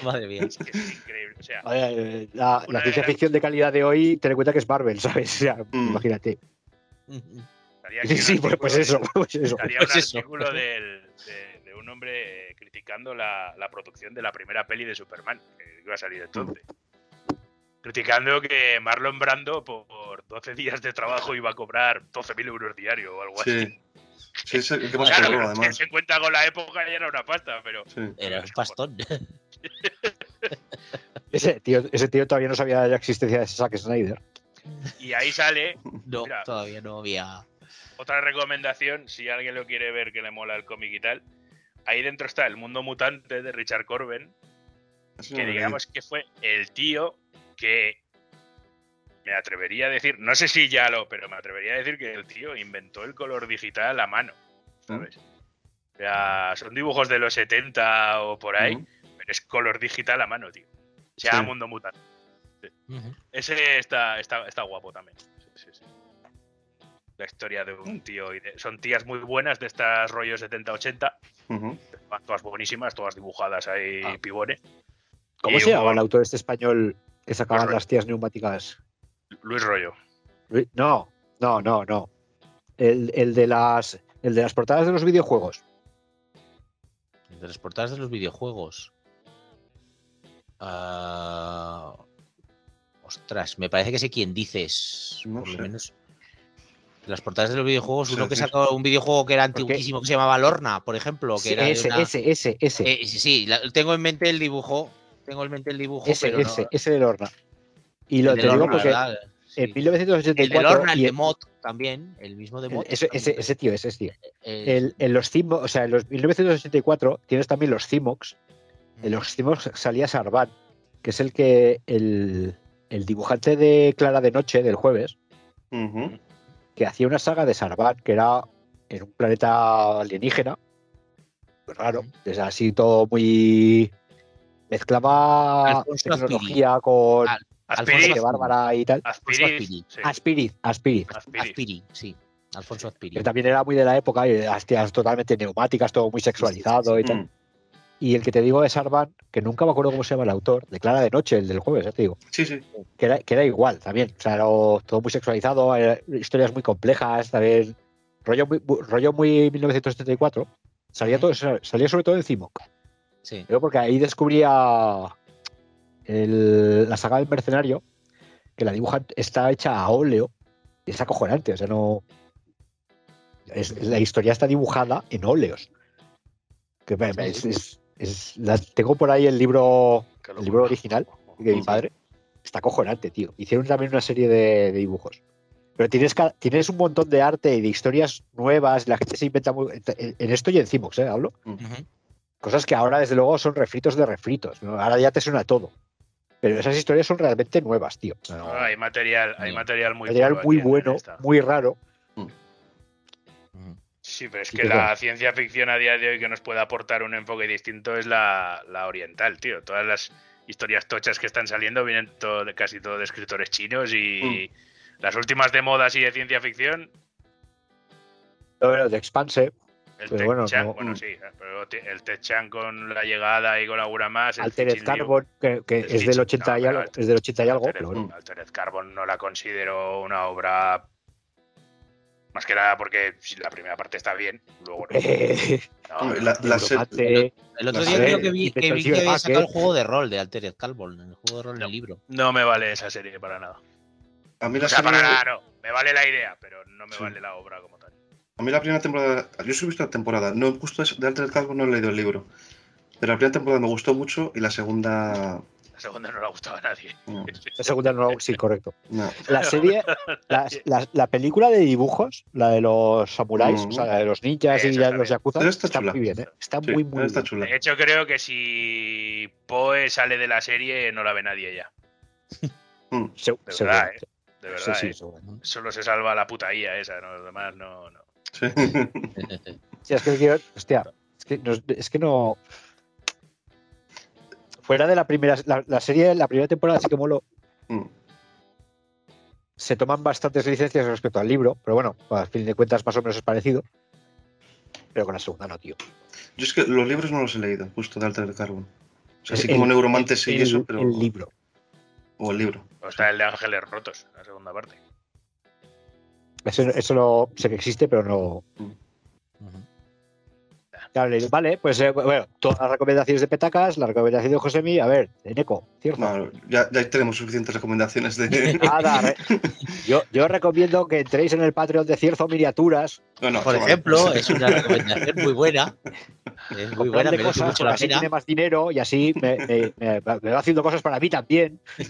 S2: Madre mía.
S3: Es que es increíble. O sea,
S1: Oye, La, la ciencia
S3: era-
S1: ficción de calidad de hoy, ten en cuenta que es Marvel, ¿sabes? O sea,
S4: Mm.
S1: imagínate. Sí,
S3: un
S1: sí, pues, pues
S3: artículo
S1: eso, pues eso.
S3: Estaría
S2: Pues
S3: un
S2: eso.
S3: artículo del- de, de un hombre eh, criticando la, la producción de la primera peli de Superman, que iba a salir entonces. Criticando que Marlon Brando por 12 días de trabajo iba a cobrar 12.000 euros diario o algo así.
S4: Sí. Sí, es el que más
S3: Claro,
S4: cobró, además.
S3: se cuenta con la época ya era una pasta, pero
S4: Sí.
S2: Era un pastón.
S1: Ese tío, ese tío todavía no sabía de la existencia de Zack Snyder.
S3: y ahí sale
S2: No,
S3: Mira.
S2: todavía no había.
S3: otra recomendación, si alguien lo quiere ver que le mola el cómic y tal. Ahí dentro está El Mundo Mutante de Richard Corben, que digamos que fue el tío que me atrevería a decir, no sé si ya lo, pero me atrevería a decir que el tío inventó el color digital a mano, ¿sabes? O sea, son dibujos de los 70 o por ahí, pero es color digital a mano, tío. Se llama
S4: Sí.
S3: Mundo Mutante. Ese está, está, está guapo también. Sí, sí, sí. La historia de un tío y de- son tías muy buenas de estas rollos 70-80,
S4: Ujú.
S3: todas buenísimas, todas dibujadas ahí,
S1: Ah.
S3: pibones.
S1: ¿Cómo
S3: Y
S1: se llama
S3: hubo-
S1: el autor este español que sacaban
S3: Luis
S1: las tías neumáticas?
S3: Luis Rollo.
S1: Luis- No, no, no, no. El, el de las el de las portadas de los videojuegos.
S2: de las portadas de los videojuegos. Ah, ostras, me parece que sé quién dices.
S4: No
S2: por lo
S4: sé.
S2: menos. Las portadas de los videojuegos, uno que sacó un videojuego que era antiguísimo que se llamaba Lorna, por ejemplo. Que
S1: Sí,
S2: era
S1: ese,
S2: una-
S1: ese, ese, ese,
S2: Eh, sí, sí, la- tengo en mente el dibujo. Tengo en mente el dibujo,
S1: ese,
S2: pero no-
S1: ese, ese de Lorna. Y lo
S2: el
S1: te
S2: de
S1: digo
S2: Lorna,
S1: porque
S2: ¿verdad? Sí.
S1: en
S2: El
S1: 1984
S2: de Lorna, el
S1: y
S2: de Mod también, el mismo de
S1: el-
S2: Mod.
S1: ese, ese, ese tío, ese tío. El- en los Cimo- o sea, en los 1984 tienes también los Cimox. En los Cimox salía Sarban, que es el que el, el dibujante de Clara de Noche del jueves, que hacía una saga de Sarban, que era en un planeta alienígena. Raro, es así todo muy. Mezclaba
S2: Alfonso
S1: tecnología con
S2: Al-
S3: Aspirid,
S1: gente bárbara y tal.
S3: Aspirid,
S2: Aspirid.
S3: sí,
S1: Aspirid, Aspirid.
S3: Aspirid.
S2: Aspiri, sí. Alfonso Aspiri.
S1: Que también era muy de la época y hostias, totalmente neumáticas, todo muy sexualizado y tal.
S4: Mm.
S1: Y el que te digo es Arban, que nunca me acuerdo cómo se llama el autor, de Clara de Noche, el del jueves, ya te digo,
S4: Sí, sí.
S1: que era, que era igual también. O sea, era todo muy sexualizado, eh, historias muy complejas, también. Rollo muy, muy- rollo muy 1974. Salía, todo, salía sobre todo en Cimoc.
S2: Sí.
S1: Yo porque ahí descubría el- la saga del mercenario, que la dibujan, está hecha a óleo y es acojonante. O sea, no. es- la historia está dibujada en óleos. Que me- me- es- es- es- la- tengo por ahí el libro, el libro original de mi padre. Está acojonante, tío. Hicieron también una serie de, de dibujos. Pero tienes, tienes un montón de arte y de historias nuevas. La gente se inventa muy- en en esto y en Cimox, ¿eh? Hablo. Cosas que ahora, desde luego, son refritos de refritos. ¿no? Ahora ya te suena todo. Pero esas historias son realmente nuevas, tío. No-
S3: Ah, hay material, hay
S2: Sí.
S3: material muy
S1: material muy bueno, muy raro.
S2: Ujú.
S3: Sí, pero es
S1: Sí,
S3: que la ciencia ficción a día de hoy que nos puede aportar un enfoque distinto es la, la oriental, tío. Todas las historias tochas que están saliendo vienen todo, casi todo de escritores chinos y las últimas de moda así de ciencia ficción,
S1: Bueno, de Expanse,
S3: el
S1: Pero bueno,
S3: Tech-Chan,
S1: no-
S3: bueno,
S4: Mm.
S3: sí, pero el Tech-Chan con la llegada y con alguna más,
S1: Altered
S3: Liu.
S1: Carbon, que, es del
S3: Fichin-
S1: 80 y algo, es del 80 y algo,
S3: Altered-
S1: pero bueno.
S3: Altered Carbon no la considero una obra más que nada porque la primera parte está bien, luego no.
S4: La- la
S2: El otro día creo que vi, que, vi que había sacado el juego de rol de Altered Carbon, el juego de rol en
S3: No.
S2: el libro.
S3: no me vale esa serie para nada.
S4: A mí la
S3: O sea,
S4: serie-
S3: para nada no. Me vale la idea, pero no me
S4: Sí.
S3: vale la obra como tal.
S4: A mí la primera temporada, yo he visto la temporada, no justo de Altered Carbon no he leído el libro, pero la primera temporada me gustó mucho y la segunda,
S3: La segunda no le ha gustado a nadie.
S4: no,
S1: La segunda no, sí, correcto.
S4: no.
S1: La serie, la, la- la película de dibujos, la de los samuráis,
S4: Mm.
S1: o sea, la de los ninjas y los yakuza,
S4: Pero
S1: está,
S4: está chula.
S1: muy bien, ¿eh? Está
S4: Sí,
S1: muy, muy
S4: está
S1: bien.
S4: chula.
S3: De hecho, creo que si Poe sale de la serie, no la ve nadie ya.
S4: Mm.
S1: Se-
S3: De verdad, ¿eh? De verdad,
S1: sí,
S3: ¿eh?
S1: seguro.
S3: Solo se salva la puta IA esa, ¿no? Los demás no. no.
S4: Sí.
S1: Sí, es que, hostia, es que, no, es que no. Fuera de la primera, la, la serie, la primera temporada sí que moló.
S4: Mm.
S1: Se toman bastantes licencias respecto al libro, pero bueno, a fin de cuentas más o menos es parecido. Pero con la segunda no, tío.
S4: Yo es que los libros no los he leído, justo de Altered Carbon. O sea, así
S1: El-
S4: como Neuromantes y
S1: el-
S4: eso, pero...
S1: El libro.
S4: O el libro.
S3: O está el de Ángeles Rotos, la segunda parte.
S1: Eso, eso lo sé que existe, pero no.
S2: Ujú.
S1: Claro, le digo, vale, pues eh, bueno, todas las recomendaciones de Petacas, la recomendación de Josemi, a ver, de Neko, ¿cierto?
S4: No, ya, ya tenemos suficientes recomendaciones de...
S1: Nada, re- yo, yo recomiendo que entréis en el Patreon de Cierzo Miniaturas,
S4: No, no,
S2: Por
S4: vale.
S2: ejemplo, es una recomendación muy buena. Es muy buena, merece
S1: cosas,
S2: mucho la
S1: así
S2: pena.
S1: tiene más dinero y así me, me- me- me va haciendo cosas para mí también.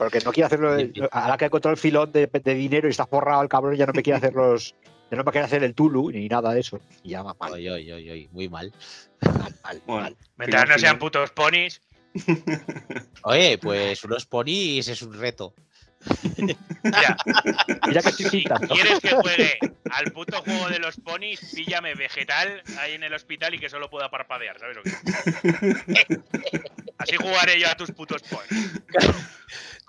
S1: Porque no quiere hacerlo. A la que encontró el filón de, de dinero y está forrado el cabrón, ya no me quiere hacer los. Ya no me quiere hacer el Tulu ni nada de eso. Y ya va mal,
S2: Oy, oy, oy, oy, muy mal.
S1: mal, mal,
S4: Bueno.
S1: mal.
S3: Mientras no sean putos ponis,
S2: Oye, pues unos ponis es un reto.
S3: mira,
S1: Mira que
S3: si quieres que juegue al puto juego de los ponis, píllame vegetal ahí en el hospital y que solo pueda parpadear, ¿sabes lo que? Así jugaré yo a tus putos ponis.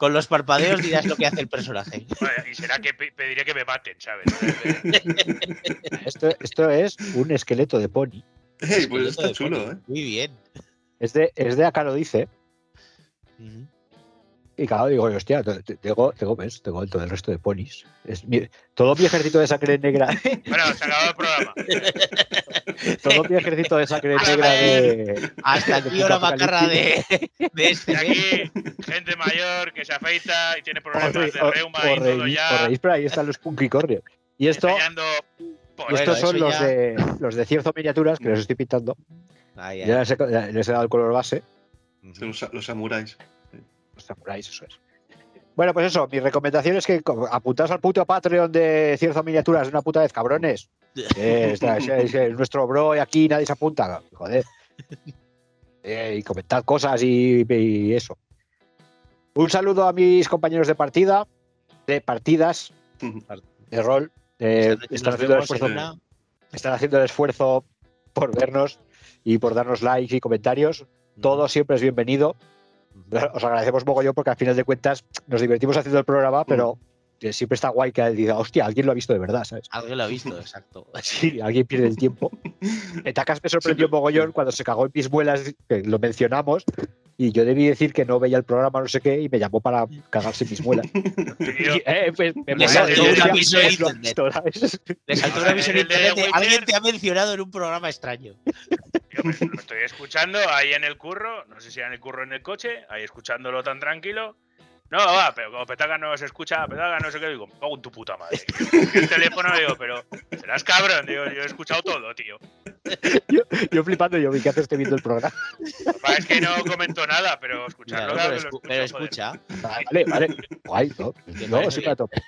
S2: Con los parpadeos dirás lo que hace el personaje.
S3: Y será que pe- pediré que me maten, ¿sabes?
S1: Esto, esto es un esqueleto de pony.
S4: Ey, pues
S2: Esqueleto
S4: está
S2: de
S4: chulo,
S2: pony.
S4: ¿eh?
S2: Muy bien.
S1: Es de, es de acá lo dice. Y claro, digo, hostia, te- te- tengo, tengo, ¿ves? tengo todo el resto de ponis. Es mi- todo mi ejército de sangre negra,
S3: Bueno, se acabó el programa.
S1: todo mi ejército de sangre negra de.
S2: Hasta el
S1: de
S2: tío la
S1: puta
S2: macarra de, de este.
S3: Y aquí, gente mayor que se afeita y tiene problemas de reuma y todo ya.
S1: reís, pero ahí están los punkicornios. Y esto, y
S3: por-
S1: estos
S2: Bueno,
S1: son los
S2: ya-
S1: de los de Cierzo Miniaturas, que los estoy pintando.
S2: Ay.
S1: Ya les he, les he dado el color base.
S4: Los, los samuráis.
S1: Los samuráis, eso es. Bueno, pues eso, mi recomendación es que apuntaos al puto Patreon de Cierzo Miniaturas de una puta vez, cabrones. Eh, está- es, es- es nuestro bro y aquí nadie se apunta. Joder. Eh, y comentad cosas y, y eso. Un saludo a mis compañeros de partida, de partidas, de rol. Eh, están, haciendo el esfuerzo, están haciendo el esfuerzo por vernos y por darnos likes y comentarios. Todo siempre es bienvenido. Os agradecemos mogollón porque al final de cuentas nos divertimos haciendo el programa, pero siempre está guay que diga, hostia, alguien lo ha visto de verdad, ¿sabes?
S2: Alguien lo ha visto, exacto.
S1: Sí, alguien pierde el tiempo. Petacas me sorprendió mogollón cuando se cagó en mis muelas, que lo mencionamos, y yo debí decir que no veía el programa, no sé qué, y me llamó para cagarse en mis muelas. Eh, pues, me
S2: Le
S3: saltó un aviso
S2: en
S1: "Es lo
S2: internet".
S1: visto", ¿sabes?
S2: Le saltó una visión en
S3: El de
S2: internet. de, Alguien te ha mencionado en un programa extraño.
S3: Yo me, lo estoy escuchando ahí en el curro, no sé si era en el curro o en el coche, ahí escuchándolo tan tranquilo. No, va, pero como Petaga no se escucha, Petaga no sé qué, digo, me cago en tu puta madre. El teléfono digo, pero serás cabrón, digo, yo he escuchado todo, tío.
S1: Yo, yo flipando, yo vi que haces viendo el programa.
S3: Pasa es que no comento nada, pero escucharlo,
S2: Claro, pero, escu-
S3: escucho,
S2: pero escucha.
S1: Vale, vale. Guay, ¿no? No, sí, a tope.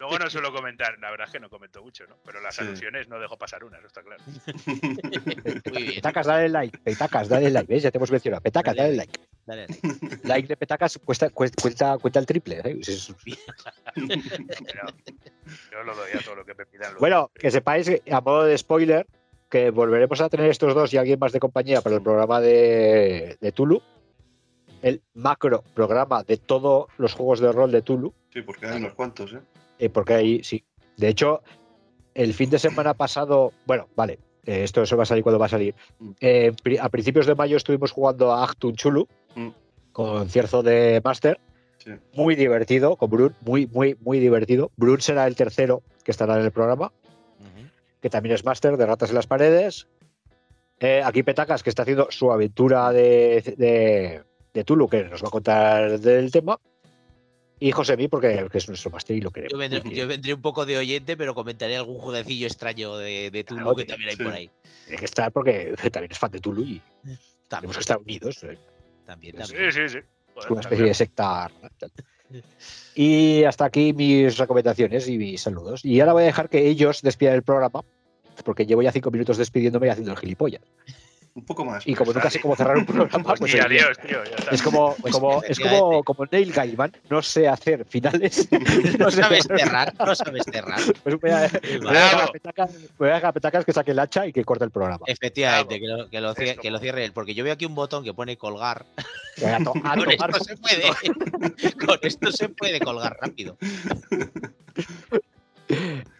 S3: Luego no suelo comentar, la verdad es que no comento mucho, ¿no? Pero las
S4: Sí.
S3: alusiones no dejo pasar una, eso está claro.
S2: Muy bien.
S1: Petacas, dale like. Petacas, dale like. ¿Ves? Ya te hemos mencionado. Petacas,
S2: Dale
S1: dale like.
S2: Dale, dale.
S1: Like de petacas cuesta, cuesta, cuenta, cuenta el triple. ¿eh?
S3: Pero yo lo doy a todo lo que me pidan.
S1: Bueno, que sepáis, a modo de spoiler, que volveremos a tener estos dos y alguien más de compañía para el programa de, de Tulu. El macro programa de todos los juegos de rol de Tulu.
S4: Sí, porque hay unos cuantos, ¿eh?
S1: eh, porque ahí sí. De hecho, el fin de semana pasado, bueno, vale, eh, esto eso va a salir cuando va a salir.
S4: Mm.
S1: Eh, a principios de mayo estuvimos jugando a Actun Chulu
S4: Mm.
S1: con cierzo de Master.
S4: Sí.
S1: Muy divertido, con Brun, muy, muy, muy divertido. Brun será el tercero que estará en el programa, que también es Master de Ratas en las Paredes. Eh, aquí Petacas, que está haciendo su aventura de, de, de Tulu, que nos va a contar del tema. Y José porque que es nuestro Master y lo queremos.
S2: Yo vendré, yo vendré un poco de oyente, pero comentaré algún jueguecillo extraño de, de Tulu
S1: Claro,
S2: que también hay
S4: sí.
S2: por ahí.
S1: Tiene que estar porque también es fan de Tulu y
S2: También,
S1: tenemos que estar unidos.
S2: También,
S1: Sí,
S2: también.
S3: Sí, sí, sí.
S1: Es
S3: Joder,
S1: una especie de secta. Y hasta aquí mis recomendaciones y mis saludos. Y ahora voy a dejar que ellos despidan el programa, porque llevo ya cinco minutos despidiéndome y haciendo el gilipollas.
S4: Un poco más.
S1: Y como nunca sé cómo cerrar un programa,
S3: Pues
S1: pues
S3: adiós, tío. Ya
S1: es como,
S2: Pues
S1: como, es como,
S2: efectivamente.
S1: como Neil Gaiman, no sé hacer finales.
S2: No
S1: sé
S2: sabes
S1: cerrar-
S2: no sabes cerrar.
S1: Pues voy a, dejar a Petacas, a que saque el hacha y que corte el programa.
S2: Efectivamente, que lo, que, lo, cie-
S3: Eso.
S2: que lo cierre él, porque yo veo aquí un botón que pone colgar.
S1: A to- a
S2: Con
S1: tomar
S2: esto se puede. Con esto se puede colgar rápido.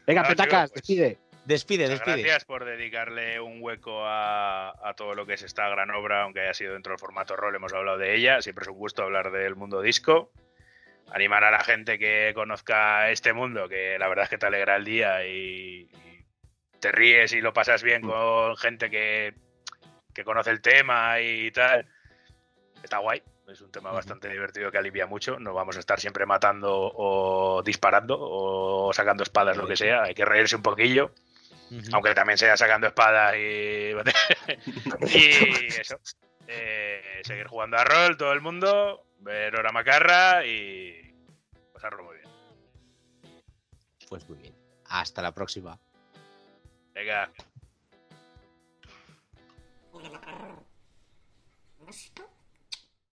S1: Venga, Petacas,
S3: pues.
S1: despide.
S2: Despide,
S3: Muchas
S2: despide.
S3: gracias por dedicarle un hueco a, a todo lo que es esta gran obra, aunque haya sido dentro del formato rol, hemos hablado de ella. Siempre es un gusto hablar del mundo disco. Animar a la gente que conozca este mundo, que la verdad es que te alegra el día y, y te ríes y lo pasas bien con gente que, que conoce el tema y tal. Está guay. Es un tema bastante divertido que alivia mucho. No vamos a estar siempre matando o disparando o sacando espadas, lo que sea. Hay que reírse un poquillo Aunque también sea sacando espadas y, y eso. Eh, seguir jugando a rol todo el mundo, ver Hora Macarra y pasarlo muy bien.
S2: Pues muy bien. Hasta la próxima.
S3: Venga.
S5: Esto